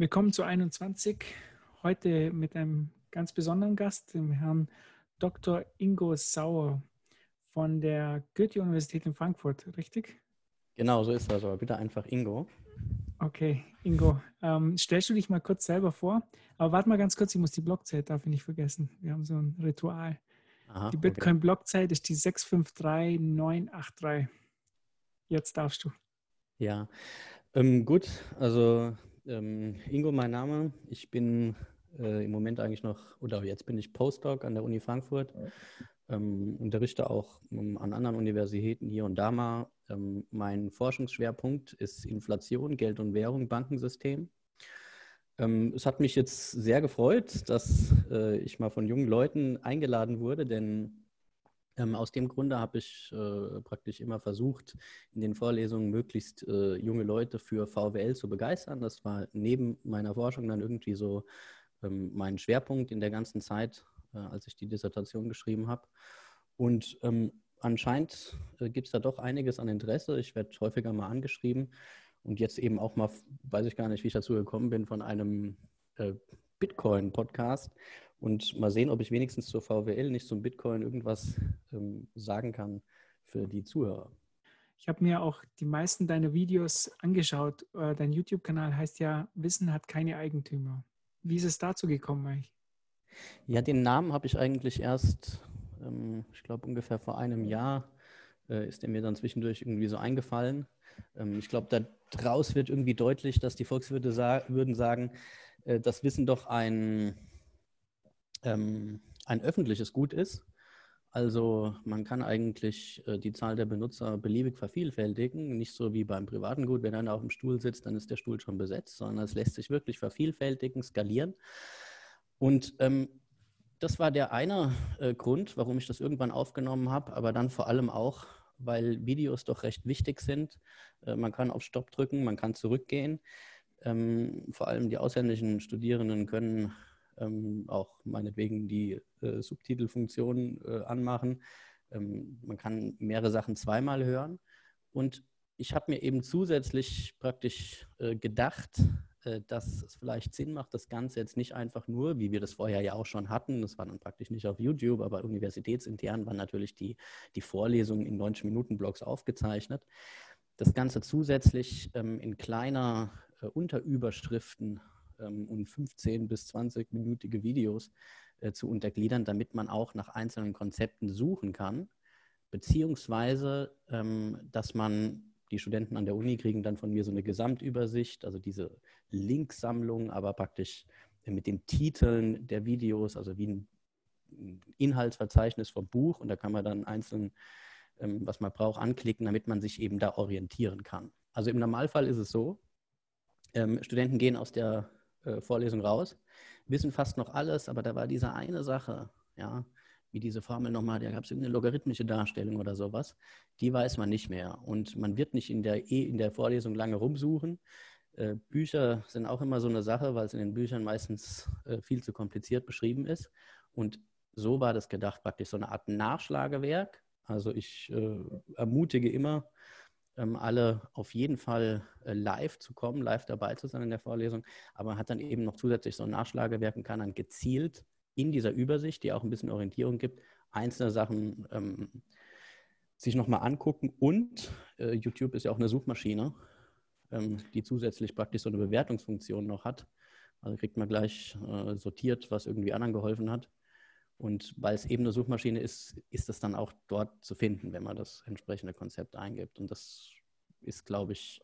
Willkommen zu 21. Heute mit einem ganz besonderen Gast, dem Herrn Dr. Ingo Sauer von der Goethe-Universität in Frankfurt, richtig? Genau, so ist das, aber bitte einfach Ingo. Okay, Ingo, ähm, stellst du dich mal kurz selber vor? Aber warte mal ganz kurz, ich muss die Blockzeit, darf ich nicht vergessen. Wir haben so ein Ritual. Aha, die Bitcoin-Blockzeit ist die 653983. Jetzt darfst du. Ja, ähm, gut, also ähm, Ingo, mein Name. Ich bin äh, im Moment eigentlich noch, oder jetzt bin ich Postdoc an der Uni Frankfurt, ähm, unterrichte auch ähm, an anderen Universitäten hier und da mal. Ähm, mein Forschungsschwerpunkt ist Inflation, Geld und Währung, Bankensystem. Ähm, es hat mich jetzt sehr gefreut, dass äh, ich mal von jungen Leuten eingeladen wurde, denn ähm, aus dem Grunde habe ich äh, praktisch immer versucht, in den Vorlesungen möglichst äh, junge Leute für VWL zu begeistern. Das war neben meiner Forschung dann irgendwie so ähm, mein Schwerpunkt in der ganzen Zeit, äh, als ich die Dissertation geschrieben habe. Und ähm, anscheinend äh, gibt es da doch einiges an Interesse. Ich werde häufiger mal angeschrieben und jetzt eben auch mal, weiß ich gar nicht, wie ich dazu gekommen bin, von einem äh, Bitcoin-Podcast und mal sehen, ob ich wenigstens zur VWL nicht zum Bitcoin irgendwas ähm, sagen kann für die Zuhörer. Ich habe mir auch die meisten deiner Videos angeschaut. Äh, dein YouTube-Kanal heißt ja Wissen hat keine Eigentümer. Wie ist es dazu gekommen eigentlich? Ja, den Namen habe ich eigentlich erst, ähm, ich glaube ungefähr vor einem Jahr, äh, ist der mir dann zwischendurch irgendwie so eingefallen. Ähm, ich glaube, daraus wird irgendwie deutlich, dass die Volkswirte sa würden sagen, äh, dass Wissen doch ein ähm, ein öffentliches Gut ist. Also man kann eigentlich äh, die Zahl der Benutzer beliebig vervielfältigen, nicht so wie beim privaten Gut, wenn einer auf dem Stuhl sitzt, dann ist der Stuhl schon besetzt, sondern es lässt sich wirklich vervielfältigen, skalieren. Und ähm, das war der eine äh, Grund, warum ich das irgendwann aufgenommen habe, aber dann vor allem auch, weil Videos doch recht wichtig sind. Äh, man kann auf Stopp drücken, man kann zurückgehen. Ähm, vor allem die ausländischen Studierenden können ähm, auch meinetwegen die äh, Subtitelfunktion äh, anmachen. Ähm, man kann mehrere Sachen zweimal hören. Und ich habe mir eben zusätzlich praktisch äh, gedacht, äh, dass es vielleicht Sinn macht, das Ganze jetzt nicht einfach nur, wie wir das vorher ja auch schon hatten, das war dann praktisch nicht auf YouTube, aber universitätsintern waren natürlich die, die Vorlesungen in 90-Minuten-Blogs aufgezeichnet. Das Ganze zusätzlich ähm, in kleiner äh, Unterüberschriften ähm, und 15 bis 20-minütige Videos äh, zu untergliedern, damit man auch nach einzelnen Konzepten suchen kann, beziehungsweise ähm, dass man die Studenten an der Uni kriegen dann von mir so eine Gesamtübersicht, also diese Linksammlung, aber praktisch mit den Titeln der Videos, also wie ein Inhaltsverzeichnis vom Buch und da kann man dann einzeln, ähm, was man braucht, anklicken, damit man sich eben da orientieren kann. Also im Normalfall ist es so, ähm, Studenten gehen aus der äh, Vorlesung raus, wissen fast noch alles, aber da war diese eine Sache, ja, wie diese Formel nochmal, da gab es irgendeine logarithmische Darstellung oder sowas, die weiß man nicht mehr. Und man wird nicht in der, in der Vorlesung lange rumsuchen. Äh, Bücher sind auch immer so eine Sache, weil es in den Büchern meistens äh, viel zu kompliziert beschrieben ist. Und so war das gedacht, praktisch so eine Art Nachschlagewerk. Also ich äh, ermutige immer, alle auf jeden Fall äh, live zu kommen, live dabei zu sein in der Vorlesung. Aber man hat dann eben noch zusätzlich so ein Nachschlagewerk und kann dann gezielt in dieser Übersicht, die auch ein bisschen Orientierung gibt, einzelne Sachen ähm, sich nochmal angucken. Und äh, YouTube ist ja auch eine Suchmaschine, ähm, die zusätzlich praktisch so eine Bewertungsfunktion noch hat. Also kriegt man gleich äh, sortiert, was irgendwie anderen geholfen hat. Und weil es eben eine Suchmaschine ist, ist es dann auch dort zu finden, wenn man das entsprechende Konzept eingibt. Und das ist, glaube ich,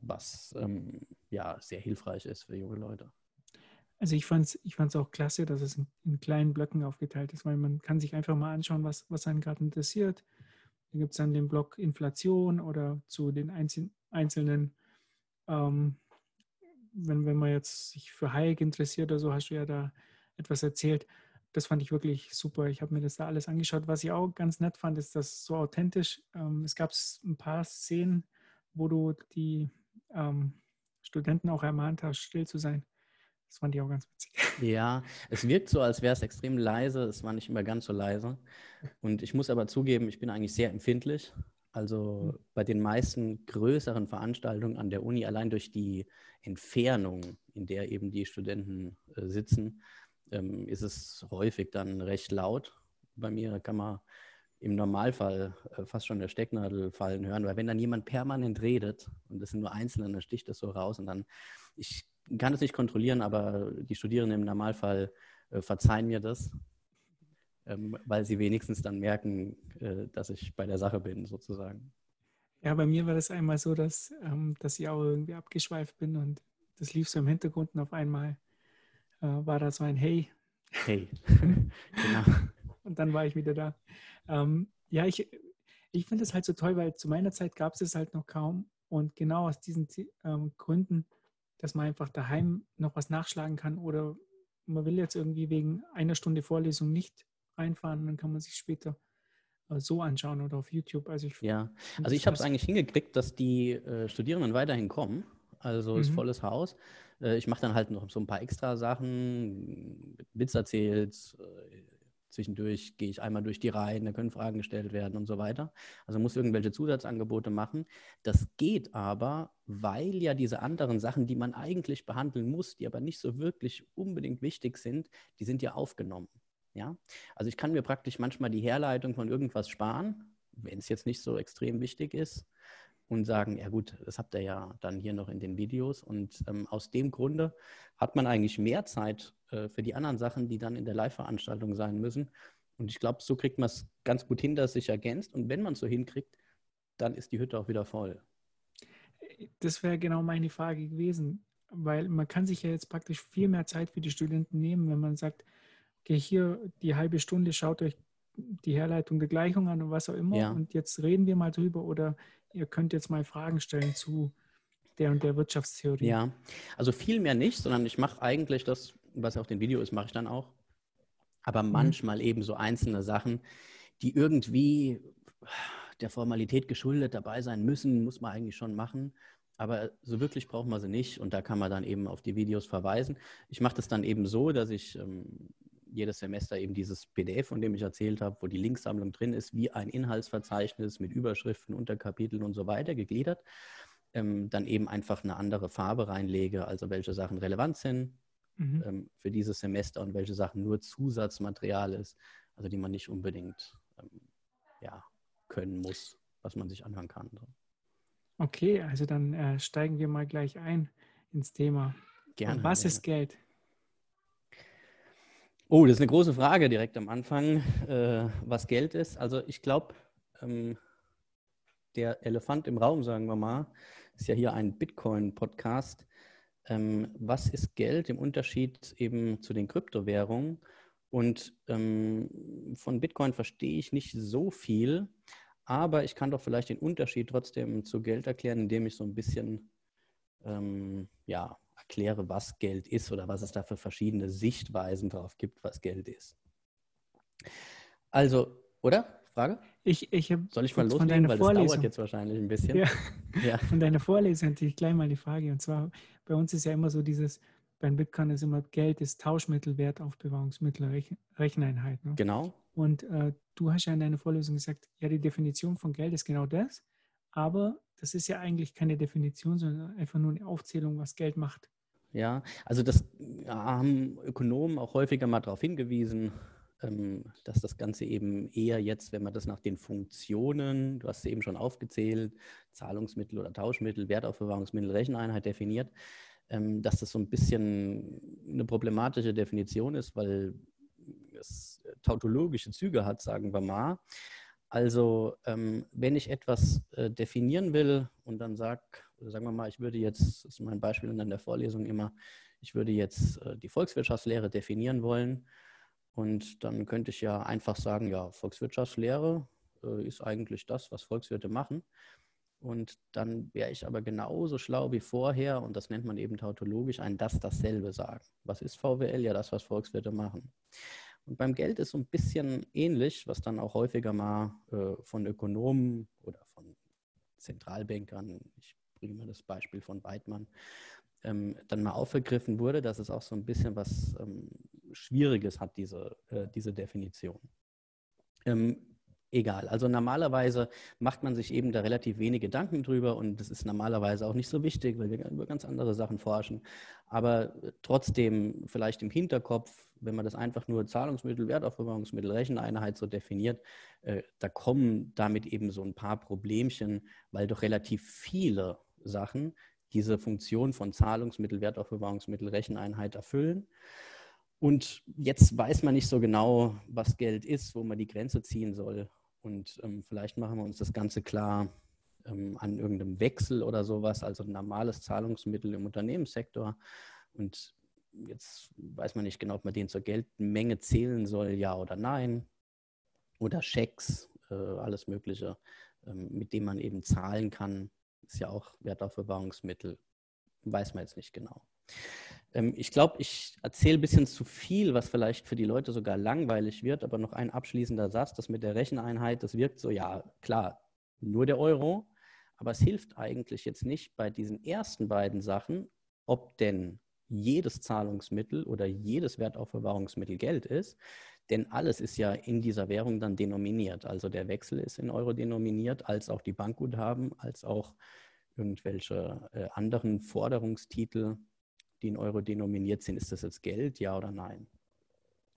was ähm, ja sehr hilfreich ist für junge Leute. Also ich fand es ich fand's auch klasse, dass es in, in, kleinen Blöcken aufgeteilt ist, weil man kann sich einfach mal anschauen, was, was einen gerade interessiert. Da gibt es dann den Blog Inflation oder zu den einzelnen, einzelnen ähm, wenn, wenn man jetzt sich für Hayek interessiert oder so, hast du ja da etwas erzählt das fand ich wirklich super. Ich habe mir das da alles angeschaut. Was ich auch ganz nett fand, ist das so authentisch. Ähm, es gab ein paar Szenen, wo du die ähm, Studenten auch ermahnt hast, still zu sein. Das fand ich auch ganz witzig. Ja, es wirkt so, als wäre es extrem leise. Es war nicht immer ganz so leise. Und ich muss aber zugeben, ich bin eigentlich sehr empfindlich. Also hm. bei den meisten größeren Veranstaltungen an der Uni, allein durch die Entfernung, in der eben die Studenten äh, sitzen, ähm, ist es häufig dann recht laut. Bei mir kann man im Normalfall äh, fast schon der Stecknadel fallen hören, weil wenn dann jemand permanent redet und das sind nur Einzelne, dann sticht das so raus und dann, ich kann es nicht kontrollieren, aber die Studierenden im Normalfall äh, verzeihen mir das ähm, weil sie wenigstens dann merken, äh, dass ich bei der Sache bin, sozusagen. Ja, bei mir war das einmal so, dass, ähm, dass ich auch irgendwie abgeschweift bin und das lief so im Hintergrund und auf einmal äh, war da so ein Hey. Hey, genau. Und dann war ich wieder da. Ähm, ja, ich, ich finde es halt so toll, weil zu meiner Zeit gab es es halt noch kaum. Und genau aus diesen ähm, Gründen, dass man einfach daheim noch was nachschlagen kann oder man will jetzt irgendwie wegen einer Stunde Vorlesung nicht reinfahren, dann kann man sich später äh, so anschauen oder auf YouTube. Also ich, ja, also ich habe es eigentlich hingekriegt, dass die äh, Studierenden weiterhin kommen. Also mhm. ist volles Haus. Äh, ich mache dann halt noch so ein paar extra Sachen, Witz erzählt, äh, zwischendurch gehe ich einmal durch die Reihen, da können Fragen gestellt werden und so weiter. Also muss irgendwelche Zusatzangebote machen. Das geht aber, weil ja diese anderen Sachen, die man eigentlich behandeln muss, die aber nicht so wirklich unbedingt wichtig sind, die sind ja aufgenommen. Ja? Also ich kann mir praktisch manchmal die Herleitung von irgendwas sparen, wenn es jetzt nicht so extrem wichtig ist, und sagen, ja gut, das habt ihr ja dann hier noch in den Videos. Und ähm, aus dem Grunde hat man eigentlich mehr Zeit äh, für die anderen Sachen, die dann in der Live-Veranstaltung sein müssen. Und ich glaube, so kriegt man es ganz gut hin, dass es sich ergänzt. Und wenn man es so hinkriegt, dann ist die Hütte auch wieder voll. Das wäre genau meine Frage gewesen, weil man kann sich ja jetzt praktisch viel mehr Zeit für die Studenten nehmen, wenn man sagt, okay, hier die halbe Stunde, schaut euch die Herleitung der Gleichung an und was auch immer. Ja. Und jetzt reden wir mal drüber oder ihr könnt jetzt mal Fragen stellen zu der und der Wirtschaftstheorie. Ja, also viel mehr nicht, sondern ich mache eigentlich das, was auf dem Video ist, mache ich dann auch. Aber mhm. manchmal eben so einzelne Sachen, die irgendwie der Formalität geschuldet dabei sein müssen, muss man eigentlich schon machen. Aber so wirklich braucht man sie nicht und da kann man dann eben auf die Videos verweisen. Ich mache das dann eben so, dass ich ähm, jedes Semester eben dieses PDF, von dem ich erzählt habe, wo die Linksammlung drin ist, wie ein Inhaltsverzeichnis mit Überschriften, Unterkapiteln und so weiter gegliedert. Ähm, dann eben einfach eine andere Farbe reinlege, also welche Sachen relevant sind mhm. ähm, für dieses Semester und welche Sachen nur Zusatzmaterial ist, also die man nicht unbedingt ähm, ja, können muss, was man sich anhören kann. Okay, also dann äh, steigen wir mal gleich ein ins Thema. Gerne. Was gerne. ist Geld? Oh, das ist eine große Frage direkt am Anfang, äh, was Geld ist. Also ich glaube, ähm, der Elefant im Raum, sagen wir mal, ist ja hier ein Bitcoin-Podcast. Ähm, was ist Geld im Unterschied eben zu den Kryptowährungen? Und ähm, von Bitcoin verstehe ich nicht so viel, aber ich kann doch vielleicht den Unterschied trotzdem zu Geld erklären, indem ich so ein bisschen ähm, ja, erkläre, was Geld ist oder was es da für verschiedene Sichtweisen darauf gibt, was Geld ist. Also, oder? Frage? Ich, ich Soll ich mal loslegen, weil Vorlesung. das dauert jetzt wahrscheinlich ein bisschen. Ja. ja. Von deiner Vorlesung hatte ich gleich mal die Frage. Und zwar, bei uns ist ja immer so dieses, beim Bitcoin ist immer Geld ist Tauschmittel, Wertaufbewahrungsmittel, Rech Recheneinheit. Ne? Genau. Und äh, du hast ja in deiner Vorlesung gesagt, ja, die Definition von Geld ist genau das, aber das ist ja eigentlich keine Definition, sondern einfach nur eine Aufzählung, was Geld macht. Ja, also das haben Ökonomen auch häufiger mal darauf hingewiesen, ähm, dass das Ganze eben eher jetzt, wenn man das nach den Funktionen, du hast es eben schon aufgezählt, Zahlungsmittel oder Tauschmittel, Wertaufbewahrungsmittel, Recheneinheit definiert, ähm, dass das so ein bisschen eine problematische Definition ist, weil es tautologische Züge hat, sagen wir mal. Also ähm, wenn ich etwas äh, definieren will und dann sage, sagen wir mal, ich würde jetzt, das ist mein Beispiel in der Vorlesung immer, ich würde jetzt äh, die Volkswirtschaftslehre definieren wollen. Und dann könnte ich ja einfach sagen, ja, Volkswirtschaftslehre äh, ist eigentlich das, was Volkswirte machen. Und dann wäre ich aber genauso schlau wie vorher, und das nennt man eben tautologisch, ein das dasselbe sagen. Was ist VWL? Ja, das, was Volkswirte machen. Und beim Geld ist so ein bisschen ähnlich, was dann auch häufiger mal äh, von Ökonomen oder von Zentralbankern, ich bringe mal das Beispiel von Weidmann, ähm, dann mal aufgegriffen wurde, dass es auch so ein bisschen was ähm, Schwieriges hat, diese, äh, diese Definition. Ähm, egal. Also normalerweise macht man sich eben da relativ wenig Gedanken drüber und das ist normalerweise auch nicht so wichtig, weil wir über ganz andere Sachen forschen. Aber trotzdem vielleicht im Hinterkopf, wenn man das einfach nur Zahlungsmittel, Wertaufbewahrungsmittel, Recheneinheit so definiert, äh, da kommen damit eben so ein paar Problemchen, weil doch relativ viele Sachen diese Funktion von Zahlungsmittel, Wertaufbewahrungsmittel, Recheneinheit erfüllen. Und jetzt weiß man nicht so genau, was Geld ist, wo man die Grenze ziehen soll. Und ähm, vielleicht machen wir uns das Ganze klar ähm, an irgendeinem Wechsel oder sowas, also ein normales Zahlungsmittel im Unternehmenssektor. Und jetzt weiß man nicht genau, ob man den zur Geldmenge zählen soll, ja oder nein. Oder Schecks, äh, alles Mögliche, ähm, mit dem man eben zahlen kann, ist ja auch Wertaufbewahrungsmittel. Weiß man jetzt nicht genau. Ähm, ich glaube, ich erzähle ein bisschen zu viel, was vielleicht für die Leute sogar langweilig wird, aber noch ein abschließender Satz, das mit der Recheneinheit, das wirkt so, ja, klar, nur der Euro, aber es hilft eigentlich jetzt nicht bei diesen ersten beiden Sachen, ob denn jedes Zahlungsmittel oder jedes Wertaufbewahrungsmittel Geld ist, denn alles ist ja in dieser Währung dann denominiert. Also der Wechsel ist in Euro denominiert, als auch die Bankguthaben, als auch irgendwelche äh, anderen Forderungstitel die in Euro denominiert sind, ist das jetzt Geld, ja oder nein?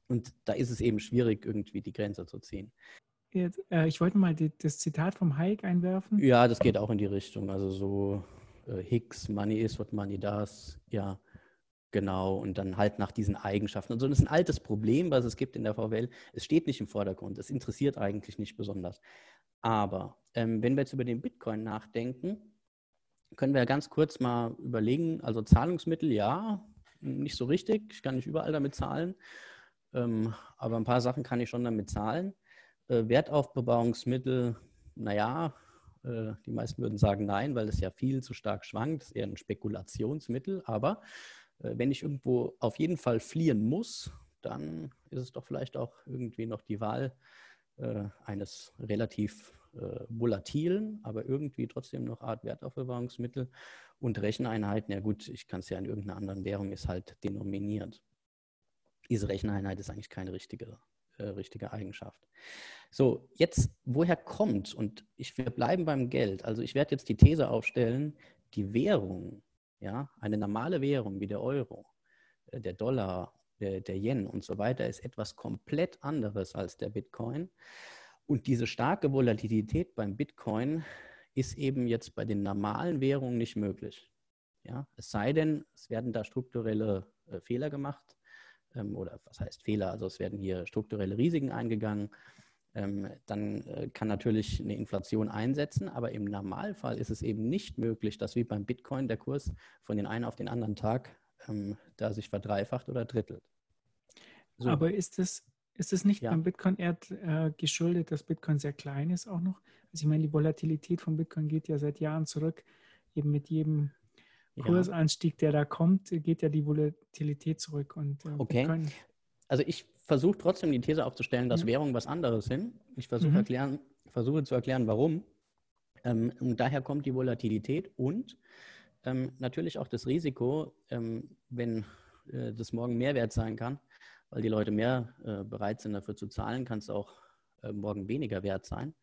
Und da ist es eben schwierig, irgendwie die Grenze zu ziehen. Jetzt, äh, ich wollte mal die, das Zitat vom Hayek einwerfen. Ja, das geht auch in die Richtung. Also so äh, Hicks, Money is what money does. Ja, genau. Und dann halt nach diesen Eigenschaften. Und so, das ist ein altes Problem, was es gibt in der VWL. Es steht nicht im Vordergrund. Es interessiert eigentlich nicht besonders. Aber ähm, wenn wir jetzt über den Bitcoin nachdenken, können wir ganz kurz mal überlegen. Also Zahlungsmittel, ja, nicht so richtig. Ich kann nicht überall damit zahlen. Ähm, aber ein paar Sachen kann ich schon damit zahlen. Äh, Wertaufbewahrungsmittel, naja, äh, die meisten würden sagen nein, weil es ja viel zu stark schwankt. Das ist eher ein Spekulationsmittel. Aber äh, wenn ich irgendwo auf jeden Fall fliehen muss, dann ist es doch vielleicht auch irgendwie noch die Wahl äh, eines relativ äh, volatilen, aber irgendwie trotzdem noch Art Wertaufbewahrungsmittel und Recheneinheiten. Ja gut, ich kann es ja in irgendeiner anderen Währung, ist halt denominiert. Diese Recheneinheit ist eigentlich keine richtige, äh, richtige Eigenschaft. So, jetzt, woher kommt, und ich, wir bleiben beim Geld, also ich werde jetzt die These aufstellen, die Währung, ja, eine normale Währung wie der Euro, äh, der Dollar, der, der Yen und so weiter, ist etwas komplett anderes als der Bitcoin. Und diese starke Volatilität beim Bitcoin ist eben jetzt bei den normalen Währungen nicht möglich. Ja, es sei denn, es werden da strukturelle äh, Fehler gemacht ähm, oder was heißt Fehler? Also es werden hier strukturelle Risiken eingegangen. Ähm, dann äh, kann natürlich eine Inflation einsetzen, aber im Normalfall ist es eben nicht möglich, dass wie beim Bitcoin der Kurs von den einen auf den anderen Tag ähm, da sich verdreifacht oder drittelt. So. Aber ist es ist es nicht ja. beim Bitcoin eher äh, geschuldet, dass Bitcoin sehr klein ist auch noch? Also ich meine, die Volatilität von Bitcoin geht ja seit Jahren zurück. Eben mit jedem Kursanstieg, der da kommt, geht ja die Volatilität zurück. Und, äh, okay. Bitcoin also ich versuche trotzdem die These aufzustellen, dass ja. Währungen was anderes sind. Ich versuche, mhm. erklären, versuche zu erklären, warum. Ähm, und daher kommt die Volatilität und ähm, natürlich auch das Risiko, ähm, wenn äh, das morgen Mehrwert sein kann, weil die Leute mehr äh, bereit sind dafür zu zahlen, kann es auch äh, morgen weniger wert sein.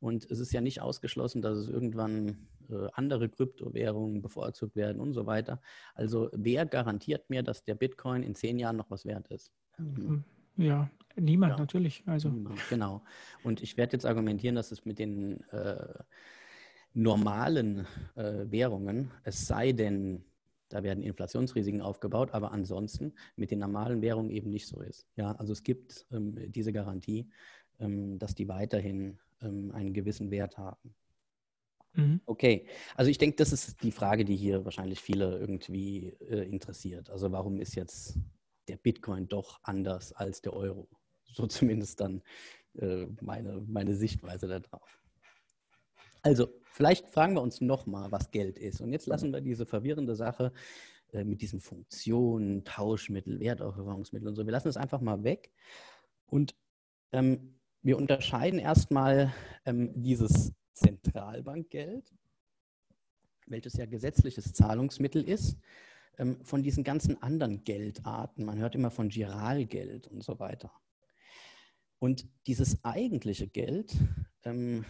Und es ist ja nicht ausgeschlossen, dass es irgendwann äh, andere Kryptowährungen bevorzugt werden und so weiter. Also wer garantiert mir, dass der Bitcoin in zehn Jahren noch was wert ist? Hm. Ja, niemand ja. natürlich. Also. Niemand, genau. Und ich werde jetzt argumentieren, dass es mit den äh, normalen äh, Währungen, es sei denn, da werden Inflationsrisiken aufgebaut, aber ansonsten mit den normalen Währungen eben nicht so ist. Ja, also es gibt ähm, diese Garantie, ähm, dass die weiterhin ähm, einen gewissen Wert haben. Mhm. Okay, also ich denke, das ist die Frage, die hier wahrscheinlich viele irgendwie äh, interessiert. Also warum ist jetzt der Bitcoin doch anders als der Euro? So zumindest dann äh, meine, meine Sichtweise darauf. Also, vielleicht fragen wir uns nochmal, was Geld ist. Und jetzt lassen wir diese verwirrende Sache äh, mit diesen Funktionen, Tauschmittel, Wertaufbewahrungsmittel und so, wir lassen es einfach mal weg. Und ähm, wir unterscheiden erstmal ähm, dieses Zentralbankgeld, welches ja gesetzliches Zahlungsmittel ist, ähm, von diesen ganzen anderen Geldarten. Man hört immer von Giralgeld und so weiter. Und dieses eigentliche Geld ähm,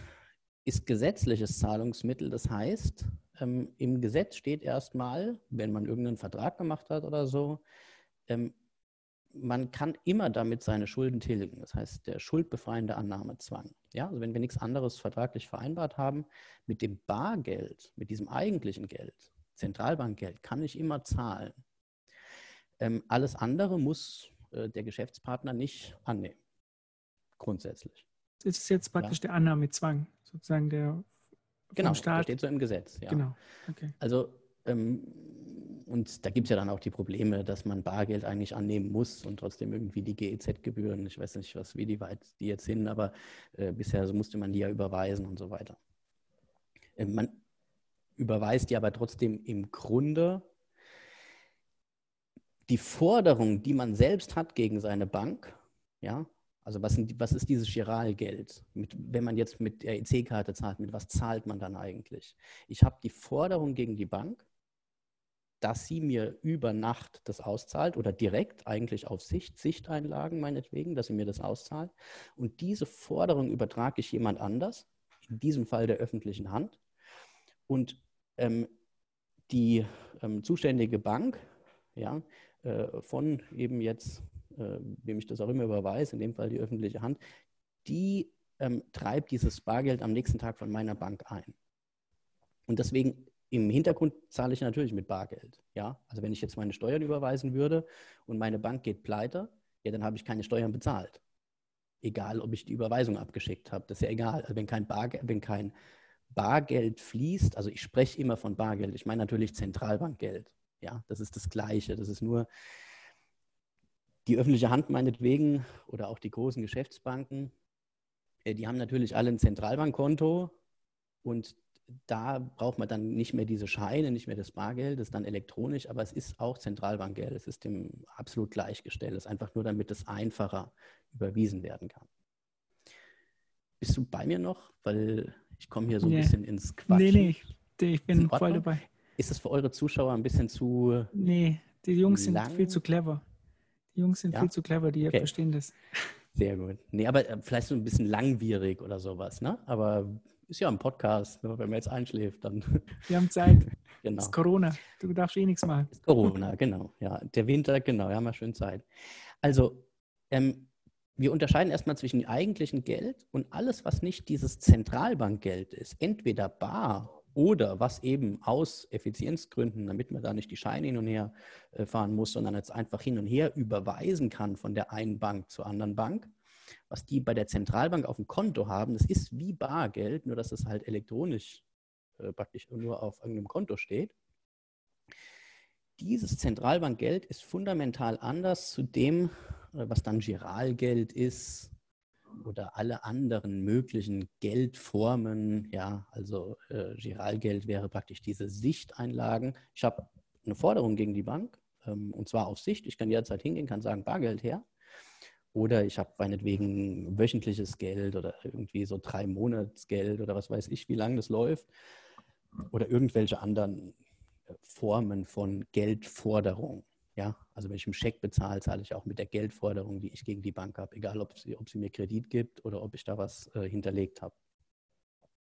ist gesetzliches Zahlungsmittel. Das heißt, ähm, im Gesetz steht erstmal, wenn man irgendeinen Vertrag gemacht hat oder so, ähm, man kann immer damit seine Schulden tilgen. Das heißt, der schuldbefreiende Annahmezwang. Ja, also wenn wir nichts anderes vertraglich vereinbart haben, mit dem Bargeld, mit diesem eigentlichen Geld, Zentralbankgeld, kann ich immer zahlen. Ähm, alles andere muss äh, der Geschäftspartner nicht annehmen. Grundsätzlich. Das ist jetzt praktisch ja. der Annahmezwang, sozusagen der Genau, Staat. steht so im Gesetz. Ja. Genau, okay. Also ähm, und da gibt es ja dann auch die Probleme, dass man Bargeld eigentlich annehmen muss und trotzdem irgendwie die GEZ-Gebühren, ich weiß nicht, was, wie die weit die jetzt sind, aber äh, bisher so musste man die ja überweisen und so weiter. Äh, man überweist ja aber trotzdem im Grunde die Forderung, die man selbst hat gegen seine Bank, ja, also was, sind, was ist dieses Giralgeld? Mit, wenn man jetzt mit der EC-Karte zahlt, mit was zahlt man dann eigentlich? Ich habe die Forderung gegen die Bank, dass sie mir über Nacht das auszahlt oder direkt eigentlich auf Sicht, Sichteinlagen meinetwegen, dass sie mir das auszahlt. Und diese Forderung übertrage ich jemand anders, in diesem Fall der öffentlichen Hand. Und ähm, die ähm, zuständige Bank, ja, äh, von eben jetzt, äh, wem ich das auch immer überweise, in dem Fall die öffentliche Hand, die ähm, treibt dieses Bargeld am nächsten Tag von meiner Bank ein. Und deswegen im Hintergrund zahle ich natürlich mit Bargeld. Ja, also wenn ich jetzt meine Steuern überweisen würde und meine Bank geht pleite, ja, dann habe ich keine Steuern bezahlt. Egal, ob ich die Überweisung abgeschickt habe, das ist ja egal. Also wenn kein Bargeld, wenn kein Bargeld fließt, also ich spreche immer von Bargeld, ich meine natürlich Zentralbankgeld. Ja, das ist das Gleiche. Das ist nur die öffentliche Hand meinetwegen oder auch die großen Geschäftsbanken, äh, die haben natürlich alle ein Zentralbankkonto und da braucht man dann nicht mehr diese Scheine, nicht mehr das Bargeld, das ist dann elektronisch, aber es ist auch Zentralbankgeld. Es ist dem absolut gleichgestellt. Es ist einfach nur, damit es einfacher überwiesen werden kann. Bist du bei mir noch? Weil ich komme hier so ein nee. bisschen ins Quatschen. Nee, nee, ich bin voll dabei. Ist es für eure Zuschauer ein bisschen zu. Nee, die Jungs lang? sind viel zu clever. Jungs sind ja? viel zu clever, die okay. verstehen das. Sehr gut. Nee, aber äh, vielleicht so ein bisschen langwierig oder sowas, ne? Aber ist ja ein Podcast, wenn man jetzt einschläft, dann. Wir haben Zeit. Genau. Es ist Corona. Du darfst eh nichts machen. Ist Corona, genau. Ja, der Winter, genau. Wir haben ja schön Zeit. Also, ähm, wir unterscheiden erstmal zwischen eigentlichem Geld und alles, was nicht dieses Zentralbankgeld ist. Entweder bar oder was eben aus Effizienzgründen, damit man da nicht die Scheine hin und her äh, fahren muss, sondern jetzt einfach hin und her überweisen kann von der einen Bank zur anderen Bank was die bei der Zentralbank auf dem Konto haben, das ist wie Bargeld, nur dass es halt elektronisch äh, praktisch nur auf irgendeinem Konto steht. Dieses Zentralbankgeld ist fundamental anders zu dem, äh, was dann Giralgeld ist oder alle anderen möglichen Geldformen. Ja, also äh, Giralgeld wäre praktisch diese Sichteinlagen. Ich habe eine Forderung gegen die Bank ähm, und zwar auf Sicht. Ich kann jederzeit hingehen, kann sagen Bargeld her. Oder ich habe meinetwegen wöchentliches Geld oder irgendwie so drei Monatsgeld oder was weiß ich, wie lange das läuft. Oder irgendwelche anderen äh, Formen von Geldforderung. Ja, also wenn ich einen Scheck bezahle, zahle ich auch mit der Geldforderung, die ich gegen die Bank habe, egal ob sie, ob sie mir Kredit gibt oder ob ich da was äh, hinterlegt habe.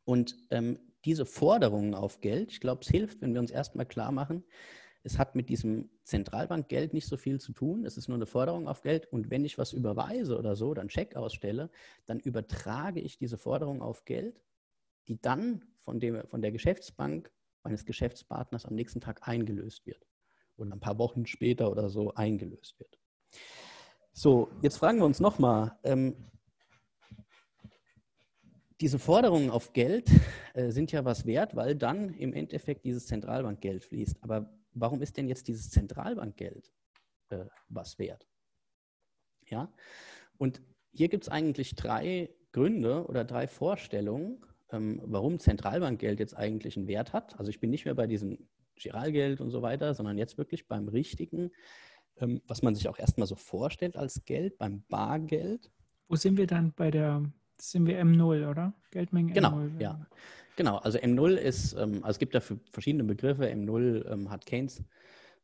Und ähm, diese Forderungen auf Geld, ich glaube, es hilft, wenn wir uns erstmal klar machen, es hat mit diesem Zentralbankgeld nicht so viel zu tun. Es ist nur eine Forderung auf Geld. Und wenn ich was überweise oder so, dann Scheck ausstelle, dann übertrage ich diese Forderung auf Geld, die dann von, dem, von der Geschäftsbank meines Geschäftspartners am nächsten Tag eingelöst wird. Oder ein paar Wochen später oder so eingelöst wird. So, jetzt fragen wir uns nochmal, ähm, diese Forderungen auf Geld äh, sind ja was wert, weil dann im Endeffekt dieses Zentralbankgeld fließt. Aber warum ist denn jetzt dieses Zentralbankgeld äh, was wert? Ja, und hier gibt es eigentlich drei Gründe oder drei Vorstellungen, ähm, warum Zentralbankgeld jetzt eigentlich einen Wert hat. Also ich bin nicht mehr bei diesem Giralgeld und so weiter, sondern jetzt wirklich beim richtigen, ähm, was man sich auch erstmal so vorstellt als Geld, beim Bargeld. Wo sind wir dann bei der, sind wir M0, oder? Geldmenge genau, M0. Ja. Genau, also M0 ist, ähm, also es gibt dafür verschiedene Begriffe. M0 ähm, hat Keynes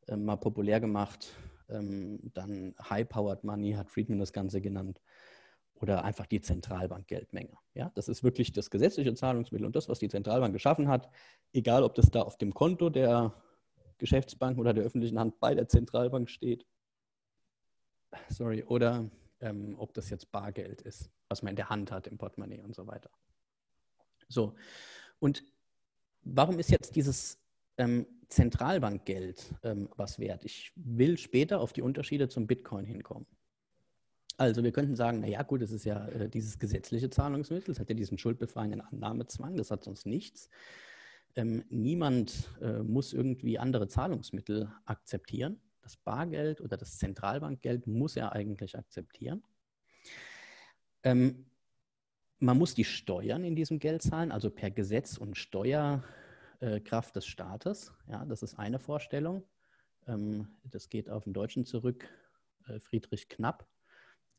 ähm, mal populär gemacht. Ähm, dann High-Powered Money hat Friedman das Ganze genannt. Oder einfach die Zentralbankgeldmenge. Ja, das ist wirklich das gesetzliche Zahlungsmittel und das, was die Zentralbank geschaffen hat, egal ob das da auf dem Konto der Geschäftsbank oder der öffentlichen Hand bei der Zentralbank steht. Sorry, oder ähm, ob das jetzt Bargeld ist, was man in der Hand hat, im Portemonnaie und so weiter. So, und warum ist jetzt dieses ähm, Zentralbankgeld ähm, was wert? Ich will später auf die Unterschiede zum Bitcoin hinkommen. Also wir könnten sagen, naja gut, es ist ja äh, dieses gesetzliche Zahlungsmittel, es hat ja diesen schuldbefreienden Annahmezwang, das hat sonst nichts. Ähm, niemand äh, muss irgendwie andere Zahlungsmittel akzeptieren. Das Bargeld oder das Zentralbankgeld muss er eigentlich akzeptieren. Ähm, man muss die Steuern in diesem Geld zahlen, also per Gesetz und Steuerkraft äh, des Staates. Ja, das ist eine Vorstellung. Ähm, das geht auf den Deutschen zurück. Äh, Friedrich Knapp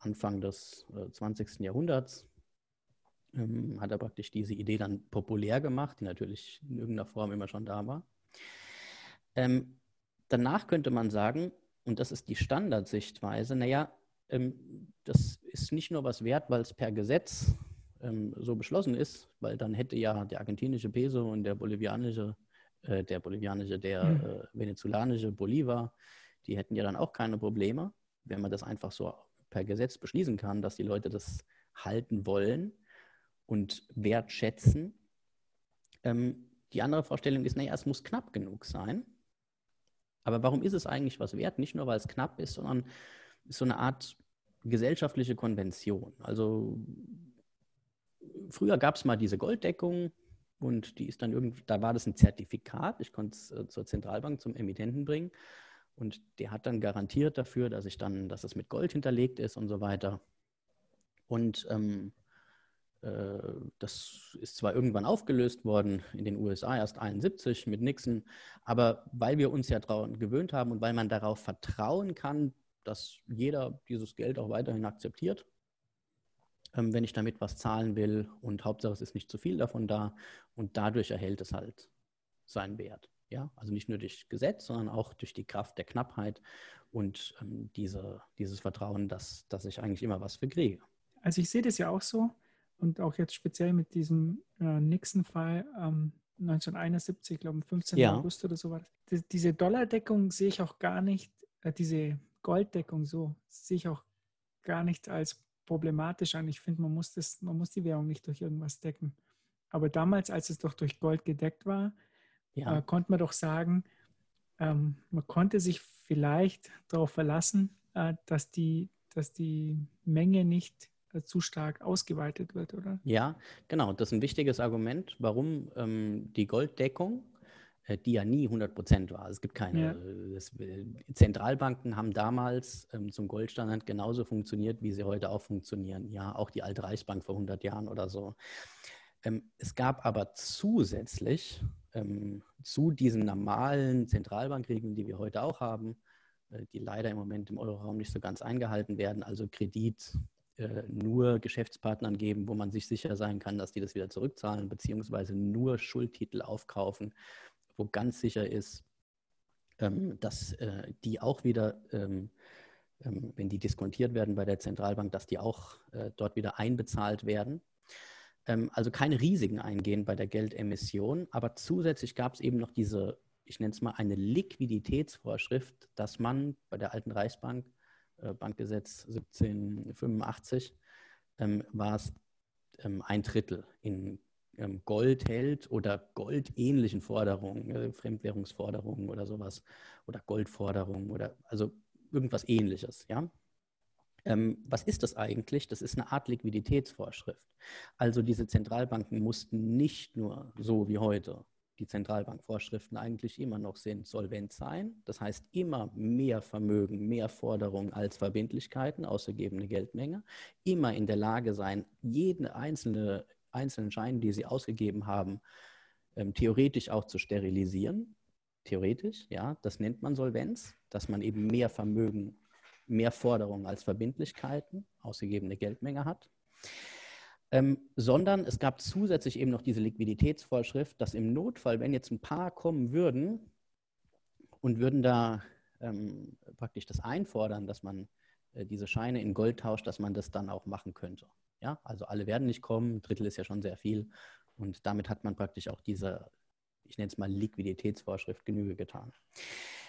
Anfang des äh, 20. Jahrhunderts ähm, hat er praktisch diese Idee dann populär gemacht, die natürlich in irgendeiner Form immer schon da war. Ähm, danach könnte man sagen, und das ist die Standardsichtweise, naja, ähm, das ist nicht nur was wert, weil es per Gesetz ähm, so beschlossen ist, weil dann hätte ja der argentinische Peso und der bolivianische, äh, der bolivianische, der mhm. äh, venezolanische Bolivar, die hätten ja dann auch keine Probleme, wenn man das einfach so per Gesetz beschließen kann, dass die Leute das halten wollen und wertschätzen. Ähm, die andere Vorstellung ist, naja, es muss knapp genug sein. Aber warum ist es eigentlich was wert? Nicht nur, weil es knapp ist, sondern ist so eine Art gesellschaftliche Konvention. Also früher gab es mal diese Golddeckung und die ist dann irgendwie, da war das ein Zertifikat. Ich konnte es äh, zur Zentralbank zum Emittenten bringen. Und der hat dann garantiert dafür, dass ich dann, dass es mit Gold hinterlegt ist und so weiter. Und ähm, äh, das ist zwar irgendwann aufgelöst worden in den USA erst 71 mit Nixon, aber weil wir uns ja daran gewöhnt haben und weil man darauf vertrauen kann, dass jeder dieses Geld auch weiterhin akzeptiert, ähm, wenn ich damit was zahlen will und Hauptsache es ist nicht zu viel davon da und dadurch erhält es halt seinen Wert. Ja, also nicht nur durch Gesetz, sondern auch durch die Kraft der Knappheit und ähm, diese, dieses Vertrauen, dass, dass ich eigentlich immer was für kriege. Also ich sehe das ja auch so und auch jetzt speziell mit diesem äh, Nixon-Fall ähm, 1971, glaube ich, 15. Ja. August oder so war das. Diese Dollardeckung sehe ich auch gar nicht, äh, diese Golddeckung so, sehe ich auch gar nicht als problematisch an. Ich finde, man muss man muss die Währung nicht durch irgendwas decken. Aber damals, als es doch durch Gold gedeckt war, ja. äh, konnte man doch sagen, ähm, man konnte sich vielleicht darauf verlassen, äh, dass, die, dass die Menge nicht äh, zu stark ausgeweitet wird, oder? Ja, genau. Das ist ein wichtiges Argument, warum ähm, die Golddeckung, äh, die ja nie 100 Prozent war. Es gibt keine. Ja. Das, äh, Zentralbanken haben damals ähm, zum Goldstandard genauso funktioniert, wie sie heute auch funktionieren. Ja, auch die alte Reichsbank vor 100 Jahren oder so. Ähm, es gab aber zusätzlich ähm, zu diesen normalen Zentralbankregeln, die wir heute auch haben, äh, die leider im Moment im Euroraum nicht so ganz eingehalten werden, also Kredit äh, nur Geschäftspartnern geben, wo man sich sicher sein kann, dass die das wieder zurückzahlen, beziehungsweise nur Schuldtitel aufkaufen, wo ganz sicher ist, ähm, dass äh, die auch wieder, ähm, ähm, wenn die diskontiert werden bei der Zentralbank, dass die auch äh, dort wieder einbezahlt werden. Ähm, also keine Risiken eingehen bei der Geldemission, aber zusätzlich gab es eben noch diese, ich nenne es mal eine Liquiditätsvorschrift, dass man bei der alten Reichsbank, äh, Bankgesetz 1785, ähm, war es ein Drittel in ähm, Gold hält oder goldähnlichen Forderungen, äh, Fremdwährungsforderungen oder sowas oder Goldforderungen oder also irgendwas ähnliches, ja. Ähm, was ist das eigentlich? Das ist eine Art Liquiditätsvorschrift. Also diese Zentralbanken mussten nicht nur so wie heute die Zentralbankvorschriften eigentlich immer noch sind, solvent sein. Das heißt immer mehr Vermögen, mehr Forderungen als Verbindlichkeiten, ausgegebene Geldmenge. Immer in der Lage sein, jeden einzelne, einzelnen Schein, die sie ausgegeben haben, ähm, theoretisch auch zu sterilisieren. Theoretisch, ja, das nennt man Solvenz, dass man eben mehr Vermögen mehr Forderungen als Verbindlichkeiten, ausgegebene Geldmenge hat. Ähm, sondern es gab zusätzlich eben noch diese Liquiditätsvorschrift, dass im Notfall, wenn jetzt ein paar kommen würden und würden da ähm, praktisch das einfordern, dass man äh, diese Scheine in Gold tauscht, dass man das dann auch machen könnte. Ja, also alle werden nicht kommen, ein Drittel ist ja schon sehr viel. Und damit hat man praktisch auch diese, ich nenne es mal Liquiditätsvorschrift, Genüge getan.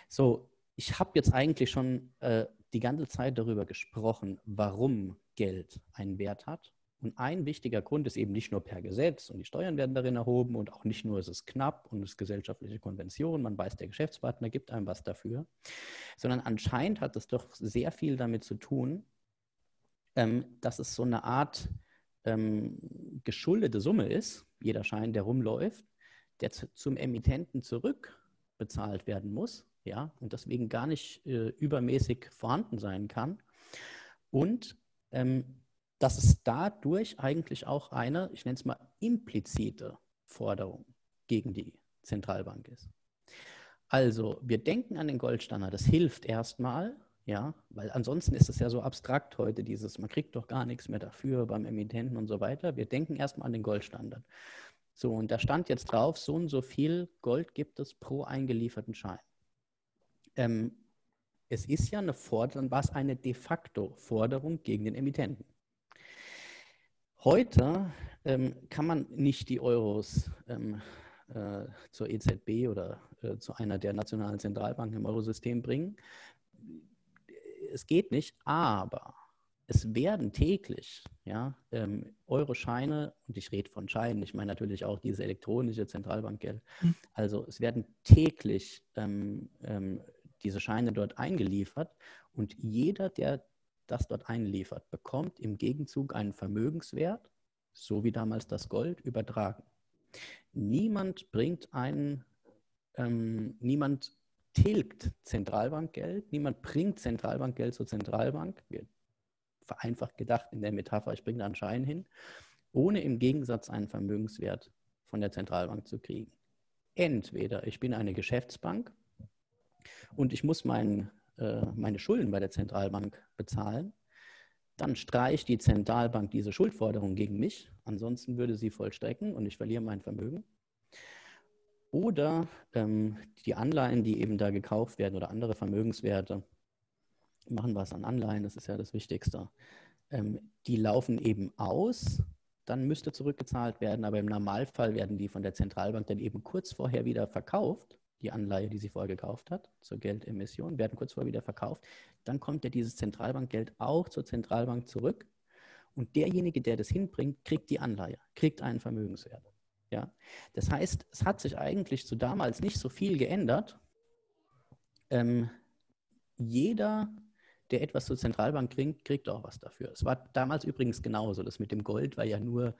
So, ich habe jetzt eigentlich schon äh, die ganze Zeit darüber gesprochen, warum Geld einen Wert hat. Und ein wichtiger Grund ist eben nicht nur per Gesetz und die Steuern werden darin erhoben und auch nicht nur ist es knapp und es ist gesellschaftliche Konvention, man weiß, der Geschäftspartner gibt einem was dafür, sondern anscheinend hat es doch sehr viel damit zu tun, ähm, dass es so eine Art ähm, geschuldete Summe ist, jeder Schein, der rumläuft, der zu, zum Emittenten zurückbezahlt werden muss, ja, und deswegen gar nicht äh, übermäßig vorhanden sein kann. Und ähm, dass es dadurch eigentlich auch eine, ich nenne es mal, implizite Forderung gegen die Zentralbank ist. Also, wir denken an den Goldstandard, das hilft erstmal, ja, weil ansonsten ist es ja so abstrakt heute, dieses, man kriegt doch gar nichts mehr dafür beim Emittenten und so weiter. Wir denken erstmal an den Goldstandard. So, und da stand jetzt drauf, so und so viel Gold gibt es pro eingelieferten Schein. Ähm, es ist ja eine Forderung, was eine de facto Forderung gegen den Emittenten. Heute ähm, kann man nicht die Euros ähm, äh, zur EZB oder äh, zu einer der nationalen Zentralbanken im Eurosystem bringen, es geht nicht, aber es werden täglich ja, ähm, Euro-Scheine, und ich rede von Scheinen, ich meine natürlich auch diese elektronische Zentralbankgeld, mhm. also es werden täglich ähm, ähm, diese Scheine dort eingeliefert und jeder, der das dort einliefert, bekommt im Gegenzug einen Vermögenswert, so wie damals das Gold, übertragen. Niemand bringt einen, ähm, niemand tilgt Zentralbankgeld, niemand bringt Zentralbankgeld zur Zentralbank, wir vereinfacht gedacht in der Metapher, ich bringe da einen Schein hin, ohne im Gegensatz einen Vermögenswert von der Zentralbank zu kriegen. Entweder ich bin eine Geschäftsbank und ich muss mein, äh, meine Schulden bei der Zentralbank bezahlen, dann streicht die Zentralbank diese Schuldforderung gegen mich, ansonsten würde sie vollstrecken und ich verliere mein Vermögen. Oder ähm, die Anleihen, die eben da gekauft werden oder andere Vermögenswerte, machen was an Anleihen, das ist ja das Wichtigste, ähm, die laufen eben aus, dann müsste zurückgezahlt werden, aber im Normalfall werden die von der Zentralbank dann eben kurz vorher wieder verkauft, die Anleihe, die sie vorher gekauft hat, zur Geldemission, werden kurz vorher wieder verkauft. Dann kommt ja dieses Zentralbankgeld auch zur Zentralbank zurück und derjenige, der das hinbringt, kriegt die Anleihe, kriegt einen Vermögenswert. Ja? Das heißt, es hat sich eigentlich zu damals nicht so viel geändert. Ähm, jeder, der etwas zur Zentralbank kriegt, kriegt auch was dafür. Es war damals übrigens genauso. Das mit dem Gold war ja nur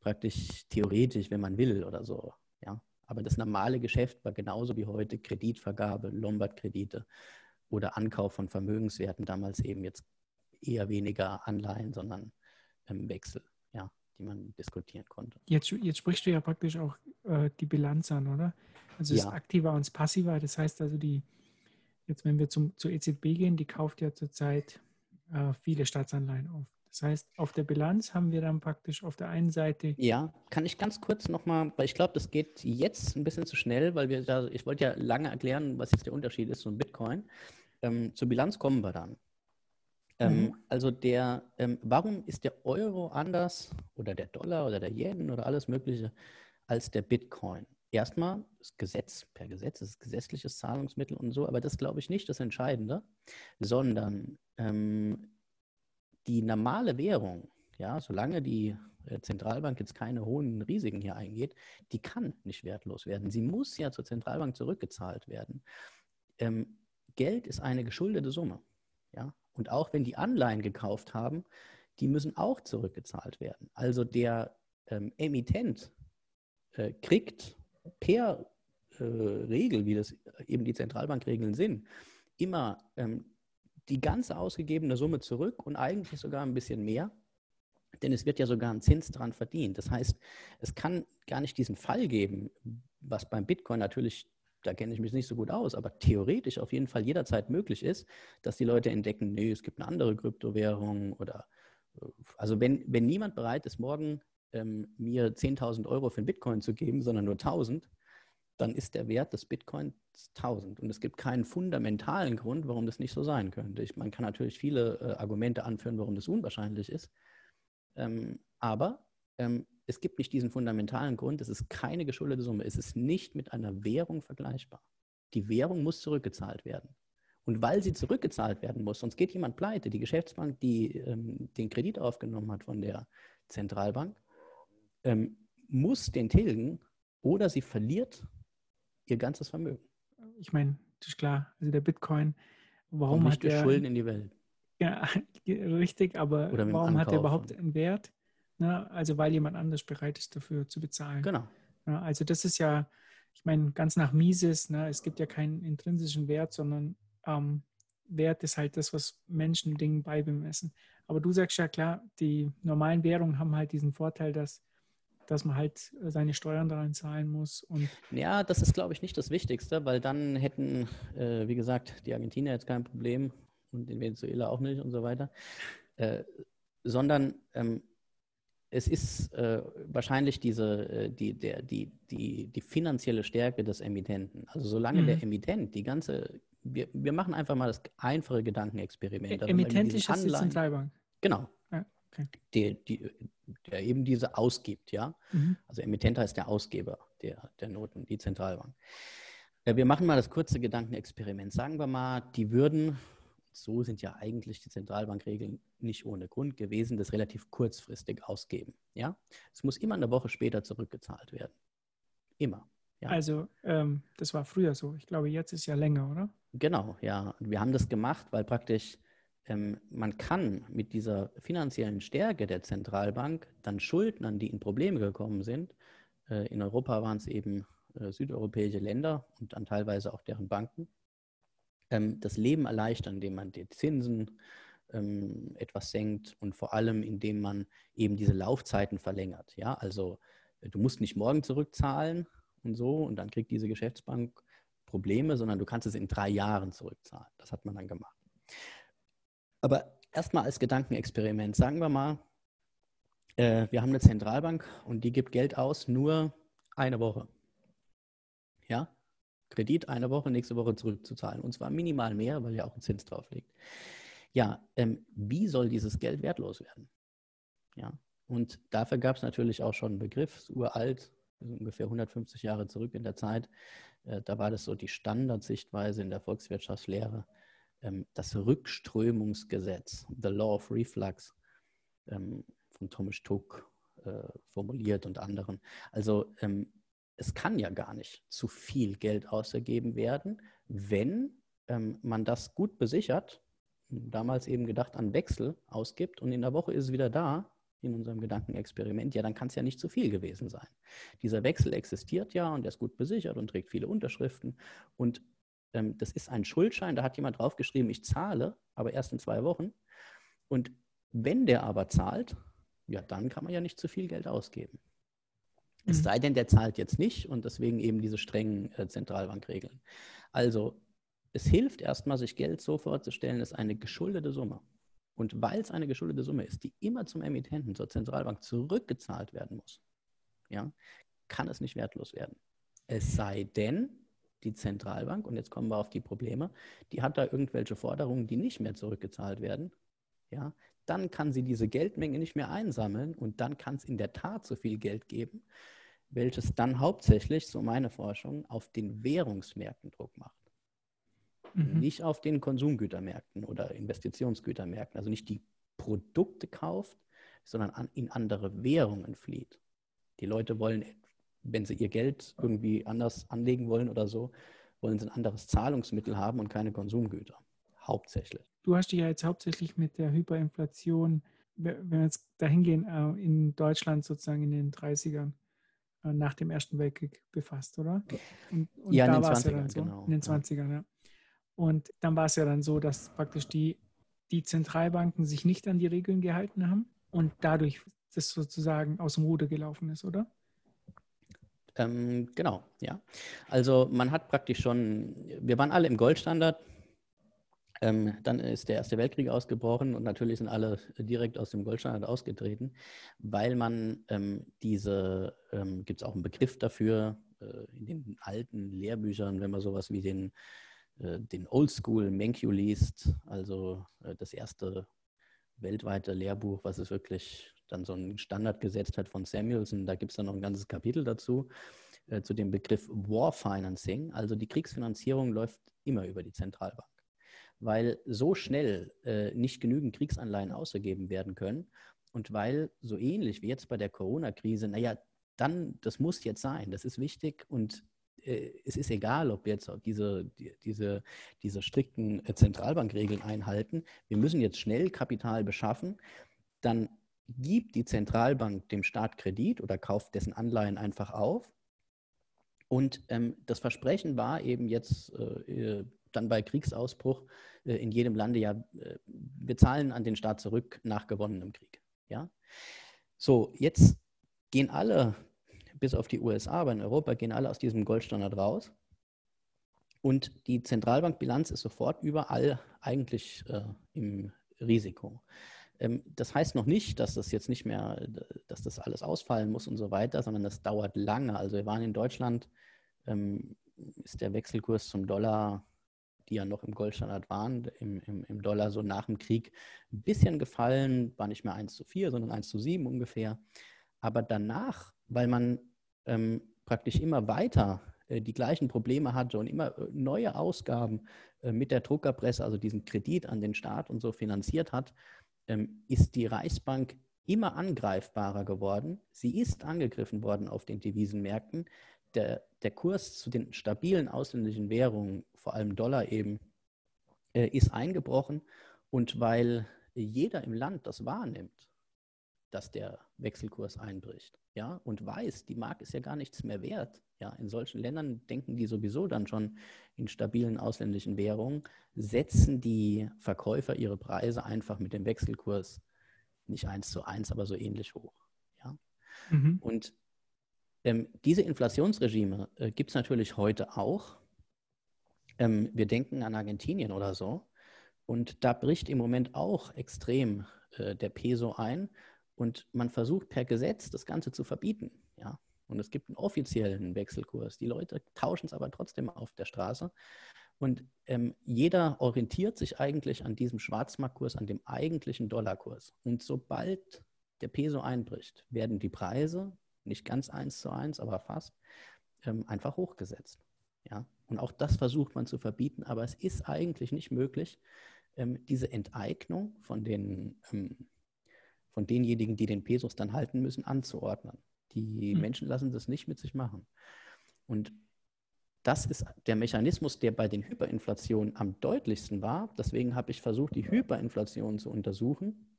praktisch theoretisch, wenn man will oder so. Ja? Aber das normale Geschäft war genauso wie heute Kreditvergabe, Lombardkredite oder Ankauf von Vermögenswerten. Damals eben jetzt eher weniger Anleihen, sondern ähm, Wechsel die man diskutieren konnte. Jetzt, jetzt sprichst du ja praktisch auch äh, die Bilanz an, oder? Also ja. das Aktiva und das Passiva, das heißt also die, jetzt wenn wir zum, zur EZB gehen, die kauft ja zurzeit äh, viele Staatsanleihen auf. Das heißt, auf der Bilanz haben wir dann praktisch auf der einen Seite. Ja, kann ich ganz kurz nochmal, weil ich glaube, das geht jetzt ein bisschen zu schnell, weil wir da, ich wollte ja lange erklären, was jetzt der Unterschied ist zum Bitcoin. Ähm, zur Bilanz kommen wir dann. Ähm, mhm. Also der, ähm, warum ist der Euro anders oder der Dollar oder der Yen oder alles Mögliche als der Bitcoin? Erstmal das Gesetz, per Gesetz, das ist gesetzliches Zahlungsmittel und so, aber das glaube ich nicht das Entscheidende, sondern ähm, die normale Währung, ja, solange die äh, Zentralbank jetzt keine hohen Risiken hier eingeht, die kann nicht wertlos werden. Sie muss ja zur Zentralbank zurückgezahlt werden. Ähm, Geld ist eine geschuldete Summe. Ja? Und auch wenn die Anleihen gekauft haben, die müssen auch zurückgezahlt werden. Also der ähm, Emittent äh, kriegt per äh, Regel, wie das eben die Zentralbankregeln sind, immer ähm, die ganze ausgegebene Summe zurück und eigentlich sogar ein bisschen mehr, denn es wird ja sogar ein Zins dran verdient. Das heißt, es kann gar nicht diesen Fall geben, was beim Bitcoin natürlich da kenne ich mich nicht so gut aus, aber theoretisch auf jeden Fall jederzeit möglich ist, dass die Leute entdecken, nee, es gibt eine andere Kryptowährung oder äh, also wenn, wenn niemand bereit ist, morgen ähm, mir 10.000 Euro für einen Bitcoin zu geben, sondern nur 1.000, dann ist der Wert des Bitcoins 1000. Und es gibt keinen fundamentalen Grund, warum das nicht so sein könnte. Ich, man kann natürlich viele äh, Argumente anführen, warum das unwahrscheinlich ist. Ähm, aber ähm, es gibt nicht diesen fundamentalen Grund. Es ist keine geschuldete Summe. Es ist nicht mit einer Währung vergleichbar. Die Währung muss zurückgezahlt werden. Und weil sie zurückgezahlt werden muss, sonst geht jemand pleite. Die Geschäftsbank, die ähm, den Kredit aufgenommen hat von der Zentralbank, ähm, muss den tilgen oder sie verliert ihr ganzes Vermögen. Ich meine, das ist klar. Also der Bitcoin, warum Und nicht hat der Schulden in die Welt? Ja, richtig, aber warum Ankaufen. hat er überhaupt einen Wert? Ne? Also weil jemand anders bereit ist, dafür zu bezahlen. Genau. Ja, also das ist ja, ich meine, ganz nach Mises, ne, es gibt ja keinen intrinsischen Wert, sondern ähm, Wert ist halt das, was Menschen Dingen beibemessen. Aber du sagst ja klar, die normalen Währungen haben halt diesen Vorteil, dass, dass man halt seine Steuern daran zahlen muss. Und ja, das ist, glaube ich, nicht das Wichtigste, weil dann hätten, äh, wie gesagt, die Argentinier jetzt kein Problem und in Venezuela auch nicht und so weiter. Äh, sondern ähm, es ist äh, wahrscheinlich diese, äh, die, der, die, die, die finanzielle Stärke des Emittenten. Also solange mhm. der Emittent die ganze, wir, wir machen einfach mal das einfache Gedankenexperiment. Also Emittent ist die Zentralbank. Genau. Okay. die, die, der eben diese ausgibt, ja. Mhm. Also Emittent heißt der Ausgeber der, der Noten, die Zentralbank. Ja, wir machen mal das kurze Gedankenexperiment. Sagen wir mal, die würden so sind ja eigentlich die Zentralbankregeln nicht ohne Grund gewesen, das relativ kurzfristig ausgeben. Ja? Es muss immer eine Woche später zurückgezahlt werden. Immer. Ja. Also ähm, das war früher so. Ich glaube, jetzt ist ja länger, oder? Genau, ja. Wir haben das gemacht, weil praktisch ähm, man kann mit dieser finanziellen Stärke der Zentralbank dann Schuldnern, die in Probleme gekommen sind, äh, in Europa waren es eben äh, südeuropäische Länder und dann teilweise auch deren Banken, ähm, das Leben erleichtern, indem man die Zinsen ähm, etwas senkt und vor allem indem man eben diese Laufzeiten verlängert. Ja, also äh, du musst nicht morgen zurückzahlen und so und dann kriegt diese Geschäftsbank Probleme, sondern du kannst es in drei Jahren zurückzahlen. Das hat man dann gemacht. Aber erstmal als Gedankenexperiment, sagen wir mal, äh, wir haben eine Zentralbank und die gibt Geld aus nur eine Woche. Ja, Kredit eine Woche, nächste Woche zurückzuzahlen. Und zwar minimal mehr, weil ja auch ein Zins drauf liegt. Ja, ähm, wie soll dieses Geld wertlos werden? Ja, und dafür gab es natürlich auch schon einen Begriff, uralt, ungefähr 150 Jahre zurück in der Zeit. Äh, da war das so die Standardsichtweise in der Volkswirtschaftslehre, das Rückströmungsgesetz, the Law of Reflux, ähm, von Thomas Tuck äh, formuliert und anderen. Also ähm, es kann ja gar nicht zu viel Geld ausgegeben werden, wenn ähm, man das gut besichert, damals eben gedacht an Wechsel ausgibt und in der Woche ist es wieder da, in unserem Gedankenexperiment, ja, dann kann es ja nicht zu viel gewesen sein. Dieser Wechsel existiert ja und er ist gut besichert und trägt viele Unterschriften. Und ähm, das ist ein Schuldschein, da hat jemand draufgeschrieben, ich zahle, aber erst in zwei Wochen. Und wenn der aber zahlt, ja, dann kann man ja nicht zu viel Geld ausgeben. Es mhm. sei denn, der zahlt jetzt nicht und deswegen eben diese strengen äh, Zentralbankregeln. Also es hilft erstmal, sich Geld so vorzustellen, es ist eine geschuldete Summe. Und weil es eine geschuldete Summe ist, die immer zum Emittenten, zur Zentralbank zurückgezahlt werden muss, ja, kann es nicht wertlos werden. Es sei denn, die Zentralbank, und jetzt kommen wir auf die Probleme, die hat da irgendwelche Forderungen, die nicht mehr zurückgezahlt werden, ja, dann kann sie diese Geldmenge nicht mehr einsammeln und dann kann es in der Tat so viel Geld geben, welches dann hauptsächlich, so meine Forschung, auf den Währungsmärkten Druck macht. Mhm. Nicht auf den Konsumgütermärkten oder Investitionsgütermärkten, also nicht die Produkte kauft, sondern an, in andere Währungen flieht. Die Leute wollen, wenn sie ihr Geld irgendwie anders anlegen wollen oder so, wollen sie ein anderes Zahlungsmittel haben und keine Konsumgüter. Hauptsächlich. Du hast dich ja jetzt hauptsächlich mit der Hyperinflation, wenn wir jetzt dahin gehen, äh, in Deutschland sozusagen in den 30ern äh, nach dem Ersten Weltkrieg befasst, oder? Und, und ja, in den 20ern, ja so, genau. In den 20ern, ja. Und dann war es ja dann so, dass praktisch die, die Zentralbanken sich nicht an die Regeln gehalten haben und dadurch das sozusagen aus dem Ruder gelaufen ist, oder? Ähm, genau, ja. Also man hat praktisch schon, wir waren alle im Goldstandard, ähm, dann ist der Erste Weltkrieg ausgebrochen und natürlich sind alle direkt aus dem Goldstandard ausgetreten, weil man ähm, diese, ähm, gibt es auch einen Begriff dafür, äh, in den alten Lehrbüchern, wenn man sowas wie den, äh, den Oldschool Menkyu liest, also äh, das erste weltweite Lehrbuch, was es wirklich dann so einen Standard gesetzt hat von Samuelson. Da gibt es dann noch ein ganzes Kapitel dazu, äh, zu dem Begriff War Financing. Also die Kriegsfinanzierung läuft immer über die Zentralbank, weil so schnell äh, nicht genügend Kriegsanleihen ausgegeben werden können und weil so ähnlich wie jetzt bei der Corona-Krise, naja, dann, das muss jetzt sein, das ist wichtig und äh, es ist egal, ob wir jetzt diese, die, diese, diese strikten äh, Zentralbankregeln einhalten. Wir müssen jetzt schnell Kapital beschaffen. Dann gibt die Zentralbank dem Staat Kredit oder kauft dessen Anleihen einfach auf. Und ähm, das Versprechen war eben jetzt äh, äh dann bei Kriegsausbruch äh, in jedem Lande, ja, äh, wir zahlen an den Staat zurück nach gewonnenem Krieg. Ja? So, jetzt gehen alle, bis auf die USA, aber in Europa gehen alle aus diesem Goldstandard raus. Und die Zentralbankbilanz ist sofort überall eigentlich äh, im Risiko. Ähm, das heißt noch nicht, dass das jetzt nicht mehr, dass das alles ausfallen muss und so weiter, sondern das dauert lange. Also wir waren in Deutschland, ähm, ist der Wechselkurs zum Dollar, die ja noch im Goldstandard waren, im, im, im Dollar so nach dem Krieg ein bisschen gefallen, war nicht mehr 1 zu 4, sondern 1 zu 7 ungefähr. Aber danach, weil man ähm, praktisch immer weiter äh, die gleichen Probleme hatte und immer äh, neue Ausgaben äh, mit der Druckerpresse, also diesen Kredit an den Staat und so finanziert hat, ähm, ist die Reichsbank immer angreifbarer geworden. Sie ist angegriffen worden auf den Devisenmärkten. Der, der Kurs zu den stabilen ausländischen Währungen, vor allem Dollar eben, äh, ist eingebrochen. Und weil jeder im Land das wahrnimmt, dass der Wechselkurs einbricht, ja, und weiß, die Mark ist ja gar nichts mehr wert. Ja, in solchen Ländern denken die sowieso dann schon in stabilen ausländischen Währungen, setzen die Verkäufer ihre Preise einfach mit dem Wechselkurs nicht eins zu eins, aber so ähnlich hoch. Ja? Mhm. Und ähm, diese Inflationsregime äh, gibt es natürlich heute auch. Ähm, wir denken an Argentinien oder so. Und da bricht im Moment auch extrem äh, der Peso ein. Und man versucht per Gesetz das Ganze zu verbieten. Und es gibt einen offiziellen Wechselkurs. Die Leute tauschen es aber trotzdem auf der Straße. Und ähm, jeder orientiert sich eigentlich an diesem Schwarzmarktkurs, an dem eigentlichen Dollarkurs. Und sobald der Peso einbricht, werden die Preise, nicht ganz eins zu eins, aber fast, ähm, einfach hochgesetzt. Ja? Und auch das versucht man zu verbieten, aber es ist eigentlich nicht möglich, ähm, diese Enteignung von den ähm, von denjenigen, die den Pesos dann halten müssen, anzuordnen. Die mhm. Menschen lassen das nicht mit sich machen. Und das ist der Mechanismus, der bei den Hyperinflationen am deutlichsten war. Deswegen habe ich versucht, die Hyperinflation zu untersuchen,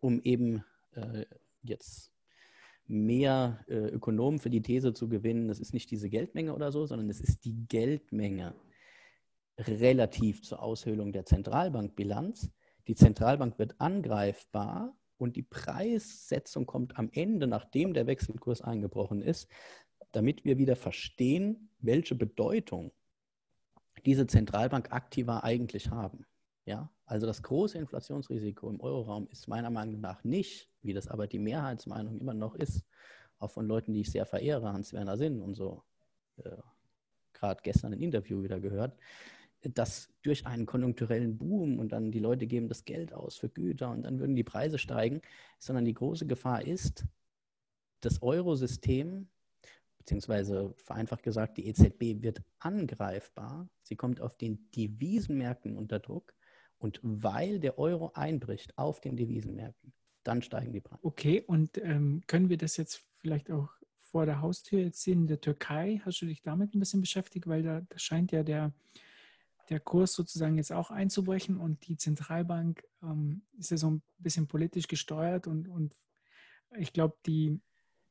um eben äh, jetzt mehr äh, Ökonomen für die These zu gewinnen, das ist nicht diese Geldmenge oder so, sondern es ist die Geldmenge relativ zur Aushöhlung der Zentralbankbilanz. Die Zentralbank wird angreifbar, und die Preissetzung kommt am Ende, nachdem der Wechselkurs eingebrochen ist, damit wir wieder verstehen, welche Bedeutung diese Zentralbank-Aktiva eigentlich haben. Ja, also das große Inflationsrisiko im Euroraum ist meiner Meinung nach nicht, wie das aber die Mehrheitsmeinung immer noch ist, auch von Leuten, die ich sehr verehre, Hans-Werner Sinn und so, äh, gerade gestern ein Interview wieder gehört, dass durch einen konjunkturellen Boom und dann die Leute geben das Geld aus für Güter und dann würden die Preise steigen, sondern die große Gefahr ist, das Eurosystem, beziehungsweise vereinfacht gesagt, die EZB wird angreifbar, sie kommt auf den Devisenmärkten unter Druck und weil der Euro einbricht auf den Devisenmärkten, dann steigen die Preise. Okay, und ähm, können wir das jetzt vielleicht auch vor der Haustür jetzt sehen in der Türkei? Hast du dich damit ein bisschen beschäftigt? Weil da, da scheint ja der der Kurs sozusagen jetzt auch einzubrechen und die Zentralbank ähm, ist ja so ein bisschen politisch gesteuert und, und ich glaube, die,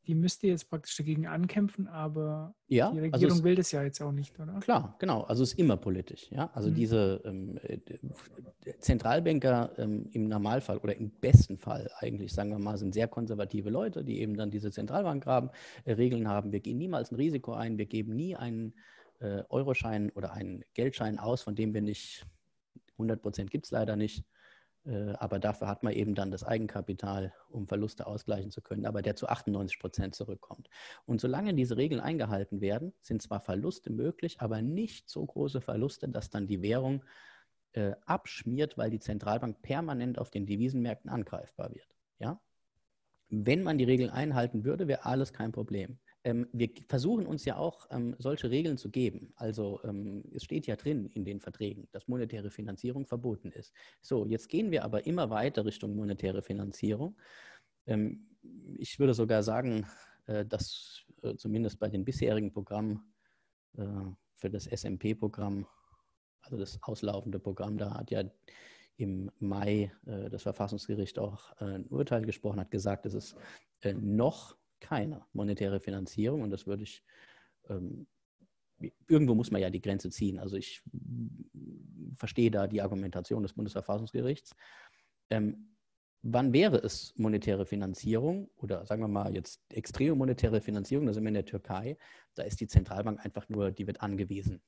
die müsste jetzt praktisch dagegen ankämpfen, aber ja, die also Regierung also will das ja jetzt auch nicht, oder? Klar, genau. Also es ist immer politisch. Ja? Also mhm. diese ähm, äh, Zentralbanker ähm, im Normalfall oder im besten Fall eigentlich, sagen wir mal, sind sehr konservative Leute, die eben dann diese Zentralbankregeln äh, haben. Wir gehen niemals ein Risiko ein, wir geben nie einen äh, Euroschein oder einen Geldschein aus, von dem wir nicht, 100 Prozent gibt es leider nicht, Äh, aber dafür hat man eben dann das Eigenkapital, um Verluste ausgleichen zu können, aber der zu 98 Prozent zurückkommt. Und solange diese Regeln eingehalten werden, sind zwar Verluste möglich, aber nicht so große Verluste, dass dann die Währung äh, abschmiert, weil die Zentralbank permanent auf den Devisenmärkten angreifbar wird. Ja? Wenn man die Regeln einhalten würde, wäre alles kein Problem ähm, wir versuchen uns ja auch ähm, solche Regeln zu geben. Also ähm, es steht ja drin in den Verträgen, dass monetäre Finanzierung verboten ist. So, jetzt gehen wir aber immer weiter Richtung monetäre Finanzierung. Ähm, ich würde sogar sagen, äh, dass äh, zumindest bei den bisherigen Programmen äh, für das SMP-Programm, also das auslaufende Programm, da hat ja im Mai äh, das Verfassungsgericht auch äh, ein Urteil gesprochen, hat gesagt, es ist äh, noch keine monetäre Finanzierung und das würde ich, ähm, irgendwo muss man ja die Grenze ziehen. Also ich verstehe da die Argumentation des Bundesverfassungsgerichts. Ähm, wann wäre es monetäre Finanzierung oder sagen wir mal jetzt extreme monetäre Finanzierung, da sind wir in der Türkei, da ist die Zentralbank einfach nur, die wird angewiesen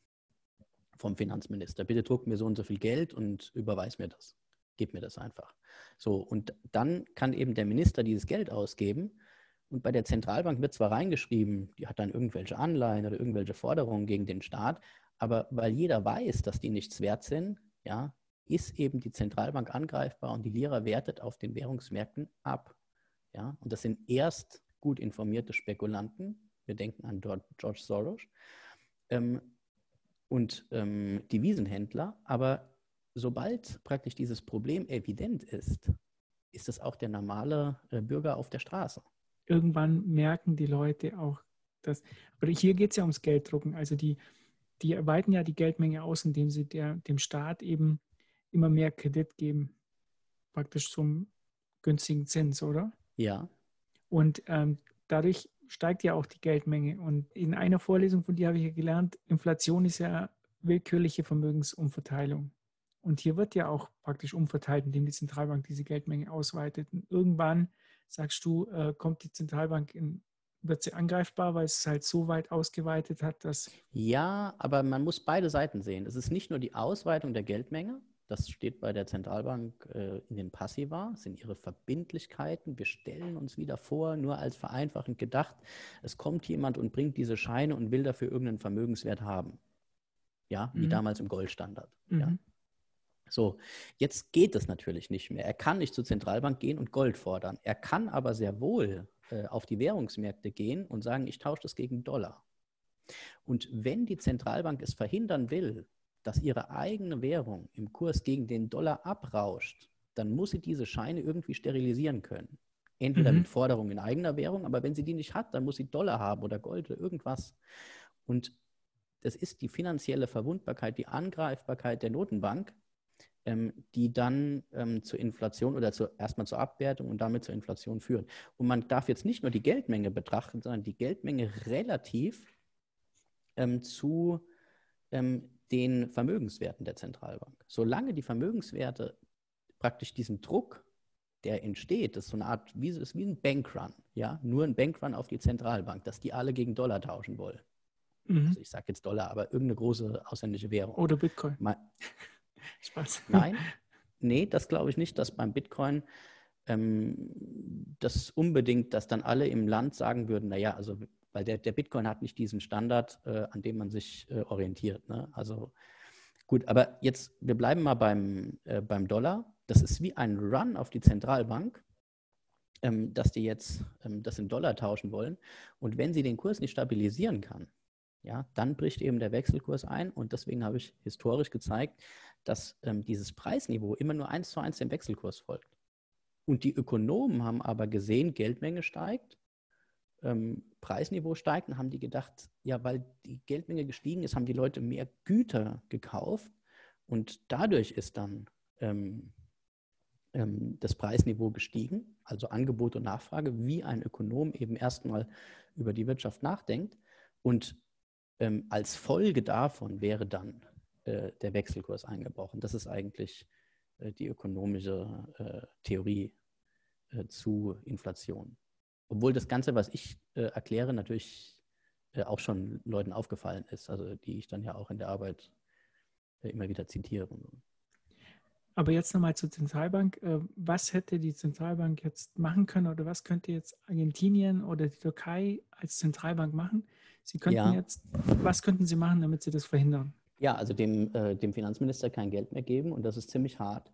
vom Finanzminister. Bitte druck mir so und so viel Geld und überweis mir das. Gib mir das einfach. So, und dann kann eben der Minister dieses Geld ausgeben und bei der Zentralbank wird zwar reingeschrieben, die hat dann irgendwelche Anleihen oder irgendwelche Forderungen gegen den Staat, aber weil jeder weiß, dass die nichts wert sind, ja, ist eben die Zentralbank angreifbar und die Lira wertet auf den Währungsmärkten ab. Ja, und das sind erst gut informierte Spekulanten. Wir denken an George Soros ähm, und ähm, Devisenhändler. Aber sobald praktisch dieses Problem evident ist, ist es auch der normale äh, Bürger auf der Straße irgendwann merken die Leute auch, dass, aber hier geht es ja ums Gelddrucken. Also die, die erweitern ja die Geldmenge aus, indem sie der, dem Staat eben immer mehr Kredit geben, praktisch zum günstigen Zins, oder? Ja. Und ähm, dadurch steigt ja auch die Geldmenge. Und in einer Vorlesung von dir habe ich ja gelernt, Inflation ist ja willkürliche Vermögensumverteilung. Und hier wird ja auch praktisch umverteilt, indem die Zentralbank diese Geldmenge ausweitet. Und irgendwann sagst du, äh, kommt die Zentralbank in, wird sie angreifbar, weil es halt so weit ausgeweitet hat, dass. Ja, aber man muss beide Seiten sehen. Es ist nicht nur die Ausweitung der Geldmenge, das steht bei der Zentralbank äh, in den Passiva, sind ihre Verbindlichkeiten. Wir stellen uns wieder vor, nur als vereinfachend gedacht, es kommt jemand und bringt diese Scheine und will dafür irgendeinen Vermögenswert haben. Ja, wie mhm. damals im Goldstandard. Mhm. Ja. So, jetzt geht es natürlich nicht mehr. Er kann nicht zur Zentralbank gehen und Gold fordern. Er kann aber sehr wohl äh, auf die Währungsmärkte gehen und sagen, ich tausche das gegen Dollar. Und wenn die Zentralbank es verhindern will, dass ihre eigene Währung im Kurs gegen den Dollar abrauscht, dann muss sie diese Scheine irgendwie sterilisieren können. Entweder mhm. mit Forderungen in eigener Währung, aber wenn sie die nicht hat, dann muss sie Dollar haben oder Gold oder irgendwas. Und das ist die finanzielle Verwundbarkeit, die Angreifbarkeit der Notenbank, die dann ähm, zur Inflation oder zu, erstmal zur Abwertung und damit zur Inflation führen. Und man darf jetzt nicht nur die Geldmenge betrachten, sondern die Geldmenge relativ ähm, zu ähm, den Vermögenswerten der Zentralbank. Solange die Vermögenswerte praktisch diesen Druck, der entsteht, das ist so eine Art, wie, ist wie ein Bankrun, ja, nur ein Bankrun auf die Zentralbank, dass die alle gegen Dollar tauschen wollen. Mhm. Also ich sage jetzt Dollar, aber irgendeine große ausländische Währung. Oder Bitcoin. Mal, Spaß. Nein, nee, das glaube ich nicht, dass beim Bitcoin ähm, das unbedingt, dass dann alle im Land sagen würden, naja, also weil der, der Bitcoin hat nicht diesen Standard, äh, an dem man sich äh, orientiert. Ne? Also gut, aber jetzt, wir bleiben mal beim, äh, beim Dollar. Das ist wie ein Run auf die Zentralbank, ähm, dass die jetzt ähm, das in Dollar tauschen wollen. Und wenn sie den Kurs nicht stabilisieren kann, ja, dann bricht eben der Wechselkurs ein und deswegen habe ich historisch gezeigt, dass ähm, dieses Preisniveau immer nur eins zu eins dem Wechselkurs folgt. Und die Ökonomen haben aber gesehen, Geldmenge steigt, ähm, Preisniveau steigt und haben die gedacht, ja, weil die Geldmenge gestiegen ist, haben die Leute mehr Güter gekauft und dadurch ist dann ähm, ähm das Preisniveau gestiegen, also Angebot und Nachfrage, wie ein Ökonom eben erstmal über die Wirtschaft nachdenkt. Und ähm, als Folge davon wäre dann äh, der Wechselkurs eingebrochen. Das ist eigentlich äh, die ökonomische äh, Theorie zu Inflation. Obwohl das Ganze, was ich erkläre, natürlich auch schon Leuten aufgefallen ist, also die ich dann ja auch in der Arbeit immer wieder zitiere. Aber jetzt nochmal zur Zentralbank. Was hätte die Zentralbank jetzt machen können oder was könnte jetzt Argentinien oder die Türkei als Zentralbank machen? Sie könnten ja. jetzt, was könnten sie machen, damit sie das verhindern? Ja, also dem, äh, dem Finanzminister kein Geld mehr geben und das ist ziemlich hart.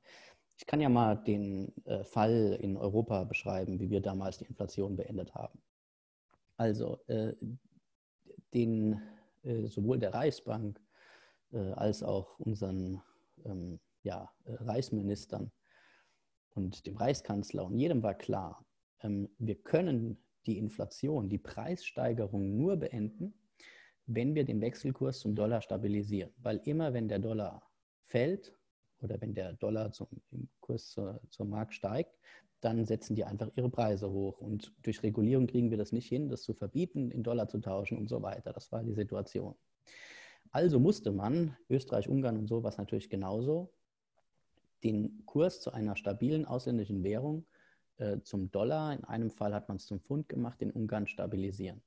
Ich kann ja mal den äh, Fall in Europa beschreiben, wie wir damals die Inflation beendet haben. Also äh, den, äh, sowohl der Reichsbank äh, als auch unseren ähm, ja, äh, Reichsministern und dem Reichskanzler und jedem war klar, ähm, wir können die Inflation, die Preissteigerung nur beenden, wenn wir den Wechselkurs zum Dollar stabilisieren. Weil immer, wenn der Dollar fällt oder wenn der Dollar zum Kurs zur, zur Markt steigt, dann setzen die einfach ihre Preise hoch. Und durch Regulierung kriegen wir das nicht hin, das zu verbieten, in Dollar zu tauschen und so weiter. Das war die Situation. Also musste man, Österreich, Ungarn und so, was natürlich genauso, den Kurs zu einer stabilen ausländischen Währung äh, zum Dollar, in einem Fall hat man es zum Pfund gemacht, in Ungarn stabilisieren.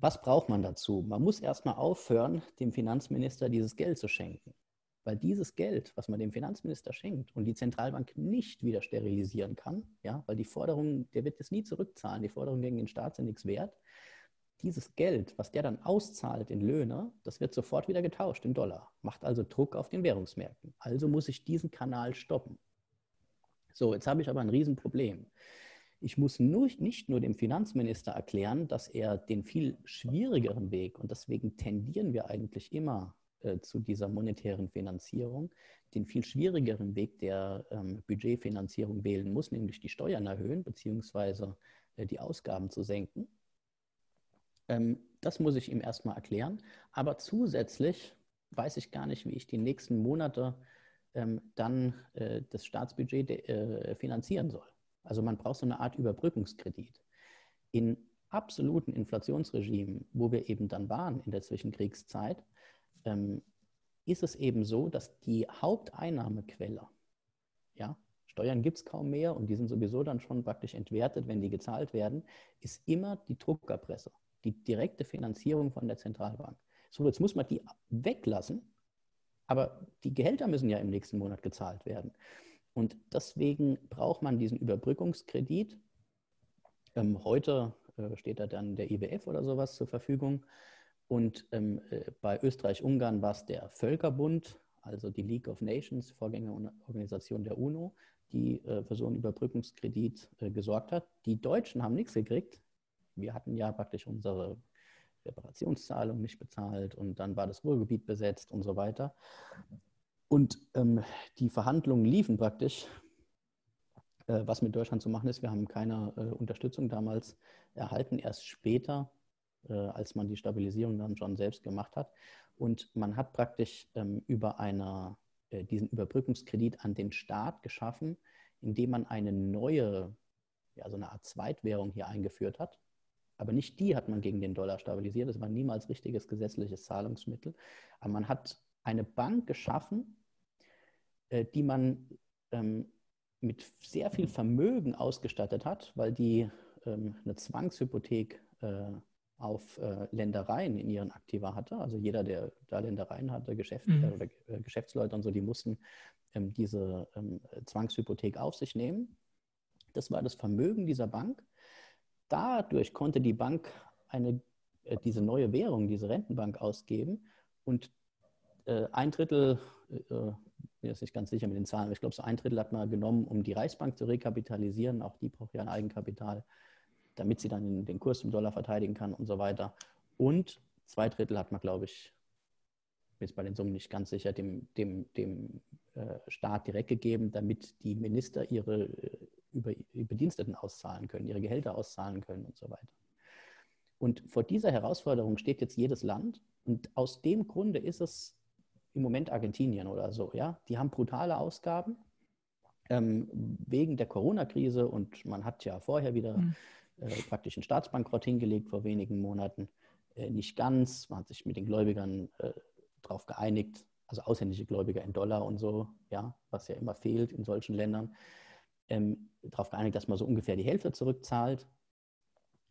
Was braucht man dazu? Man muss erstmal aufhören, dem Finanzminister dieses Geld zu schenken. Weil dieses Geld, was man dem Finanzminister schenkt und die Zentralbank nicht wieder sterilisieren kann, ja, weil die Forderungen, der wird das nie zurückzahlen, die Forderungen gegen den Staat sind nichts wert. Dieses Geld, was der dann auszahlt in Löhne, das wird sofort wieder getauscht in Dollar, macht also Druck auf den Währungsmärkten. Also muss ich diesen Kanal stoppen. So, jetzt habe ich aber ein Riesenproblem. Ich muss nur, nicht nur dem Finanzminister erklären, dass er den viel schwierigeren Weg, und deswegen tendieren wir eigentlich immer äh, zu dieser monetären Finanzierung, den viel schwierigeren Weg der ähm, Budgetfinanzierung wählen muss, nämlich die Steuern erhöhen bzw. Äh, die Ausgaben zu senken. Ähm, das muss ich ihm erstmal erklären. Aber zusätzlich weiß ich gar nicht, wie ich die nächsten Monate ähm, dann äh, das Staatsbudget äh, finanzieren soll. Also man braucht so eine Art Überbrückungskredit. In absoluten Inflationsregimen, wo wir eben dann waren in der Zwischenkriegszeit, ähm, ist es eben so, dass die Haupteinnahmequelle, ja, Steuern gibt es kaum mehr und die sind sowieso dann schon praktisch entwertet, wenn die gezahlt werden, ist immer die Druckerpresse, die direkte Finanzierung von der Zentralbank. So, jetzt muss man die weglassen, aber die Gehälter müssen ja im nächsten Monat gezahlt werden. Und deswegen braucht man diesen Überbrückungskredit. Ähm, heute äh, steht da dann der IWF oder sowas zur Verfügung. Und ähm, äh, bei Österreich-Ungarn war es der Völkerbund, also die League of Nations, Vorgängerorganisation der UNO, die äh, für so einen Überbrückungskredit äh, gesorgt hat. Die Deutschen haben nichts gekriegt. Wir hatten ja praktisch unsere Reparationszahlung nicht bezahlt und dann war das Ruhrgebiet besetzt und so weiter. Und ähm, die Verhandlungen liefen praktisch. Äh, was mit Deutschland zu machen ist, wir haben keine äh, Unterstützung damals erhalten, erst später, äh, als man die Stabilisierung dann schon selbst gemacht hat. Und man hat praktisch ähm, über eine, äh, diesen Überbrückungskredit an den Staat geschaffen, indem man eine neue, ja, so eine Art Zweitwährung hier eingeführt hat. Aber nicht die hat man gegen den Dollar stabilisiert. Das war niemals richtiges gesetzliches Zahlungsmittel. Aber man hat eine Bank geschaffen, äh, die man ähm, mit sehr viel Vermögen ausgestattet hat, weil die ähm, eine Zwangshypothek äh, auf äh, Ländereien in ihren Aktiva hatte. Also jeder, der da Ländereien hatte, Geschäft, mhm. oder Geschäftsleute und so, die mussten ähm, diese Zwangshypothek auf sich nehmen. Das war das Vermögen dieser Bank. Dadurch konnte die Bank eine, diese neue Währung, diese Rentenbank ausgeben und ein Drittel bin jetzt nicht ganz sicher mit den Zahlen, aber ich glaube, so ein Drittel hat man genommen, um die Reichsbank zu rekapitalisieren. Auch die braucht ja ein Eigenkapital, damit sie dann den Kurs im Dollar verteidigen kann und so weiter. Und zwei Drittel hat man, glaube ich, jetzt bei den Summen nicht ganz sicher, dem, dem, dem äh, Staat direkt gegeben, damit die Minister ihre äh, über, Bediensteten auszahlen können, ihre Gehälter auszahlen können und so weiter. Und vor dieser Herausforderung steht jetzt jedes Land. Und aus dem Grunde ist es im Moment Argentinien oder so, ja, die haben brutale Ausgaben ähm, wegen der Corona-Krise und man hat ja vorher wieder mhm. äh, praktisch einen Staatsbankrott hingelegt vor wenigen Monaten. Äh, nicht ganz, man hat sich mit den Gläubigern äh, darauf geeinigt, also ausländische Gläubiger in Dollar und so, ja, was ja immer fehlt in solchen Ländern, ähm, darauf geeinigt, dass man so ungefähr die Hälfte zurückzahlt,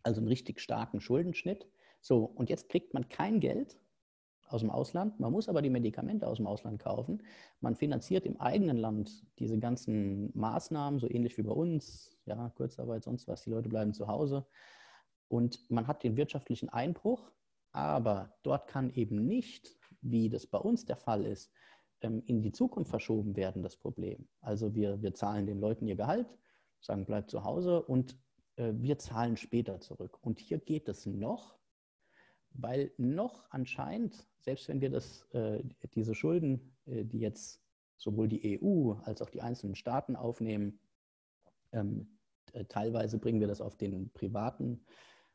also einen richtig starken Schuldenschnitt. So, und jetzt kriegt man kein Geld aus dem Ausland. Man muss aber die Medikamente aus dem Ausland kaufen. Man finanziert im eigenen Land diese ganzen Maßnahmen, so ähnlich wie bei uns, ja, Kurzarbeit, sonst was, die Leute bleiben zu Hause. Und man hat den wirtschaftlichen Einbruch, aber dort kann eben nicht, wie das bei uns der Fall ist, ähm, in die Zukunft verschoben werden, das Problem. Also wir, wir zahlen den Leuten ihr Gehalt, sagen, bleibt zu Hause und äh, wir zahlen später zurück. Und hier geht es noch, weil noch anscheinend, selbst wenn wir das, äh, diese Schulden, äh, die jetzt sowohl die EU als auch die einzelnen Staaten aufnehmen, ähm, teilweise bringen wir das auf den privaten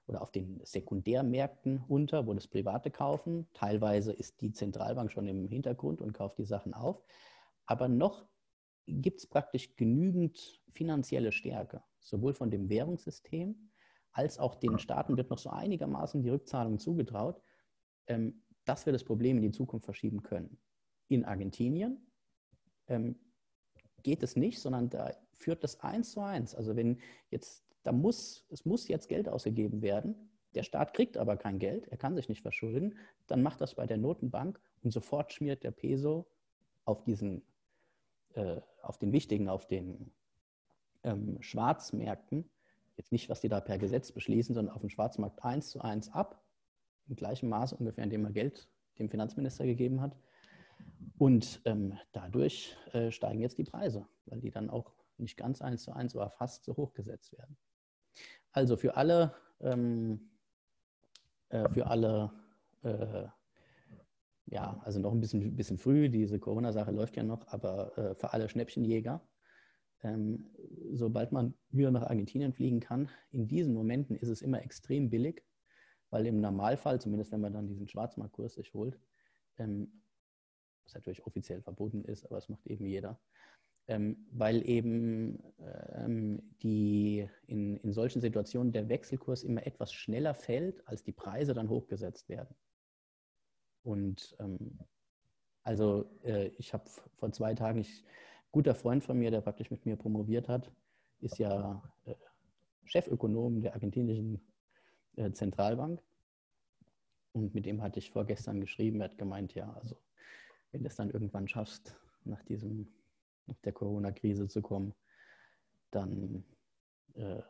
oder auf den Sekundärmärkten unter, wo das Private kaufen. Teilweise ist die Zentralbank schon im Hintergrund und kauft die Sachen auf. Aber noch gibt es praktisch genügend finanzielle Stärke, sowohl von dem Währungssystem als auch den Staaten wird noch so einigermaßen die Rückzahlung zugetraut, ähm, dass wir das Problem in die Zukunft verschieben können. In Argentinien ähm, geht es nicht, sondern da führt das eins zu eins. Also wenn jetzt, da muss, es muss jetzt Geld ausgegeben werden, der Staat kriegt aber kein Geld, er kann sich nicht verschulden, dann macht das bei der Notenbank und sofort schmiert der Peso auf diesen, äh, auf den wichtigen, auf den ähm, Schwarzmärkten jetzt nicht, was die da per Gesetz beschließen, sondern auf dem Schwarzmarkt eins zu eins ab, im gleichen Maße ungefähr, in dem er Geld dem Finanzminister gegeben hat. Und ähm, dadurch äh, steigen jetzt die Preise, weil die dann auch nicht ganz eins zu eins, aber fast so hoch gesetzt werden. Also für alle, ähm, äh, für alle, äh, ja, also noch ein bisschen, bisschen früh, diese Corona-Sache läuft ja noch, aber äh, für alle Schnäppchenjäger, ähm, sobald man wieder nach Argentinien fliegen kann, in diesen Momenten ist es immer extrem billig, weil im Normalfall, zumindest wenn man dann diesen Schwarzmarktkurs sich holt, ähm, was natürlich offiziell verboten ist, aber es macht eben jeder, ähm, weil eben ähm, die in, in solchen Situationen der Wechselkurs immer etwas schneller fällt, als die Preise dann hochgesetzt werden. Und ähm, also äh, ich habe vor zwei Tagen, ich guter Freund von mir, der praktisch mit mir promoviert hat, ist ja äh, Chefökonom der argentinischen äh, Zentralbank. Und mit dem hatte ich vorgestern geschrieben, er hat gemeint, ja, also wenn du es dann irgendwann schaffst, nach diesem, nach der Corona-Krise zu kommen, dann, äh,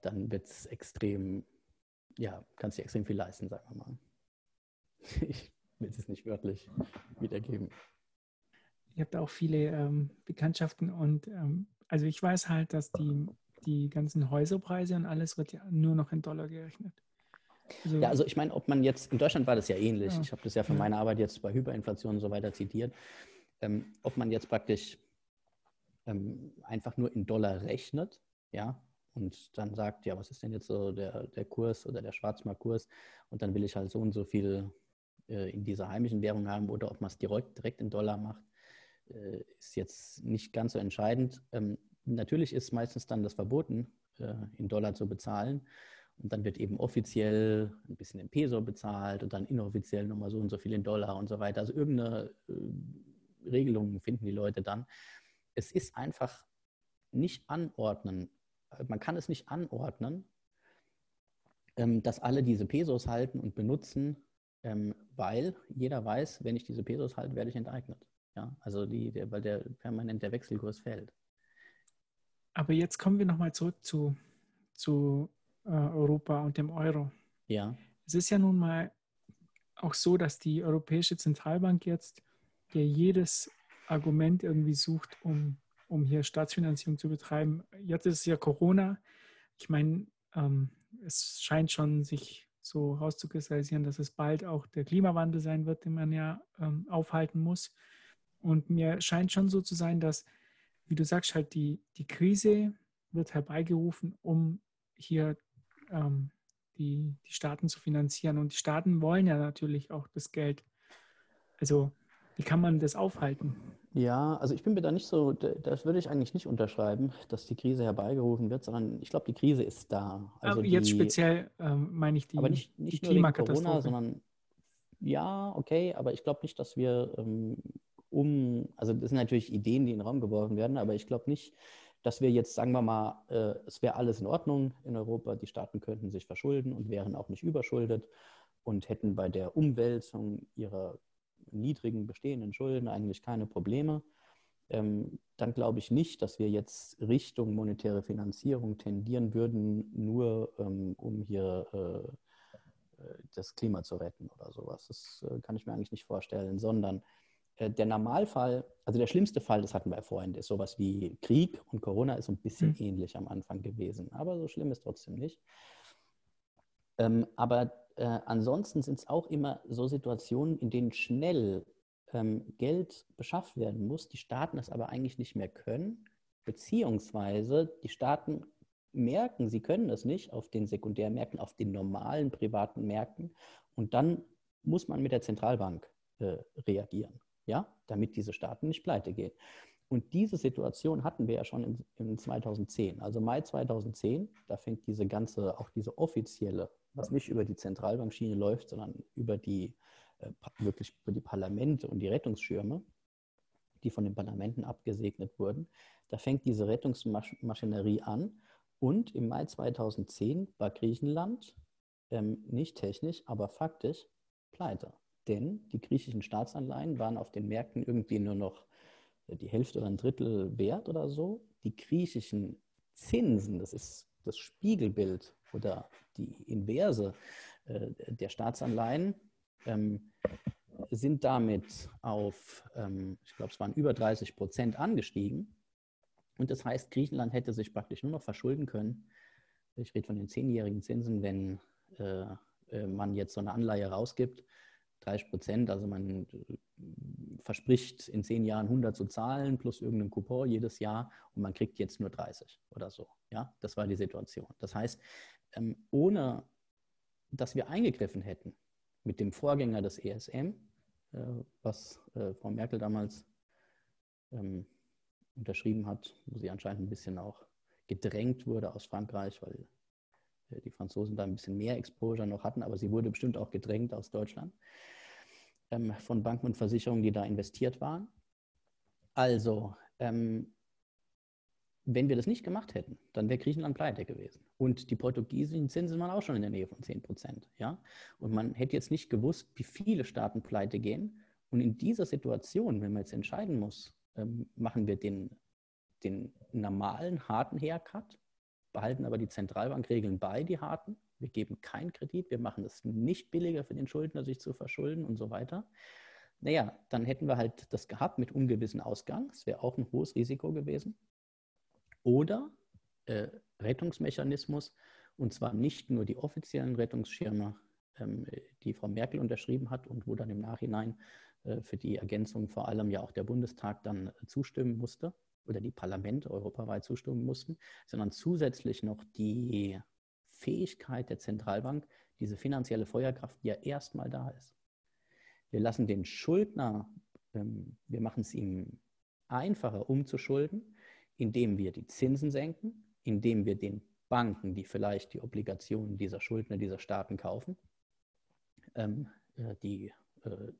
dann wird es extrem, ja, kannst du extrem viel leisten, sagen wir mal. Ich will es nicht wörtlich wiedergeben ich habe da auch viele ähm, Bekanntschaften und ähm, also ich weiß halt, dass die, die ganzen Häuserpreise und alles wird ja nur noch in Dollar gerechnet. Also, ja, also ich meine, ob man jetzt, in Deutschland war das ja ähnlich, ja. ich habe das ja für meine Arbeit jetzt bei Hyperinflation und so weiter zitiert, ähm, ob man jetzt praktisch ähm, einfach nur in Dollar rechnet, ja, und dann sagt, ja, was ist denn jetzt so der, der Kurs oder der Schwarzmarktkurs? Und dann will ich halt so und so viel äh, in dieser heimischen Währung haben oder ob man es direkt, direkt in Dollar macht ist jetzt nicht ganz so entscheidend. Ähm, natürlich ist meistens dann das verboten, äh, in Dollar zu bezahlen. Und dann wird eben offiziell ein bisschen in Peso bezahlt und dann inoffiziell nochmal so und so viel in Dollar und so weiter. Also irgendeine äh, Regelung finden die Leute dann. Es ist einfach nicht anordnen. Man kann es nicht anordnen, ähm, dass alle diese Pesos halten und benutzen, ähm, weil jeder weiß, wenn ich diese Pesos halte, werde ich enteignet. Ja, also die, der, weil der permanent der Wechselkurs fällt. Aber jetzt kommen wir nochmal zurück zu, zu äh, Europa und dem Euro. Ja. Es ist ja nun mal auch so, dass die Europäische Zentralbank jetzt ja jedes Argument irgendwie sucht, um, um hier Staatsfinanzierung zu betreiben. Jetzt ist es ja Corona. Ich meine, ähm, es scheint schon sich so rauszukristallisieren, dass es bald auch der Klimawandel sein wird, den man ja ähm, aufhalten muss. Und mir scheint schon so zu sein, dass, wie du sagst, halt die, die Krise wird herbeigerufen, um hier ähm, die, die Staaten zu finanzieren. Und die Staaten wollen ja natürlich auch das Geld. Also wie kann man das aufhalten? Ja, also ich bin mir da nicht so, das würde ich eigentlich nicht unterschreiben, dass die Krise herbeigerufen wird, sondern ich glaube, die Krise ist da. Also aber jetzt die, speziell ähm, meine ich die, aber nicht, nicht die Klimakatastrophe. Corona, sondern ja, okay, aber ich glaube nicht, dass wir ähm, um, also das sind natürlich Ideen, die in den Raum geworfen werden, aber ich glaube nicht, dass wir jetzt, sagen wir mal, äh, es wäre alles in Ordnung in Europa, die Staaten könnten sich verschulden und wären auch nicht überschuldet und hätten bei der Umwälzung ihrer niedrigen bestehenden Schulden eigentlich keine Probleme, ähm, dann glaube ich nicht, dass wir jetzt Richtung monetäre Finanzierung tendieren würden, nur ähm, um hier äh, äh, das Klima zu retten oder sowas. Das äh, kann ich mir eigentlich nicht vorstellen, sondern der Normalfall, also der schlimmste Fall, das hatten wir ja vorhin, ist sowas wie Krieg und Corona ist so ein bisschen mhm. ähnlich am Anfang gewesen, aber so schlimm ist trotzdem nicht. Ähm, aber äh, ansonsten sind es auch immer so Situationen, in denen schnell ähm, Geld beschafft werden muss, die Staaten das aber eigentlich nicht mehr können, beziehungsweise die Staaten merken, sie können das nicht auf den Sekundärmärkten, auf den normalen privaten Märkten und dann muss man mit der Zentralbank äh, reagieren, ja, damit diese Staaten nicht pleite gehen. Und diese Situation hatten wir ja schon in, in 2010, also Mai 2010, da fängt diese ganze, auch diese offizielle, was nicht über die Zentralbankschiene läuft, sondern über die äh, wirklich über die Parlamente und die Rettungsschirme, die von den Parlamenten abgesegnet wurden. Da fängt diese Rettungsmaschinerie an und im Mai 2010 war Griechenland ähm, nicht technisch, aber faktisch pleite. Denn die griechischen Staatsanleihen waren auf den Märkten irgendwie nur noch äh, die Hälfte oder ein Drittel wert oder so. Die griechischen Zinsen, das ist das Spiegelbild oder die Inverse äh, der Staatsanleihen, ähm, sind damit auf, ähm, ich glaube, es waren über 30 Prozent angestiegen. Und das heißt, Griechenland hätte sich praktisch nur noch verschulden können. Ich rede von den zehnjährigen Zinsen, wenn äh, äh man jetzt so eine Anleihe rausgibt, 30 Prozent, also man äh, verspricht in zehn Jahren 100 zu zahlen plus irgendeinen Coupon jedes Jahr und man kriegt jetzt nur 30 oder so. Ja, das war die Situation. Das heißt, ähm, ohne dass wir eingegriffen hätten, mit dem Vorgänger des ESM, äh, was äh, Frau Merkel damals ähm, unterschrieben hat, wo sie anscheinend ein bisschen auch gedrängt wurde aus Frankreich, weil die Franzosen da ein bisschen mehr Exposure noch hatten, aber sie wurde bestimmt auch gedrängt aus Deutschland ähm, von Banken und Versicherungen, die da investiert waren. Also, ähm, wenn wir das nicht gemacht hätten, dann wäre Griechenland pleite gewesen. Und die portugiesischen Zinsen waren auch schon in der Nähe von 10 Prozent. Ja? Und man hätte jetzt nicht gewusst, wie viele Staaten pleite gehen. Und in dieser Situation, wenn man jetzt entscheiden muss, ähm, machen wir den, den normalen, harten Haircut, behalten aber die Zentralbankregeln bei, die harten. Wir geben keinen Kredit, wir machen es nicht billiger für den Schuldner, sich zu verschulden und so weiter. Naja, dann hätten wir halt das gehabt mit ungewissen Ausgang. Das wäre auch ein hohes Risiko gewesen. Oder äh, Rettungsmechanismus, und zwar nicht nur die offiziellen Rettungsschirme, ähm, die Frau Merkel unterschrieben hat und wo dann im Nachhinein äh, für die Ergänzung vor allem ja auch der Bundestag dann zustimmen musste oder die Parlamente europaweit zustimmen mussten, sondern zusätzlich noch die Fähigkeit der Zentralbank, diese finanzielle Feuerkraft, die ja erstmal da ist. Wir lassen den Schuldner, ähm, wir machen es ihm einfacher umzuschulden, indem wir die Zinsen senken, indem wir den Banken, die vielleicht die Obligationen dieser Schuldner, dieser Staaten kaufen, ähm, äh, die,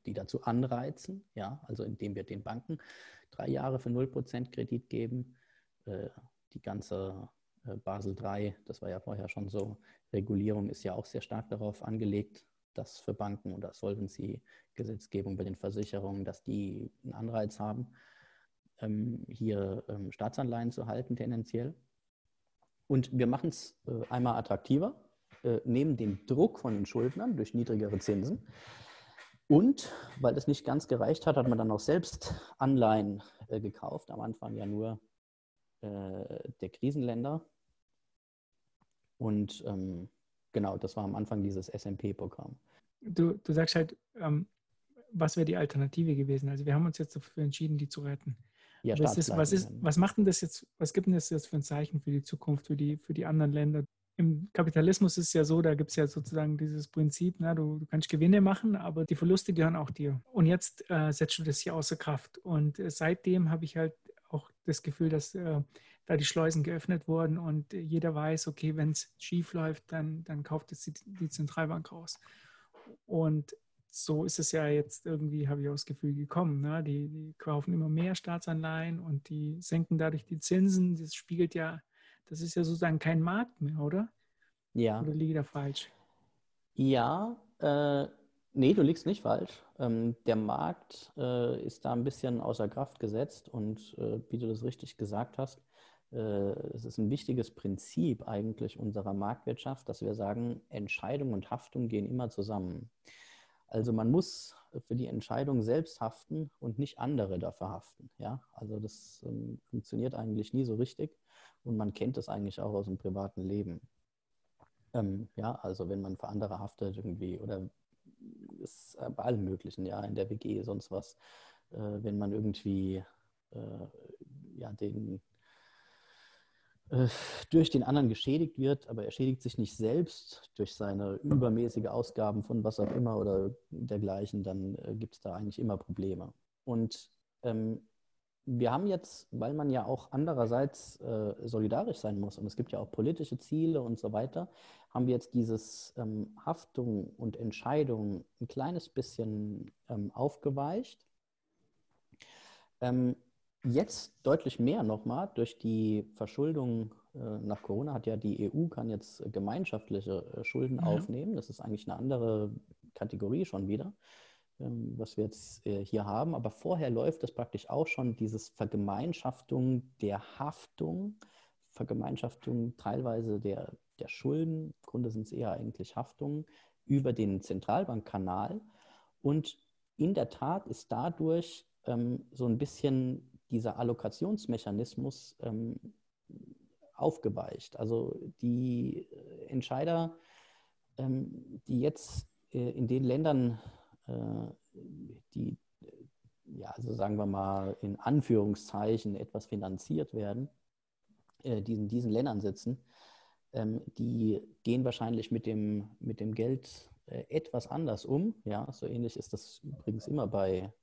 die dazu anreizen, ja, also indem wir den Banken drei Jahre für 0% Kredit geben, äh, die ganze äh, Basel III, das war ja vorher schon so, Regulierung ist ja auch sehr stark darauf angelegt, dass für Banken oder Solvency-Gesetzgebung bei den Versicherungen, dass die einen Anreiz haben, ähm, hier ähm, Staatsanleihen zu halten, tendenziell. Und wir machen es äh, einmal attraktiver, äh, nehmen den Druck von den Schuldnern durch niedrigere Zinsen. Und weil das nicht ganz gereicht hat, hat man dann auch selbst Anleihen äh, gekauft. Am Anfang ja nur äh, der Krisenländer. Und ähm, genau, das war am Anfang dieses SMP-Programm. Du, du sagst halt, ähm, was wäre die Alternative gewesen? Also wir haben uns jetzt dafür entschieden, die zu retten. Ja, was, ist, was, ist, was macht denn das jetzt, was gibt denn das jetzt für ein Zeichen für die Zukunft, für die, für die anderen Länder? Im Kapitalismus ist es ja so, da gibt es ja sozusagen dieses Prinzip, na, du, du, kannst Gewinne machen, aber die Verluste gehören auch dir. Und jetzt äh, setzt du das hier außer Kraft. Und äh, seitdem habe ich halt auch das Gefühl, dass äh, da die Schleusen geöffnet wurden und jeder weiß, okay, wenn es schief läuft, dann, dann kauft es die, die Zentralbank raus. Und so ist es ja jetzt irgendwie, habe ich auch das Gefühl, gekommen. Ne? Die, die kaufen immer mehr Staatsanleihen und die senken dadurch die Zinsen. Das spiegelt ja, das ist ja sozusagen kein Markt mehr, oder? Ja. Oder liege ich da falsch? Ja, äh, nee, du liegst nicht falsch. Ähm, der Markt äh, ist da ein bisschen außer Kraft gesetzt und äh, wie du das richtig gesagt hast, äh, es ist ein wichtiges Prinzip eigentlich unserer Marktwirtschaft, dass wir sagen, Entscheidung und Haftung gehen immer zusammen. Also man muss für die Entscheidung selbst haften und nicht andere dafür haften. Ja? Also das ähm, funktioniert eigentlich nie so richtig und man kennt das eigentlich auch aus dem privaten Leben. Ähm, ja, also wenn man für andere haftet irgendwie oder ist bei allem Möglichen, ja, in der WG, sonst was, äh, wenn man irgendwie äh, ja, den, äh, durch den anderen geschädigt wird, aber er schädigt sich nicht selbst durch seine übermäßige Ausgaben von was auch immer oder dergleichen, dann äh, gibt es da eigentlich immer Probleme. Und ähm, wir haben jetzt, weil man ja auch andererseits äh, solidarisch sein muss und es gibt ja auch politische Ziele und so weiter, haben wir jetzt dieses ähm, Haftung und Entscheidung ein kleines bisschen ähm, aufgeweicht. Ähm, jetzt deutlich mehr nochmal durch die Verschuldung äh, nach Corona hat ja die EU kann jetzt gemeinschaftliche äh, Schulden ja. aufnehmen. Das ist eigentlich eine andere Kategorie schon wieder. Ähm, was wir jetzt äh, hier haben. Aber vorher läuft es praktisch auch schon dieses Vergemeinschaftung der Haftung, Vergemeinschaftung teilweise der, der Schulden, im Grunde sind es eher eigentlich Haftungen, über den Zentralbankkanal. Und in der Tat ist dadurch ähm, so ein bisschen dieser Allokationsmechanismus ähm, aufgeweicht. Also die äh, Entscheider, ähm, die jetzt äh, in den Ländern die, ja, also sagen wir mal in Anführungszeichen etwas finanziert werden, äh, die in diesen Ländern sitzen, ähm, die gehen wahrscheinlich mit dem, mit dem Geld äh, etwas anders um. Ja, so ähnlich ist das übrigens immer bei,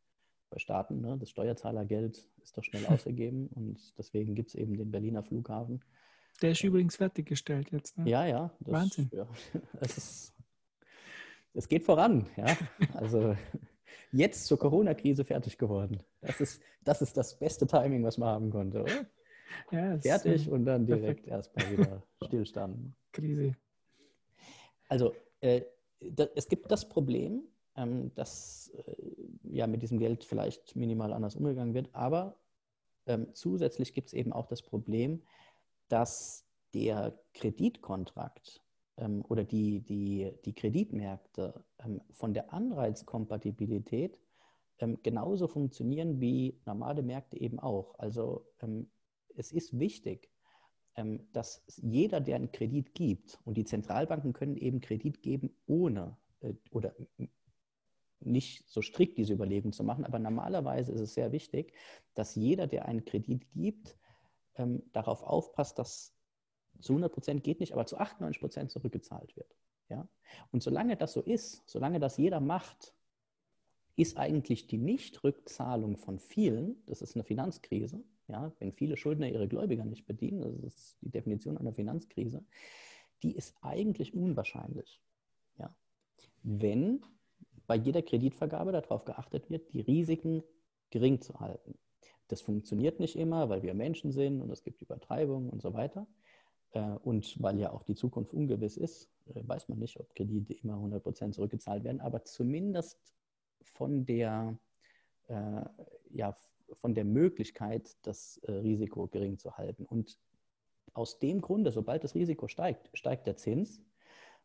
bei Staaten. Ne? Das Steuerzahlergeld ist doch schnell ausgegeben und deswegen gibt es eben den Berliner Flughafen. Der ist übrigens fertiggestellt jetzt. Ne? Ja, ja. Das, Wahnsinn. Ja, es ist es geht voran. Ja? Also jetzt zur Corona-Krise fertig geworden. Das ist, das ist das beste Timing, was man haben konnte, oder? Ja, fertig und dann direkt erstmal wieder Stillstand. Krise. Also äh, da, es gibt das Problem, ähm, dass äh, ja mit diesem Geld vielleicht minimal anders umgegangen wird, aber ähm, zusätzlich gibt es eben auch das Problem, dass der Kreditkontrakt ähm, oder die, die, die Kreditmärkte ähm, von der Anreizkompatibilität ähm, genauso funktionieren wie normale Märkte eben auch. Also ähm, es ist wichtig, ähm, dass jeder, der einen Kredit gibt, und die Zentralbanken können eben Kredit geben, ohne äh, oder nicht so strikt diese Überlegung zu machen, aber normalerweise ist es sehr wichtig, dass jeder, der einen Kredit gibt, ähm, darauf aufpasst, dass zu 100 Prozent geht nicht, aber zu 98 Prozent zurückgezahlt wird. Ja? Und solange das so ist, solange das jeder macht, ist eigentlich die Nichtrückzahlung von vielen, das ist eine Finanzkrise, ja, wenn viele Schuldner ihre Gläubiger nicht bedienen, das ist die Definition einer Finanzkrise, die ist eigentlich unwahrscheinlich. Ja. Wenn bei jeder Kreditvergabe darauf geachtet wird, die Risiken gering zu halten. Das funktioniert nicht immer, weil wir Menschen sind und es gibt Übertreibungen und so weiter. Äh, und weil ja auch die Zukunft ungewiss ist, äh, weiß man nicht, ob Kredite immer 100 Prozent zurückgezahlt werden, aber zumindest von der, äh, ja, von der Möglichkeit, das Risiko gering zu halten. Und aus dem Grunde, sobald das Risiko steigt, steigt der Zins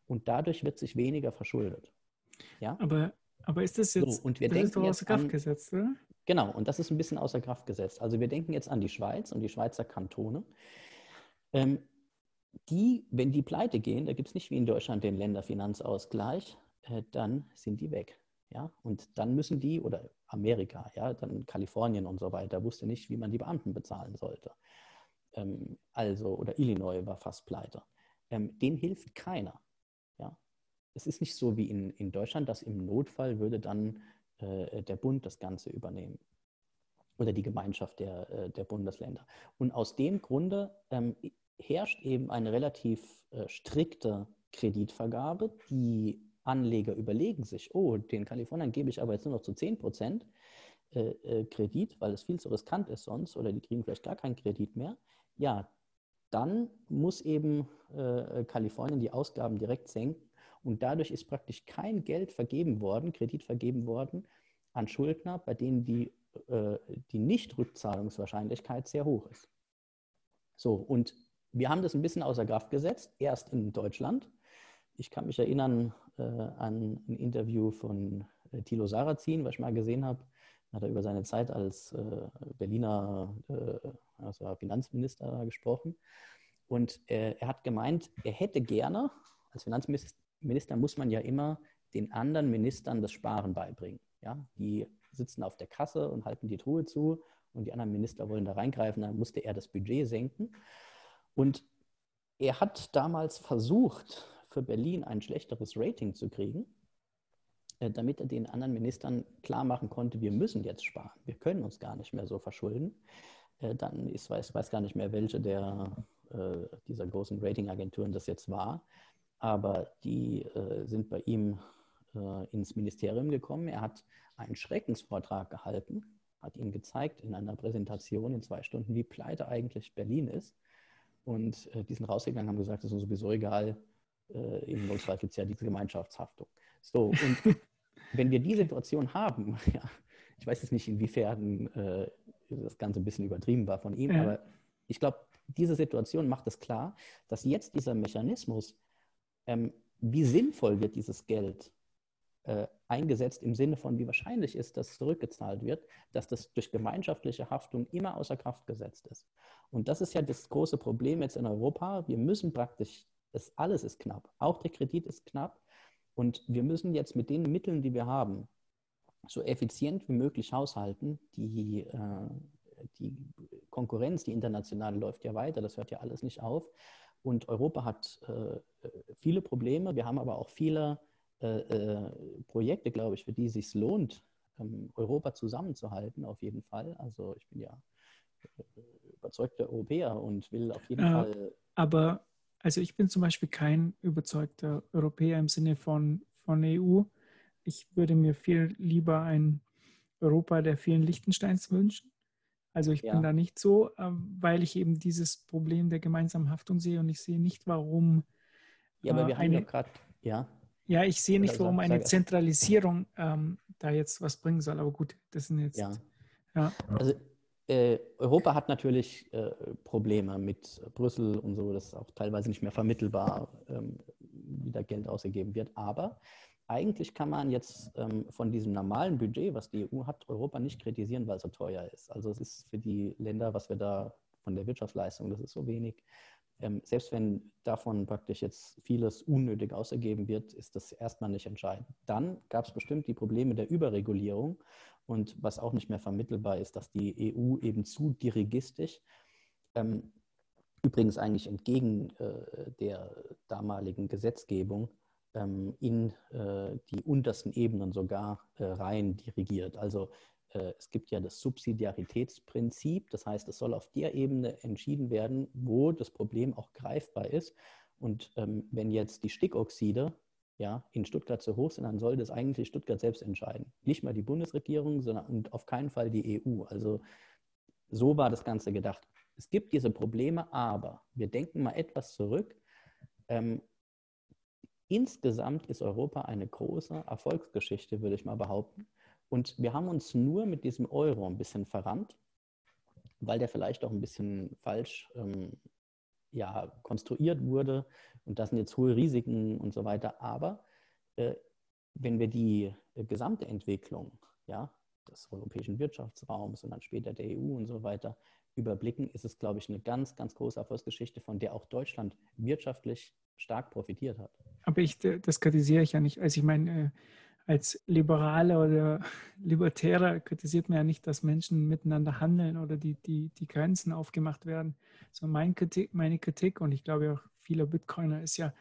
und dadurch wird sich weniger verschuldet. Ja? Aber, aber ist das jetzt so, und wir das denken ist außer Kraft an, gesetzt, oder? Genau, und das ist ein bisschen außer Kraft gesetzt. Also wir denken jetzt an die Schweiz und die Schweizer Kantone. Ähm, die, wenn die pleite gehen, da gibt es nicht wie in Deutschland den Länderfinanzausgleich, äh, dann sind die weg. Ja? Und dann müssen die, oder Amerika, ja, dann Kalifornien und so weiter, wusste nicht, wie man die Beamten bezahlen sollte. Ähm, also, oder Illinois war fast pleite. Ähm, denen hilft keiner. Ja? Es ist nicht so wie in, in Deutschland, dass im Notfall würde dann äh, der Bund das Ganze übernehmen oder die Gemeinschaft der, äh, der Bundesländer. Und aus dem Grunde ähm, herrscht eben eine relativ äh, strikte Kreditvergabe. Die Anleger überlegen sich, oh, den Kalifornien gebe ich aber jetzt nur noch zu 10 Prozent äh, äh, Kredit, weil es viel zu riskant ist sonst, oder die kriegen vielleicht gar keinen Kredit mehr. Ja, dann muss eben äh, Kalifornien die Ausgaben direkt senken Und dadurch ist praktisch kein Geld vergeben worden, Kredit vergeben worden an Schuldner, bei denen die, äh, die Nichtrückzahlungswahrscheinlichkeit sehr hoch ist. So, und wir haben das ein bisschen außer Kraft gesetzt, erst in Deutschland. Ich kann mich erinnern äh, an ein Interview von äh, Thilo Sarrazin, was ich mal gesehen habe. Hat er über seine Zeit als äh, Berliner äh, also Finanzminister gesprochen. Und äh, er hat gemeint, er hätte gerne, als Finanzminister muss man ja immer den anderen Ministern das Sparen beibringen. Ja? Die sitzen auf der Kasse und halten die Truhe zu und die anderen Minister wollen da reingreifen, dann musste er das Budget senken. Und er hat damals versucht, für Berlin ein schlechteres Rating zu kriegen, äh, damit er den anderen Ministern klar machen konnte, wir müssen jetzt sparen, wir können uns gar nicht mehr so verschulden. Äh, dann ist, weiß, weiß gar nicht mehr, welche der, äh, dieser großen Ratingagenturen das jetzt war, aber die sind bei ihm ins Ministerium gekommen. Er hat einen Schreckensvortrag gehalten, hat ihnen gezeigt in einer Präsentation in zwei Stunden, wie pleite eigentlich Berlin ist. Und die sind rausgegangen, haben gesagt, es ist sowieso egal, äh, im Notfall gibt es ja diese Gemeinschaftshaftung. So, und wenn wir die Situation haben, ja, ich weiß jetzt nicht, inwiefern äh, das Ganze ein bisschen übertrieben war von ihm, ja. aber ich glaube, diese Situation macht es klar, dass jetzt dieser Mechanismus, ähm, wie sinnvoll wird dieses Geld äh, eingesetzt im Sinne von, wie wahrscheinlich ist, dass zurückgezahlt wird, dass das durch gemeinschaftliche Haftung immer außer Kraft gesetzt ist. Und das ist ja das große Problem jetzt in Europa. Wir müssen praktisch das alles ist knapp. Auch der Kredit ist knapp. Und wir müssen jetzt mit den Mitteln, die wir haben, so effizient wie möglich haushalten. Die, äh, die Konkurrenz, die internationale, läuft ja weiter. Das hört ja alles nicht auf. Und Europa hat äh, viele Probleme. Wir haben aber auch viele äh, äh Projekte, glaube ich, für die es sich lohnt, ähm, Europa zusammenzuhalten, auf jeden Fall. Also ich bin ja äh, überzeugter Europäer und will auf jeden Fall. Aber also ich bin zum Beispiel kein überzeugter Europäer im Sinne von, von EU. Ich würde mir viel lieber ein Europa der vielen Liechtensteins wünschen. Also ich ja. bin da nicht so, ähm, weil ich eben dieses Problem der gemeinsamen Haftung sehe und ich sehe nicht, warum. Ja, aber wir äh, eine, haben ja gerade, ja. Ja, ich sehe nicht, warum eine Zentralisierung ähm, da jetzt was bringen soll. Aber gut, das sind jetzt. Ja. ja. Also äh, Europa hat natürlich äh, Probleme mit Brüssel und so, das ist auch teilweise nicht mehr vermittelbar, ähm, wie da Geld ausgegeben wird. Aber eigentlich kann man jetzt ähm, von diesem normalen Budget, was die EU hat, Europa nicht kritisieren, weil es so teuer ist. Also es ist für die Länder, was wir da von der Wirtschaftsleistung, das ist so wenig. Ähm, selbst wenn davon praktisch jetzt vieles unnötig ausgegeben wird, ist das erstmal nicht entscheidend. Dann gab es bestimmt die Probleme der Überregulierung und was auch nicht mehr vermittelbar ist, dass die EU eben zu dirigistisch, ähm, übrigens eigentlich entgegen äh, der damaligen Gesetzgebung, ähm, in äh, die untersten Ebenen sogar äh, rein dirigiert. Also es gibt ja das Subsidiaritätsprinzip, das heißt, es soll auf der Ebene entschieden werden, wo das Problem auch greifbar ist. Und ähm, wenn jetzt die Stickoxide ja, in Stuttgart zu hoch sind, dann soll das eigentlich Stuttgart selbst entscheiden. Nicht mal die Bundesregierung, sondern und auf keinen Fall die EU. Also so war das Ganze gedacht. Es gibt diese Probleme, aber wir denken mal etwas zurück. Ähm, insgesamt ist Europa eine große Erfolgsgeschichte, würde ich mal behaupten. Und wir haben uns nur mit diesem Euro ein bisschen verrannt, weil der vielleicht auch ein bisschen falsch ähm, ja, konstruiert wurde. Und das sind jetzt hohe Risiken und so weiter. Aber äh, wenn wir die äh, gesamte Entwicklung ja, des europäischen Wirtschaftsraums und dann später der EU und so weiter überblicken, ist es, glaube ich, eine ganz, ganz große Erfolgsgeschichte, von der auch Deutschland wirtschaftlich stark profitiert hat. Aber ich, das kritisiere ich ja nicht. Also ich meine, äh, als Liberale oder Libertärer kritisiert man ja nicht, dass Menschen miteinander handeln oder die, die, die Grenzen aufgemacht werden. So mein Kritik, meine Kritik und ich glaube auch vieler Bitcoiner ist ja,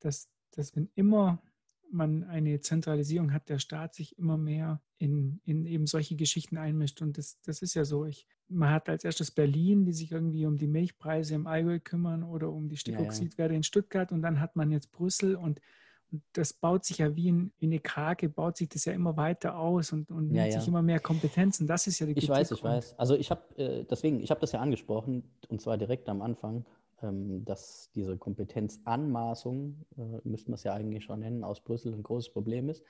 dass, dass wenn immer man eine Zentralisierung hat, der Staat sich immer mehr in, in eben solche Geschichten einmischt. Und das, das ist ja so. Ich, man hat als erstes Berlin, die sich irgendwie um die Milchpreise im Allgäu kümmern oder um die Stickoxidwerte ja, ja. in Stuttgart. Und dann hat man jetzt Brüssel und und das baut sich ja wie, ein, wie eine Krake, baut sich das ja immer weiter aus und, und ja, nimmt ja. sich immer mehr Kompetenzen. Das ist ja die Ich weiß, ich weiß. Also ich habe, äh, deswegen, ich habe das ja angesprochen, und zwar direkt am Anfang, ähm, dass diese Kompetenzanmaßung, äh, müssten wir es ja eigentlich schon nennen, aus Brüssel ein großes Problem ist.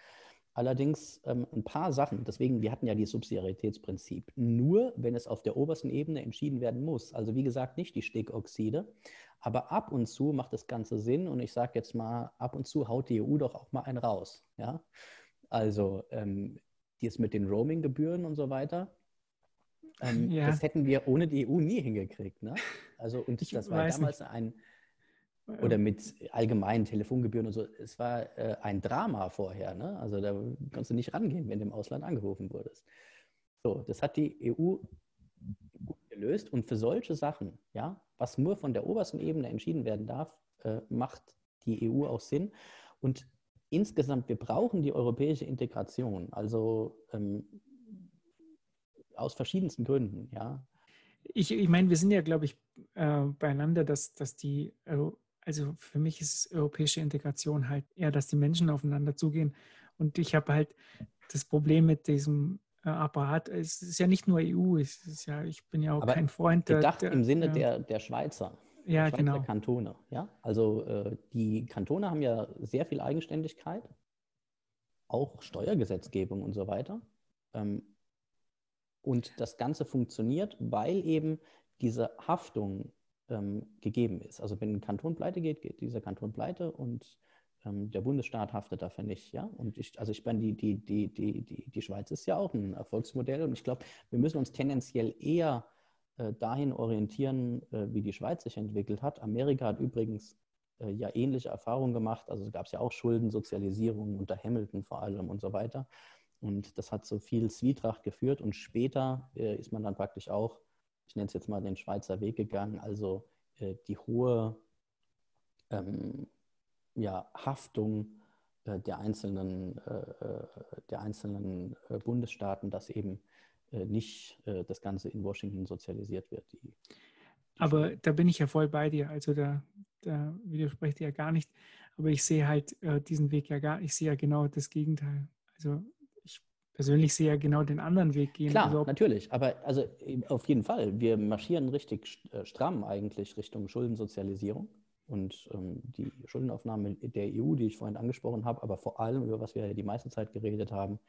Allerdings ähm, ein paar Sachen, deswegen, wir hatten ja dieses Subsidiaritätsprinzip, nur wenn es auf der obersten Ebene entschieden werden muss. Also wie gesagt, nicht die Stickoxide, aber ab und zu macht das Ganze Sinn und ich sage jetzt mal, ab und zu haut die EU doch auch mal einen raus. Ja? Also ähm, dies mit den Roaming-Gebühren und so weiter, ähm, ja. Das hätten wir ohne die EU nie hingekriegt. Ne? Also, und ich das war damals nicht. ein, oder mit allgemeinen Telefongebühren und so, es war äh, ein Drama vorher. Ne? Also da konntest du nicht rangehen, wenn du im Ausland angerufen wurdest. So, das hat die EU gut gelöst und für solche Sachen, ja, was nur von der obersten Ebene entschieden werden darf, äh, macht die EU auch Sinn. Und insgesamt, wir brauchen die europäische Integration. Also ähm, aus verschiedensten Gründen, ja. Ich, ich meine, wir sind ja, glaube ich, äh, beieinander, dass, dass die, also für mich ist europäische Integration halt eher, dass die Menschen aufeinander zugehen. Und ich habe halt das Problem mit diesem äh, Apparat. Es ist ja nicht nur EU, es ist ja, ich bin ja auch Aber kein Freund der. Gedacht der, im Sinne ja. der, der Schweizer. Ja, Schweizer genau. Kantone. Ja? Also äh, die Kantone haben ja sehr viel Eigenständigkeit, auch Steuergesetzgebung und so weiter. Ähm, und das Ganze funktioniert, weil eben diese Haftung ähm, gegeben ist. Also wenn ein Kanton pleite geht, geht dieser Kanton pleite und ähm, der Bundesstaat haftet dafür nicht. Ja? Und ich, also ich meine, die, die, die, die, die, die Schweiz ist ja auch ein Erfolgsmodell und ich glaube, wir müssen uns tendenziell eher äh, dahin orientieren, äh, wie die Schweiz sich entwickelt hat. Amerika hat übrigens äh, ja ähnliche Erfahrungen gemacht. Also gab es ja auch Schuldensozialisierung unter Hamilton vor allem und so weiter. Und das hat so viel Zwietracht geführt. Und später äh, ist man dann praktisch auch, ich nenne es jetzt mal den Schweizer Weg gegangen, also äh, die hohe ähm, ja, Haftung äh, der einzelnen, äh, äh, der einzelnen äh, Bundesstaaten, dass eben nicht das Ganze in Washington sozialisiert wird. Die, die Aber da bin ich ja voll bei dir. Also da, da widerspreche ich ja gar nicht. Aber ich sehe halt diesen Weg ja gar, ich sehe ja genau das Gegenteil. Also persönlich sehe ja genau den anderen Weg gehen. Klar, also natürlich. Aber also auf jeden Fall, wir marschieren richtig äh, stramm eigentlich Richtung Schuldensozialisierung und ähm, die Schuldenaufnahme der EU, die ich vorhin angesprochen habe, aber vor allem, über was wir die meiste Zeit geredet haben,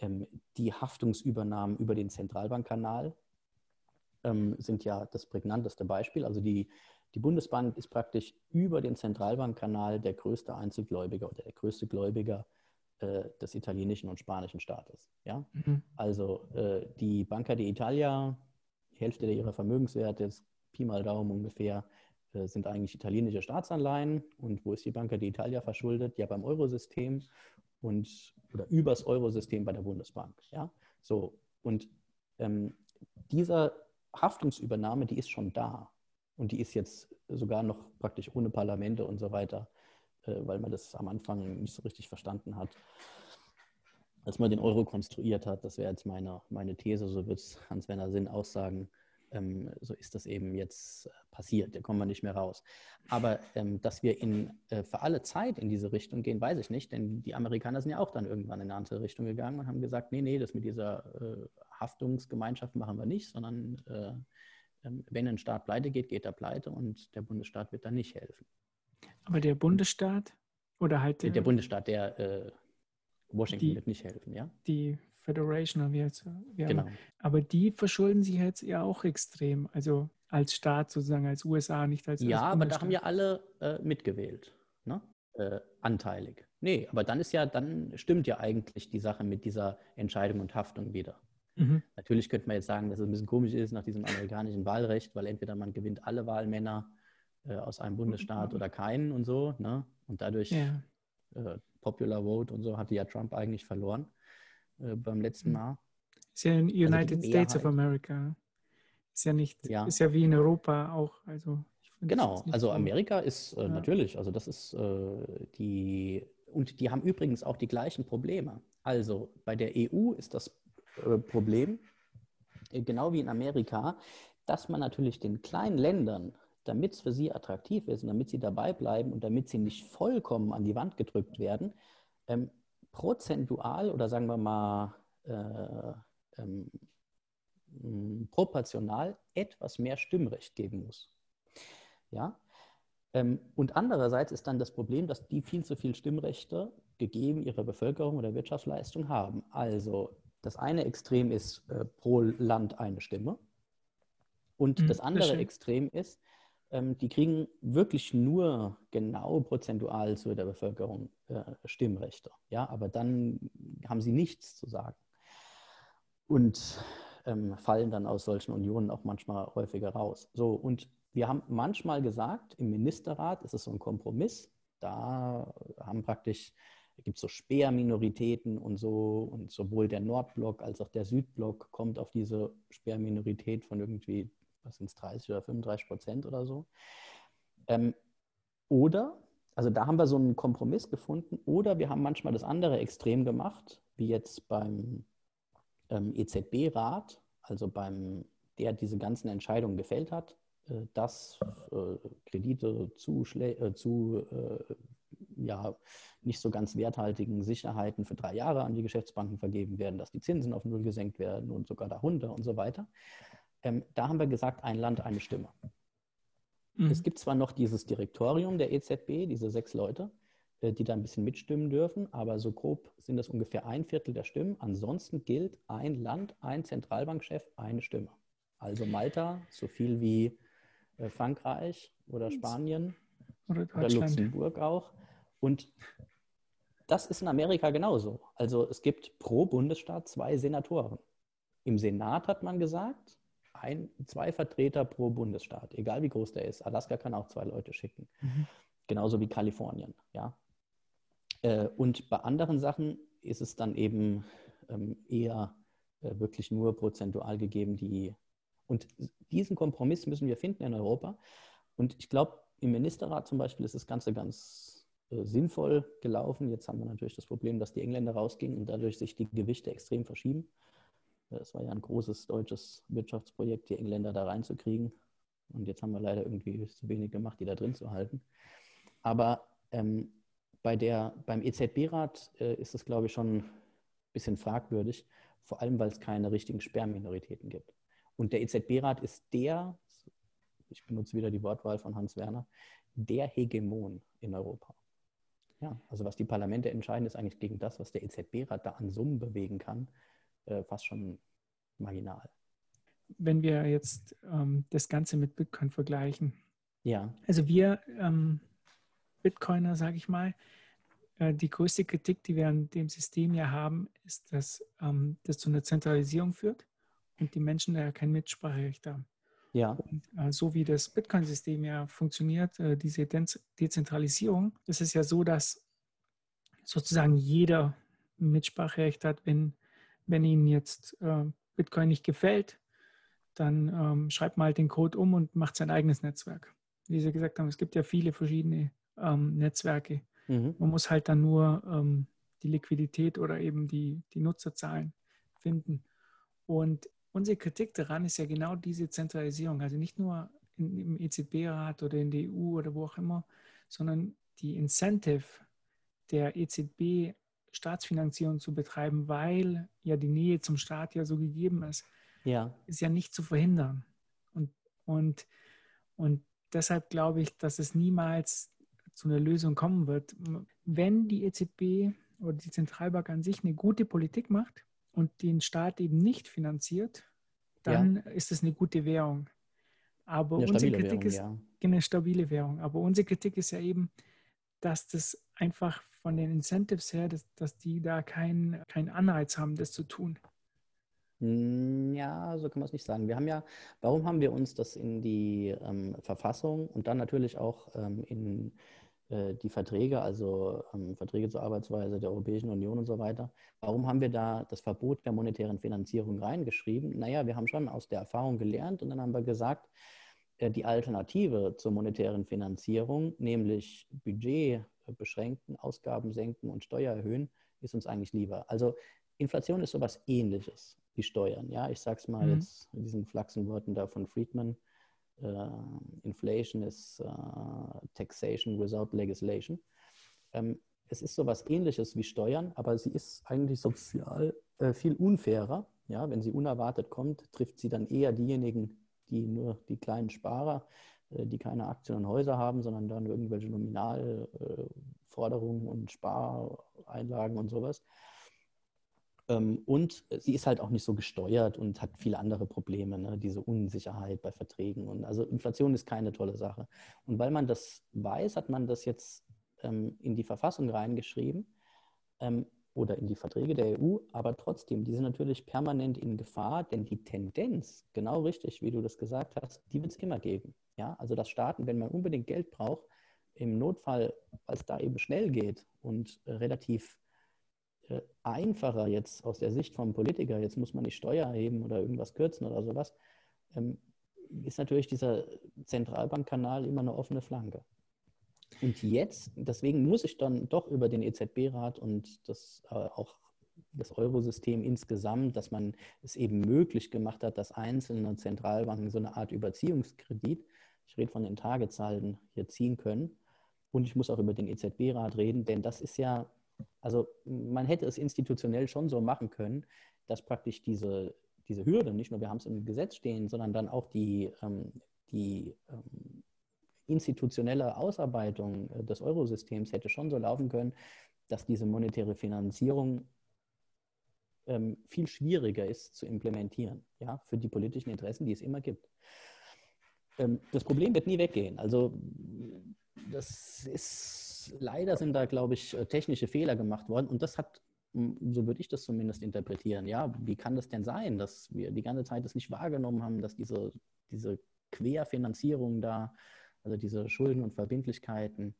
ähm, die Haftungsübernahmen über den Zentralbankkanal ähm, sind ja das prägnanteste Beispiel. Also die, die Bundesbank ist praktisch über den Zentralbankkanal der größte Einzelgläubiger oder der größte Gläubiger äh, des italienischen und spanischen Staates. Ja? Mhm. Also äh, die Banca d'Italia, die Hälfte ihrer Vermögenswerte, ist Pi mal Daumen ungefähr, äh, sind eigentlich italienische Staatsanleihen. Und wo ist die Banca d'Italia verschuldet? Ja, beim Eurosystem und oder übers Eurosystem bei der Bundesbank. Ja? So, und ähm, dieser Haftungsübernahme, die ist schon da. Und die ist jetzt sogar noch praktisch ohne Parlamente und so weiter weil man das am Anfang nicht so richtig verstanden hat. Als man den Euro konstruiert hat, das wäre jetzt meine, meine These, so wird es Hans-Werner Sinn aussagen, ähm, so ist das eben jetzt äh, passiert, da kommen wir nicht mehr raus. Aber ähm, dass wir in, äh, für alle Zeit in diese Richtung gehen, weiß ich nicht, denn die Amerikaner sind ja auch dann irgendwann in eine andere Richtung gegangen und haben gesagt, nee, nee, das mit dieser äh, Haftungsgemeinschaft machen wir nicht, sondern äh, ähm, wenn ein Staat pleite geht, geht er pleite und der Bundesstaat wird dann nicht helfen. Aber der Bundesstaat oder halt der, der Bundesstaat, der äh, Washington die, wird nicht helfen, ja? Die Federation, wie jetzt, wie genau. Aber die verschulden sich jetzt ja auch extrem, also als Staat sozusagen, als USA, nicht als Ja, als aber da haben ja alle äh, mitgewählt, ne? Äh, anteilig. Nee, aber dann ist ja, dann stimmt ja eigentlich die Sache mit dieser Entscheidung und Haftung wieder. Mhm. Natürlich könnte man jetzt sagen, dass es ein bisschen komisch ist nach diesem amerikanischen Wahlrecht, weil entweder man gewinnt alle Wahlmänner äh, aus einem Bundesstaat oder keinen und so. Ne? Und dadurch ja. äh, Popular Vote und so hatte ja Trump eigentlich verloren äh, beim letzten hm. Mal. Ist ja in also United also States of America. Ist ja nicht, ja. ist ja wie in Europa auch. Also genau, also so. Amerika ist äh, ja. natürlich, also das ist äh, die, und die haben übrigens auch die gleichen Probleme. Also bei der EU ist das Problem, genau wie in Amerika, dass man natürlich den kleinen Ländern damit es für sie attraktiv ist und damit sie dabei bleiben und damit sie nicht vollkommen an die Wand gedrückt werden, ähm, prozentual oder sagen wir mal äh, ähm, proportional etwas mehr Stimmrecht geben muss. Ja? Ähm, und andererseits ist dann das Problem, dass die viel zu viel Stimmrechte gegeben ihrer Bevölkerung oder Wirtschaftsleistung haben. Also das eine Extrem ist äh, pro Land eine Stimme. Und mhm, das andere Extrem ist, ähm, die kriegen wirklich nur genau prozentual zu der Bevölkerung äh, Stimmrechte. Ja, aber dann haben sie nichts zu sagen. Und ähm, fallen dann aus solchen Unionen auch manchmal häufiger raus. So, und wir haben manchmal gesagt, im Ministerrat ist es so ein Kompromiss. Da haben praktisch, gibt es so Speerminoritäten und so, und sowohl der Nordblock als auch der Südblock kommt auf diese Speerminorität von irgendwie, was sind es, 30 oder 35 Prozent oder so. Ähm, oder, also da haben wir so einen Kompromiss gefunden, oder wir haben manchmal das andere Extrem gemacht, wie jetzt beim ähm, EZB-Rat, also beim, der diese ganzen Entscheidungen gefällt hat, äh, dass äh, Kredite zu, äh, zu äh, ja, nicht so ganz werthaltigen Sicherheiten für drei Jahre an die Geschäftsbanken vergeben werden, dass die Zinsen auf Null gesenkt werden und sogar darunter und so weiter. Ähm, da haben wir gesagt, ein Land, eine Stimme. Mhm. Es gibt zwar noch dieses Direktorium der EZB, diese sechs Leute, äh, die da ein bisschen mitstimmen dürfen, aber so grob sind das ungefähr ein Viertel der Stimmen. Ansonsten gilt ein Land, ein Zentralbankchef, eine Stimme. Also Malta, so viel wie äh, Frankreich oder Spanien oder, oder Luxemburg auch. Und das ist in Amerika genauso. Also es gibt pro Bundesstaat zwei Senatoren. Im Senat hat man gesagt, ein, zwei Vertreter pro Bundesstaat, egal wie groß der ist. Alaska kann auch zwei Leute schicken. Mhm. Genauso wie Kalifornien. Ja? Äh, und bei anderen Sachen ist es dann eben ähm, eher äh, wirklich nur prozentual gegeben, die. Und diesen Kompromiss müssen wir finden in Europa. Und ich glaube, im Ministerrat zum Beispiel ist das Ganze ganz äh, sinnvoll gelaufen. Jetzt haben wir natürlich das Problem, dass die Engländer rausgingen und dadurch sich die Gewichte extrem verschieben. Es war ja ein großes deutsches Wirtschaftsprojekt, die Engländer da reinzukriegen. Und jetzt haben wir leider irgendwie zu wenig gemacht, die da drin zu halten. Aber ähm, bei der, beim EZB-Rat äh, ist es, glaube ich, schon ein bisschen fragwürdig, vor allem weil es keine richtigen Sperrminoritäten gibt. Und der EZB-Rat ist der, ich benutze wieder die Wortwahl von Hans Werner, der Hegemon in Europa. Ja, also was die Parlamente entscheiden, ist eigentlich gegen das, was der EZB-Rat da an Summen bewegen kann, äh, fast schon marginal. Wenn wir jetzt ähm, das Ganze mit Bitcoin vergleichen. Ja. Also wir ähm, Bitcoiner, sage ich mal. Äh, die größte Kritik, die wir an dem System ja haben, ist, dass ähm, das zu einer Zentralisierung führt und die Menschen da ja kein Mitspracherecht haben. Ja. Und, äh, so wie das Bitcoin-System ja funktioniert, äh, diese De Dezentralisierung, ist es ja so, dass sozusagen jeder Mitspracherecht hat, wenn, wenn Ihnen jetzt äh, Bitcoin nicht gefällt, dann ähm, schreibt mal halt den Code um und macht sein eigenes Netzwerk. Wie Sie gesagt haben, es gibt ja viele verschiedene ähm, Netzwerke. Mhm. Man muss halt dann nur ähm, die Liquidität oder eben die, die Nutzerzahlen finden. Und unsere Kritik daran ist ja genau diese Zentralisierung. Also nicht nur in, im EZB-Rat oder in der EU oder wo auch immer, sondern die Incentive der EZB Staatsfinanzierung zu betreiben, weil ja die Nähe zum Staat ja so gegeben ist, ja. ist ja nicht zu verhindern. Und, und, und deshalb glaube ich, dass es niemals zu einer Lösung kommen wird. Wenn die EZB oder die Zentralbank an sich eine gute Politik macht und den Staat eben nicht finanziert, dann ja. ist es eine gute Währung. Aber eine unsere Kritik Währung, ist ja. eine stabile Währung. Aber unsere Kritik ist ja eben, dass das einfach von den Incentives her, dass, dass die da keinen kein Anreiz haben, das zu tun. Hm, ja, so kann man es nicht sagen. Wir haben ja, warum haben wir uns das in die ähm, Verfassung und dann natürlich auch ähm, in äh, die Verträge, also ähm, Verträge zur Arbeitsweise der Europäischen Union und so weiter. Warum haben wir da das Verbot der monetären Finanzierung reingeschrieben? Naja, wir haben schon aus der Erfahrung gelernt und dann haben wir gesagt, äh, die Alternative zur monetären Finanzierung, nämlich Budget beschränken, Ausgaben senken und Steuer erhöhen, ist uns eigentlich lieber. Also Inflation ist sowas ähnliches wie Steuern. Ja, ich sage es mal mhm. jetzt in diesen Flachsenworten da von Friedman. Uh, inflation is uh, taxation without legislation. Ähm, es ist so etwas ähnliches wie Steuern, aber sie ist eigentlich sozial äh, viel unfairer. Ja, wenn sie unerwartet kommt, trifft sie dann eher diejenigen, die nur die kleinen Sparer die keine Aktien und Häuser haben, sondern dann irgendwelche Nominalforderungen und Spareinlagen und sowas. Ähm, und sie ist halt auch nicht so gesteuert und hat viele andere Probleme, ne? diese Unsicherheit bei Verträgen. Und also Inflation ist keine tolle Sache. Und weil man das weiß, hat man das jetzt ähm, in die Verfassung reingeschrieben ähm, oder in die Verträge der EU, aber trotzdem, die sind natürlich permanent in Gefahr, denn die Tendenz, genau richtig, wie du das gesagt hast, die wird es immer geben. Ja? Also dass Staaten, wenn man unbedingt Geld braucht, im Notfall, weil es da eben schnell geht und äh, relativ äh, einfacher jetzt aus der Sicht vom Politiker, jetzt muss man die Steuer erheben oder irgendwas kürzen oder sowas, ähm, ist natürlich dieser Zentralbankkanal immer eine offene Flanke. Und jetzt, deswegen muss ich dann doch über den EZB-Rat und das äh, auch das Eurosystem insgesamt, dass man es eben möglich gemacht hat, dass einzelne Zentralbanken so eine Art Überziehungskredit, ich rede von den Tagezahlen, hier ziehen können. Und ich muss auch über den EZB-Rat reden, denn das ist ja, also man hätte es institutionell schon so machen können, dass praktisch diese, diese Hürde, nicht nur wir haben es im Gesetz stehen, sondern dann auch die, ähm, die ähm, institutionelle Ausarbeitung äh, des Eurosystems hätte schon so laufen können, dass diese monetäre Finanzierung ähm, viel schwieriger ist zu implementieren, ja, für die politischen Interessen, die es immer gibt. Ähm, das Problem wird nie weggehen. Also das ist leider sind da, glaube ich, äh, technische Fehler gemacht worden und das hat so würde ich das zumindest interpretieren. Ja, wie kann das denn sein, dass wir die ganze Zeit das nicht wahrgenommen haben, dass diese, diese Querfinanzierung da also diese Schulden und Verbindlichkeiten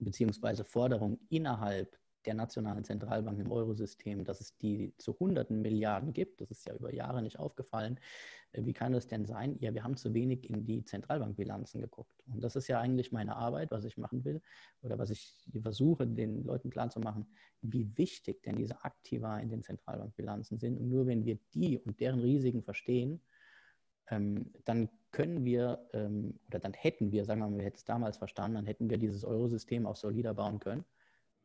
beziehungsweise Forderungen innerhalb der nationalen Zentralbanken im Eurosystem, dass es die zu hunderten Milliarden gibt, das ist ja über Jahre nicht aufgefallen. Äh, wie kann es denn sein? Ja, wir haben zu wenig in die Zentralbankbilanzen geguckt. Und das ist ja eigentlich meine Arbeit, was ich machen will oder was ich versuche, den Leuten klarzumachen, wie wichtig denn diese Aktiva in den Zentralbankbilanzen sind. Und nur wenn wir die und deren Risiken verstehen, ähm, dann können wir ähm, oder dann hätten wir, sagen wir mal, wir hätten es damals verstanden, dann hätten wir dieses Eurosystem auch solider bauen können,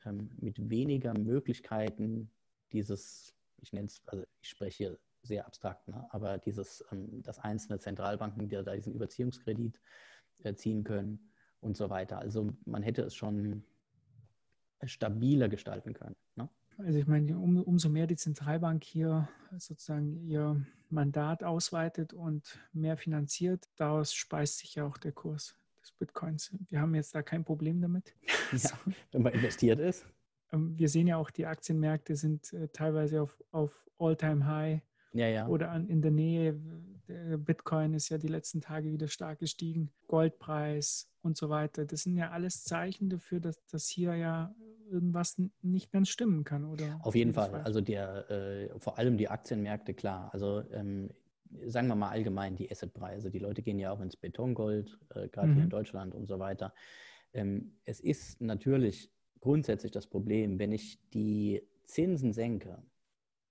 ähm, mit weniger Möglichkeiten dieses, ich nenne es, also ich spreche sehr abstrakt, ne, aber dieses, ähm, dass einzelne Zentralbanken die da diesen Überziehungskredit äh, ziehen können und so weiter. Also man hätte es schon stabiler gestalten können. Ne? Also ich meine, um, umso mehr die Zentralbank hier sozusagen ihr Mandat ausweitet und mehr finanziert, daraus speist sich ja auch der Kurs des Bitcoins. Wir haben jetzt da kein Problem damit. Ja, wenn man investiert ist. Ähm, wir sehen ja auch, die Aktienmärkte sind äh, teilweise auf, auf All-Time-High ja, ja. oder an, in der Nähe. Der Bitcoin ist ja die letzten Tage wieder stark gestiegen. Goldpreis und so weiter. Das sind ja alles Zeichen dafür, dass, dass hier ja irgendwas nicht ganz stimmen kann, oder? Auf jeden Fall. Also der, äh, vor allem die Aktienmärkte, klar. Also ähm, sagen wir mal allgemein die Assetpreise. Die Leute gehen ja auch ins Betongold, äh, gerade mhm. hier in mhm. Deutschland und so weiter. Ähm, es ist natürlich grundsätzlich das Problem, wenn ich die Zinsen senke,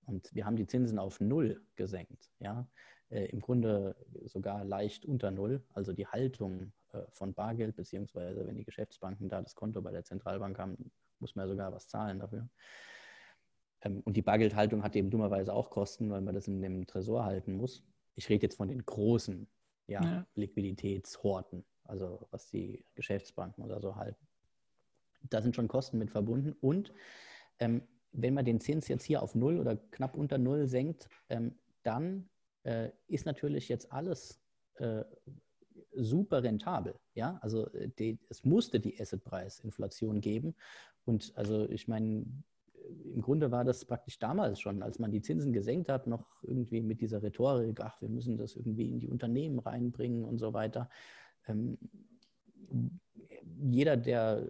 und wir haben die Zinsen auf Null gesenkt, ja, äh, im Grunde sogar leicht unter Null, also die Haltung äh, von Bargeld, beziehungsweise wenn die Geschäftsbanken da das Konto bei der Zentralbank haben, muss man ja sogar was zahlen dafür. Ähm, und die Bargeldhaltung hat eben dummerweise auch Kosten, weil man das in dem Tresor halten muss. Ich rede jetzt von den großen ja, ja. Liquiditätshorten, also was die Geschäftsbanken oder so halten. Da sind schon Kosten mit verbunden. Und ähm, wenn man den Zins jetzt hier auf Null oder knapp unter Null senkt, ähm, dann äh, ist natürlich jetzt alles äh, super rentabel. Ja, also äh, die, es musste die Assetpreisinflation geben. Und also ich meine, im Grunde war das praktisch damals schon, als man die Zinsen gesenkt hat, noch irgendwie mit dieser Rhetorik, ach, wir müssen das irgendwie in die Unternehmen reinbringen und so weiter. Ähm, jeder, der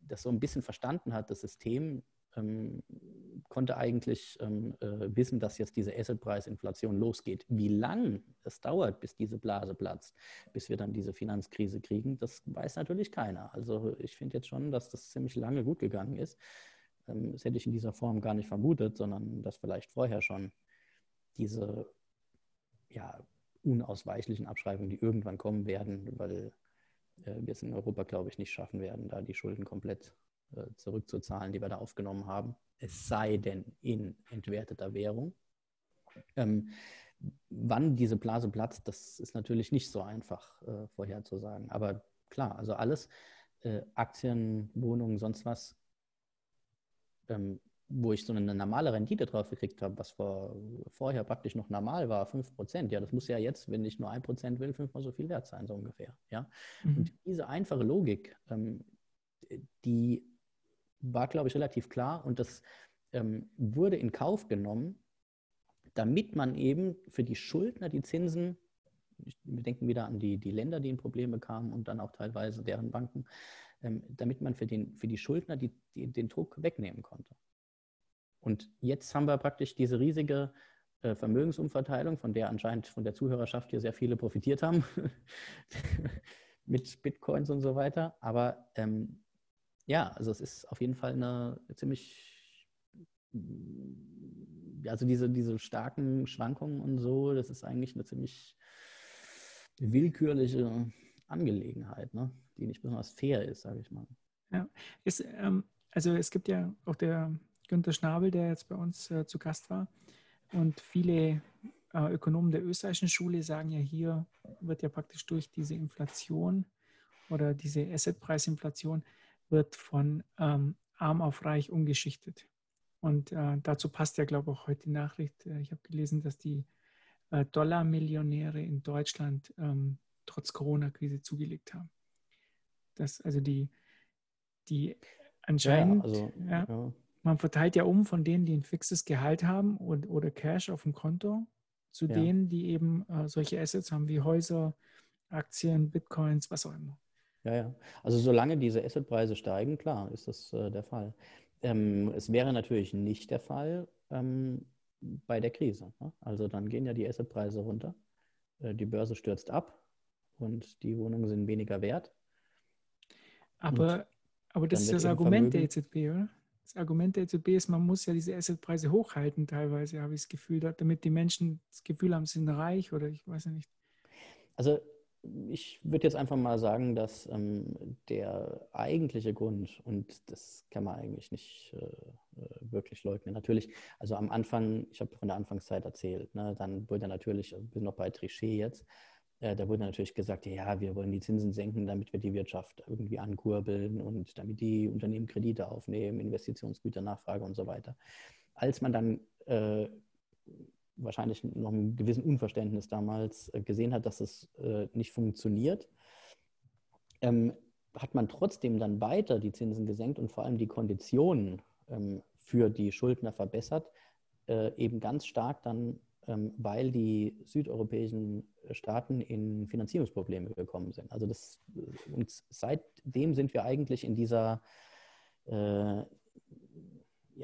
das so ein bisschen verstanden hat, das System, ähm, konnte eigentlich ähm, äh, wissen, dass jetzt diese Assetpreisinflation losgeht. Wie lang es dauert, bis diese Blase platzt, bis wir dann diese Finanzkrise kriegen, das weiß natürlich keiner. Also ich finde jetzt schon, dass das ziemlich lange gut gegangen ist. Ähm, das hätte ich in dieser Form gar nicht vermutet, sondern dass vielleicht vorher schon diese ja, unausweichlichen Abschreibungen, die irgendwann kommen werden, weil äh, wir es in Europa, glaube ich, nicht schaffen werden, da die Schulden komplett zurückzuzahlen, die wir da aufgenommen haben, es sei denn in entwerteter Währung. Ähm, wann diese Blase platzt, das ist natürlich nicht so einfach äh, vorherzusagen. Aber klar, also alles, äh, Aktien, Wohnungen, sonst was, ähm, wo ich so eine normale Rendite drauf gekriegt habe, was vor, vorher praktisch noch normal war, 5%, ja, das muss ja jetzt, wenn ich nur 1% will, fünfmal so viel wert sein, so ungefähr. Ja? Mhm. Und diese einfache Logik, ähm, die war, glaube ich, relativ klar und das ähm, wurde in Kauf genommen, damit man eben für die Schuldner die Zinsen, wir denken wieder an die, die Länder, die in Probleme kamen und dann auch teilweise deren Banken, ähm, damit man für, den, für die Schuldner die, die, den Druck wegnehmen konnte. Und jetzt haben wir praktisch diese riesige äh, Vermögensumverteilung, von der anscheinend von der Zuhörerschaft hier sehr viele profitiert haben, mit Bitcoins und so weiter. Aber ähm, ja, also es ist auf jeden Fall eine ziemlich, also diese, diese starken Schwankungen und so, das ist eigentlich eine ziemlich willkürliche Angelegenheit, ne? die nicht besonders fair ist, sage ich mal. Ja, ist, ähm, also es gibt ja auch der Günter Schnabel, der jetzt bei uns äh, zu Gast war. Und viele äh, Ökonomen der österreichischen Schule sagen ja, hier wird ja praktisch durch diese Inflation oder diese Assetpreisinflation wird von ähm, arm auf reich umgeschichtet. Und äh, dazu passt ja, glaube ich, auch heute die Nachricht. Äh, ich habe gelesen, dass die äh, Dollar-Millionäre in Deutschland ähm, trotz Corona-Krise zugelegt haben. Das also die, die anscheinend, ja, also, ja, ja man verteilt ja um von denen, die ein fixes Gehalt haben und, oder Cash auf dem Konto, zu denen, die eben äh, solche Assets haben wie Häuser, Aktien, Bitcoins, was auch immer. Ja, ja. Also solange diese Assetpreise steigen, klar, ist das äh, der Fall. Ähm, es wäre natürlich nicht der Fall ähm, bei der Krise. Ne? Also dann gehen ja die Assetpreise runter, äh, die Börse stürzt ab und die Wohnungen sind weniger wert. Aber, aber das ist das Argument der EZB, oder? das Argument der EZB ist, man muss ja diese Assetpreise hochhalten teilweise, habe ich das Gefühl, damit die Menschen das Gefühl haben, sie sind reich oder ich weiß ja nicht. Also ich würde jetzt einfach mal sagen, dass ähm, der eigentliche Grund, und das kann man eigentlich nicht äh, äh wirklich leugnen, natürlich, also am Anfang, ich habe von der Anfangszeit erzählt, ne, dann wurde natürlich, bin noch bei Trichet jetzt, äh, da wurde natürlich gesagt, ja, wir wollen die Zinsen senken, damit wir die Wirtschaft irgendwie ankurbeln und damit die Unternehmen Kredite aufnehmen, Investitionsgüter, Nachfrage und so weiter. Als man dann äh, wahrscheinlich noch ein gewissen Unverständnis damals äh, gesehen hat, dass es äh, nicht funktioniert, ähm, hat man trotzdem dann weiter die Zinsen gesenkt und vor allem die Konditionen ähm, für die Schuldner verbessert, äh, eben ganz stark dann ähm, weil die südeuropäischen Staaten in Finanzierungsprobleme gekommen sind. Also das, und seitdem sind wir eigentlich in dieser, ja,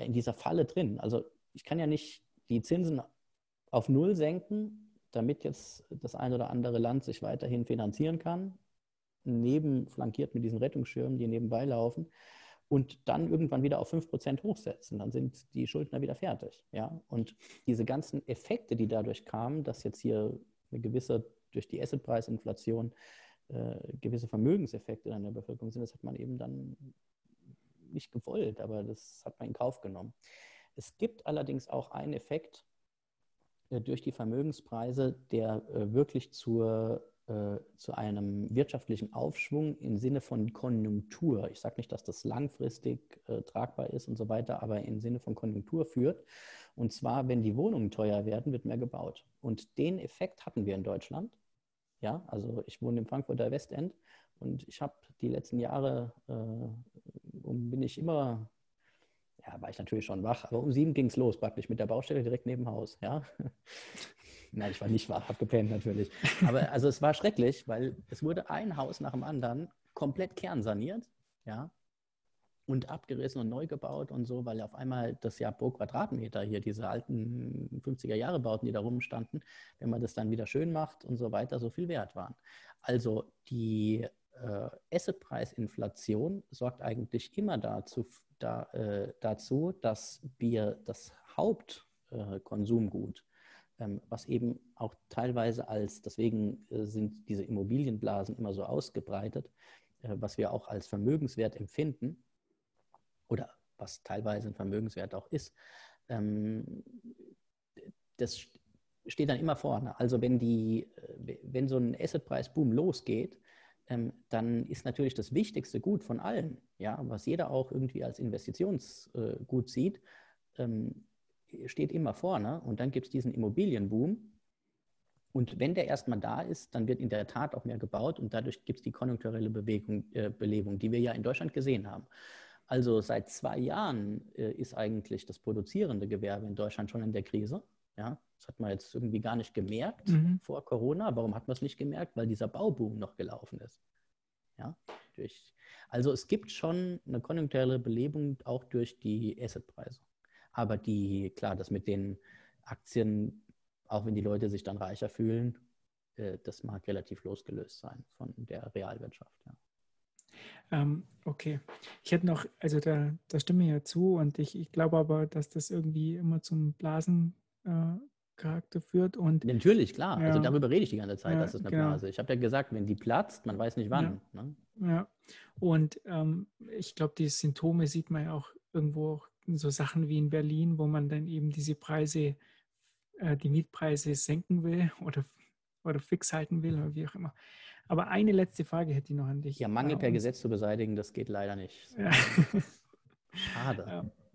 in dieser Falle drin. Also ich kann ja nicht die Zinsen auf Null senken, damit jetzt das ein oder andere Land sich weiterhin finanzieren kann, neben flankiert mit diesen Rettungsschirmen, die nebenbei laufen und dann irgendwann wieder auf 5% hochsetzen. Dann sind die Schuldner wieder fertig. Ja? Und diese ganzen Effekte, die dadurch kamen, dass jetzt hier eine gewisse, durch die Assetpreisinflation, äh, gewisse Vermögenseffekte in der Bevölkerung sind, das hat man eben dann nicht gewollt, aber das hat man in Kauf genommen. Es gibt allerdings auch einen Effekt durch die Vermögenspreise, der äh, wirklich zur äh, zu einem wirtschaftlichen Aufschwung im Sinne von Konjunktur. Ich sage nicht, dass das langfristig äh, tragbar ist und so weiter, aber im Sinne von Konjunktur führt. Und zwar, wenn die Wohnungen teuer werden, wird mehr gebaut. Und den Effekt hatten wir in Deutschland. Ja, also ich wohne im Frankfurter Westend und ich habe die letzten Jahre, äh, bin ich immer ja, war ich natürlich schon wach, aber um sieben ging es los, praktisch mit der Baustelle direkt neben Haus. Ja? Nein, ich war nicht wach, habe gepennt natürlich. Aber also es war schrecklich, weil es wurde ein Haus nach dem anderen komplett kernsaniert, ja, und abgerissen und neu gebaut und so, weil auf einmal das ja pro Quadratmeter hier, diese alten 50er-Jahre-Bauten, die da rumstanden, wenn man das dann wieder schön macht und so weiter, so viel wert waren. Also die äh, Assetpreisinflation sorgt eigentlich immer dazu, da, äh, dazu dass wir das Hauptkonsumgut, äh, ähm, was eben auch teilweise als, deswegen äh, sind diese Immobilienblasen immer so ausgebreitet, äh, was wir auch als Vermögenswert empfinden oder was teilweise ein Vermögenswert auch ist, ähm, das steht dann immer vorne. Also wenn die, äh, wenn so ein Assetpreis-Boom losgeht, dann ist natürlich das wichtigste Gut von allen, ja, was jeder auch irgendwie als Investitionsgut sieht, ähm, steht immer vorne. Und dann gibt es diesen Immobilienboom. Und wenn der erstmal da ist, dann wird in der Tat auch mehr gebaut und dadurch gibt es die konjunkturelle Bewegung, äh, Belebung, die wir ja in Deutschland gesehen haben. Also seit zwei Jahren äh, ist eigentlich das produzierende Gewerbe in Deutschland schon in der Krise. Ja, das hat man jetzt irgendwie gar nicht gemerkt mhm. vor Corona. Warum hat man es nicht gemerkt? Weil dieser Bauboom noch gelaufen ist. Ja, durch, also es gibt schon eine konjunkturelle Belebung auch durch die Assetpreise. Aber die, klar, das mit den Aktien, auch wenn die Leute sich dann reicher fühlen, äh, das mag relativ losgelöst sein von der Realwirtschaft. Ja. Ähm, okay. Ich hätte noch, also da, da stimme ich ja zu und ich, ich glaube aber, dass das irgendwie immer zum Blasen äh, Charakter führt. Und, Natürlich, klar. Also ja, also darüber rede ich die ganze Zeit, ja, dass es eine genau. Blase. Ich habe ja gesagt, wenn die platzt, man weiß nicht wann. Ja, ne? ja. und ähm, ich glaube, die Symptome sieht man ja auch irgendwo auch in so Sachen wie in Berlin, wo man dann eben diese Preise, äh, die Mietpreise senken will oder, oder fix halten will oder wie auch immer. Aber eine letzte Frage hätte ich noch an dich. Ja, Mangel per Gesetz zu beseitigen, das geht leider nicht. Schade.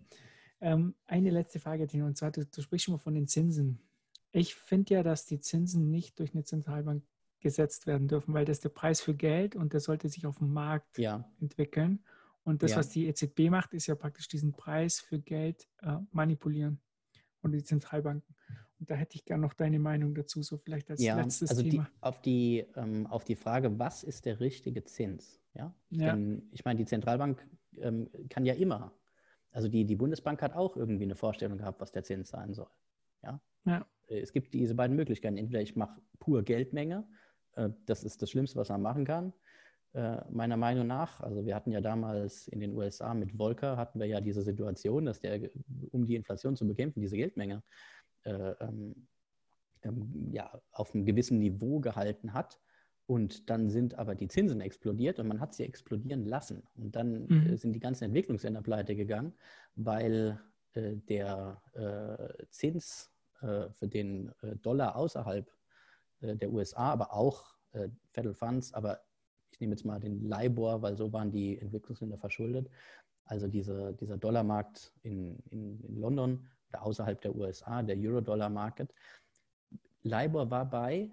Ähm, eine letzte Frage, Tino, und zwar, du, du sprichst schon mal von den Zinsen. Ich finde ja, dass die Zinsen nicht durch eine Zentralbank gesetzt werden dürfen, weil das ist der Preis für Geld und der sollte sich auf dem Markt ja. entwickeln. Und das, ja. was die EZB macht, ist ja praktisch diesen Preis für Geld äh, manipulieren und die Zentralbanken. Und da hätte ich gerne noch deine Meinung dazu, so vielleicht als ja, letztes also Thema. Die, auf, die, ähm, auf die Frage, was ist der richtige Zins? Ja, ja. Denn ich meine, die Zentralbank ähm, kann ja immer also die, die Bundesbank hat auch irgendwie eine Vorstellung gehabt, was der Zins sein soll. Ja? ja. Äh, es gibt diese beiden Möglichkeiten. Entweder ich mache pur Geldmenge, äh, das ist das Schlimmste, was man machen kann, äh, meiner Meinung nach. Also wir hatten ja damals in den USA mit Volcker, hatten wir ja diese Situation, dass der, um die Inflation zu bekämpfen, diese Geldmenge ähm, ähm, ja, auf einem gewissen Niveau gehalten hat. Und dann sind aber die Zinsen explodiert und man hat sie explodieren lassen. Und dann äh, mhm. sind die ganzen Entwicklungsländer pleite gegangen, weil äh, der äh, Zins äh, für den äh, Dollar außerhalb äh, der USA, aber auch Federal Funds, aber ich nehme jetzt mal den LIBOR, weil so waren die Entwicklungsländer verschuldet. Also diese, dieser Dollarmarkt in, in, in London oder außerhalb der USA, der Euro-Dollar-Market. LIBOR war bei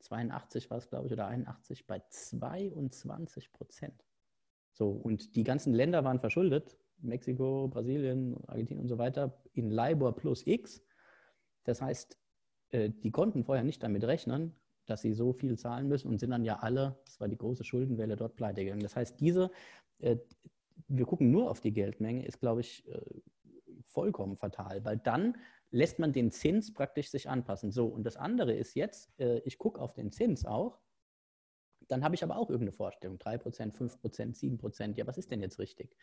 82 war es, glaube ich, oder 81, bei 22 Prozent. So, und die ganzen Länder waren verschuldet, Mexiko, Brasilien, Argentinien und so weiter, in LIBOR plus X. Das heißt, äh, die konnten vorher nicht damit rechnen, dass sie so viel zahlen müssen und sind dann ja alle, das war die große Schuldenwelle, dort pleite gegangen. Das heißt, diese, äh, wir gucken nur auf die Geldmenge, ist, glaube ich, äh, vollkommen fatal, weil dann lässt man den Zins praktisch sich anpassen. So, und das andere ist jetzt, äh, ich gucke auf den Zins auch, dann habe ich aber auch irgendeine Vorstellung, 3%, 5%, 7%, ja, was ist denn jetzt richtig?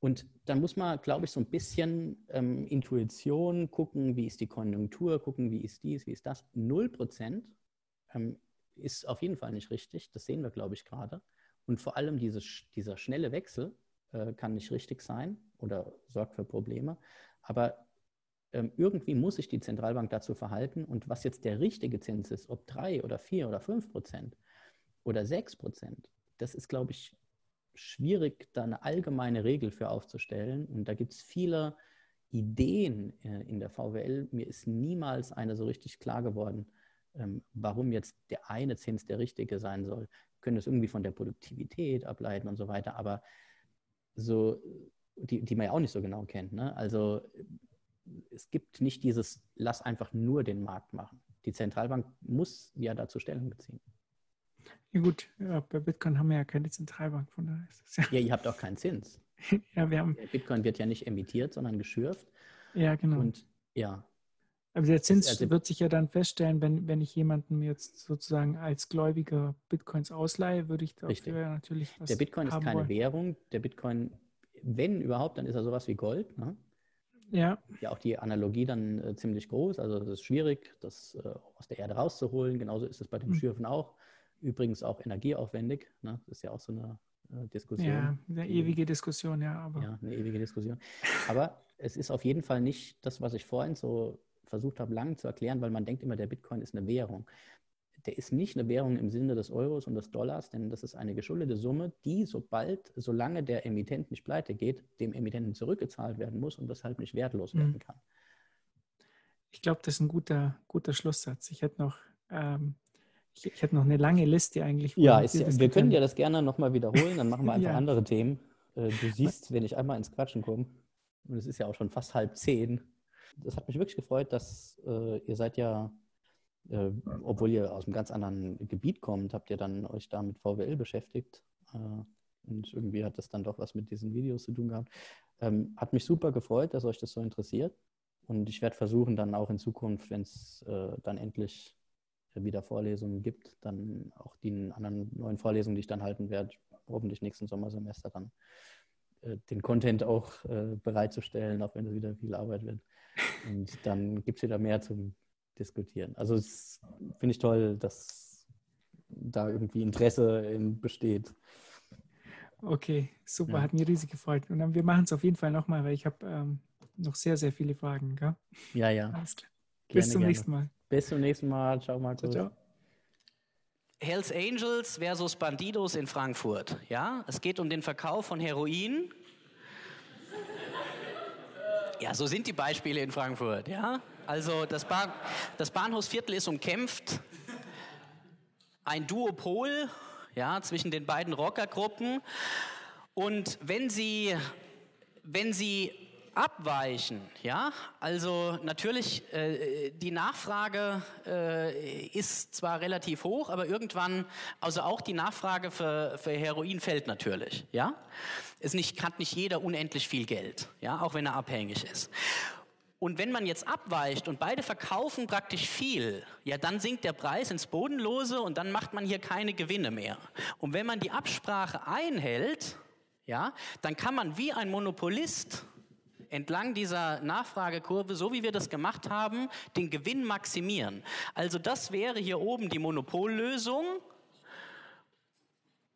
Und dann muss man, glaube ich, so ein bisschen ähm, Intuition gucken, wie ist die Konjunktur, gucken, wie ist dies, wie ist das. 0% ähm, ist auf jeden Fall nicht richtig, das sehen wir, glaube ich, gerade. Und vor allem diese, dieser schnelle Wechsel äh, kann nicht richtig sein oder sorgt für Probleme. Aber irgendwie muss sich die Zentralbank dazu verhalten und was jetzt der richtige Zins ist, ob drei oder vier oder fünf Prozent oder sechs Prozent, das ist, glaube ich, schwierig, da eine allgemeine Regel für aufzustellen. Und da gibt es viele Ideen äh, in der VWL. Mir ist niemals eine so richtig klar geworden, ähm, warum jetzt der eine Zins der richtige sein soll. Wir können das irgendwie von der Produktivität ableiten und so weiter, aber so, die, die man ja auch nicht so genau kennt. Ne? Also es gibt nicht dieses, lass einfach nur den Markt machen. Die Zentralbank muss ja dazu Stellung beziehen. Ja gut, ja, bei Bitcoin haben wir ja keine Zentralbank, von daher ist es ja. Ja, ihr habt auch keinen Zins. ja, wir haben. Bitcoin wird ja nicht emittiert, sondern geschürft. Ja, genau. Und ja. Aber der Zins also, wird sich ja dann feststellen, wenn, wenn ich jemandem jetzt sozusagen als Gläubiger Bitcoins ausleihe, würde ich dafür natürlich was Der Bitcoin ist keine wollen. Währung. Der Bitcoin, wenn überhaupt, dann ist er sowas wie Gold. Ne? Ja. Ja, auch die Analogie dann äh, ziemlich groß. Also es ist schwierig, das äh, aus der Erde rauszuholen. Genauso ist es bei dem mhm. Schürfen auch. Übrigens auch energieaufwendig. Ne? Das ist ja auch so eine äh, Diskussion. Ja, eine ewige Diskussion, ja. Aber. Ja, eine ewige Diskussion. Aber es ist auf jeden Fall nicht das, was ich vorhin so versucht habe, lang zu erklären, weil man denkt immer, der Bitcoin ist eine Währung. Der ist nicht eine Währung im Sinne des Euros und des Dollars, denn das ist eine geschuldete Summe, die sobald, solange der Emittent nicht pleite geht, dem Emittenten zurückgezahlt werden muss und deshalb nicht wertlos mhm. werden kann. Ich glaube, das ist ein guter, guter Schlusssatz. Ich hätte noch ähm, ich, ich hätte noch eine lange Liste eigentlich. Ja, ist, wir können ja das gerne nochmal wiederholen, dann machen wir einfach ja. andere Themen. Äh, du siehst, wenn ich einmal ins Quatschen komme, und es ist ja auch schon fast halb zehn, das hat mich wirklich gefreut, dass äh, ihr seid ja, äh, obwohl ihr aus einem ganz anderen Gebiet kommt, habt ihr dann euch da mit VWL beschäftigt. Äh, und irgendwie hat das dann doch was mit diesen Videos zu tun gehabt. Ähm, hat mich super gefreut, dass euch das so interessiert. Und ich werde versuchen, dann auch in Zukunft, wenn es äh, dann endlich wieder Vorlesungen gibt, dann auch die anderen neuen Vorlesungen, die ich dann halten werde, hoffentlich nächsten Sommersemester dann äh, den Content auch äh, bereitzustellen, auch wenn es wieder viel Arbeit wird. Und dann gibt es wieder mehr zum Diskutieren. Also es finde ich toll, dass da irgendwie Interesse besteht. Okay, super, ja. hat mich riesig gefreut. Und dann, wir machen es auf jeden Fall nochmal, weil ich habe ähm, noch sehr, sehr viele Fragen. Gell? Ja, ja. Klar. Gerne, Bis zum gerne. nächsten Mal. Bis zum nächsten Mal. Ciao, Markus. Ciao, ciao. Hells Angels versus Bandidos in Frankfurt. Ja, es geht um den Verkauf von Heroin. Ja, so sind die Beispiele in Frankfurt. Ja, also das, Bahn, das Bahnhofsviertel ist umkämpft. Ein Duopol, ja, zwischen den beiden Rockergruppen. Und wenn Sie, wenn Sie abweichen. Ja, also natürlich, äh, die Nachfrage äh, ist zwar relativ hoch, aber irgendwann, also auch die Nachfrage für, für Heroin fällt natürlich. Ja, es nicht, hat nicht jeder unendlich viel Geld. Ja, auch wenn er abhängig ist. Und wenn man jetzt abweicht und beide verkaufen praktisch viel, ja, dann sinkt der Preis ins Bodenlose und dann macht man hier keine Gewinne mehr. Und wenn man die Absprache einhält, ja, dann kann man wie ein Monopolist entlang dieser Nachfragekurve, so wie wir das gemacht haben, den Gewinn maximieren. Also das wäre hier oben die Monopollösung.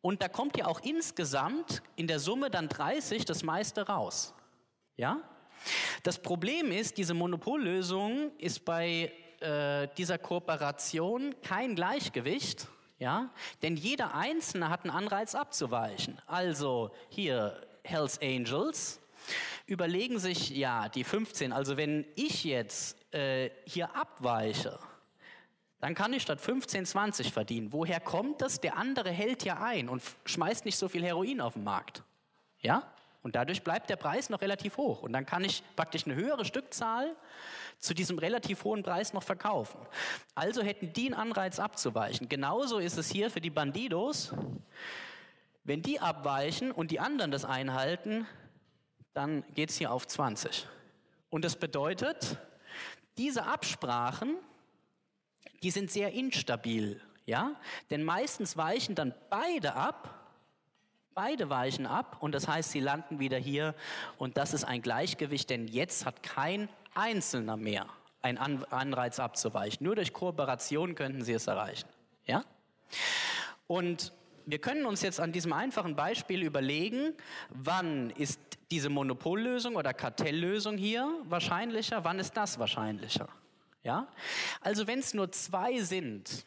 Und da kommt ja auch insgesamt in der Summe dann 30 das meiste raus. Ja? Das Problem ist, diese Monopollösung ist bei äh, dieser Kooperation kein Gleichgewicht. Ja? Denn jeder Einzelne hat einen Anreiz abzuweichen. Also hier Hells Angels überlegen sich ja die 15, also wenn ich jetzt äh, hier abweiche, dann kann ich statt 15 20 verdienen. Woher kommt das? Der andere hält ja ein und schmeißt nicht so viel Heroin auf den Markt. Ja? Und dadurch bleibt der Preis noch relativ hoch. Und dann kann ich praktisch eine höhere Stückzahl zu diesem relativ hohen Preis noch verkaufen. Also hätten die einen Anreiz abzuweichen. Genauso ist es hier für die Bandidos. Wenn die abweichen und die anderen das einhalten, dann geht es hier auf 20. Und das bedeutet, diese Absprachen, die sind sehr instabil, ja? Denn meistens weichen dann beide ab, beide weichen ab und das heißt, sie landen wieder hier und das ist ein Gleichgewicht, denn jetzt hat kein Einzelner mehr einen Anreiz abzuweichen. Nur durch Kooperation könnten sie es erreichen, ja? Und wir können uns jetzt an diesem einfachen Beispiel überlegen, wann ist diese Monopollösung oder Kartelllösung hier wahrscheinlicher, wann ist das wahrscheinlicher? Ja? Also wenn es nur zwei sind,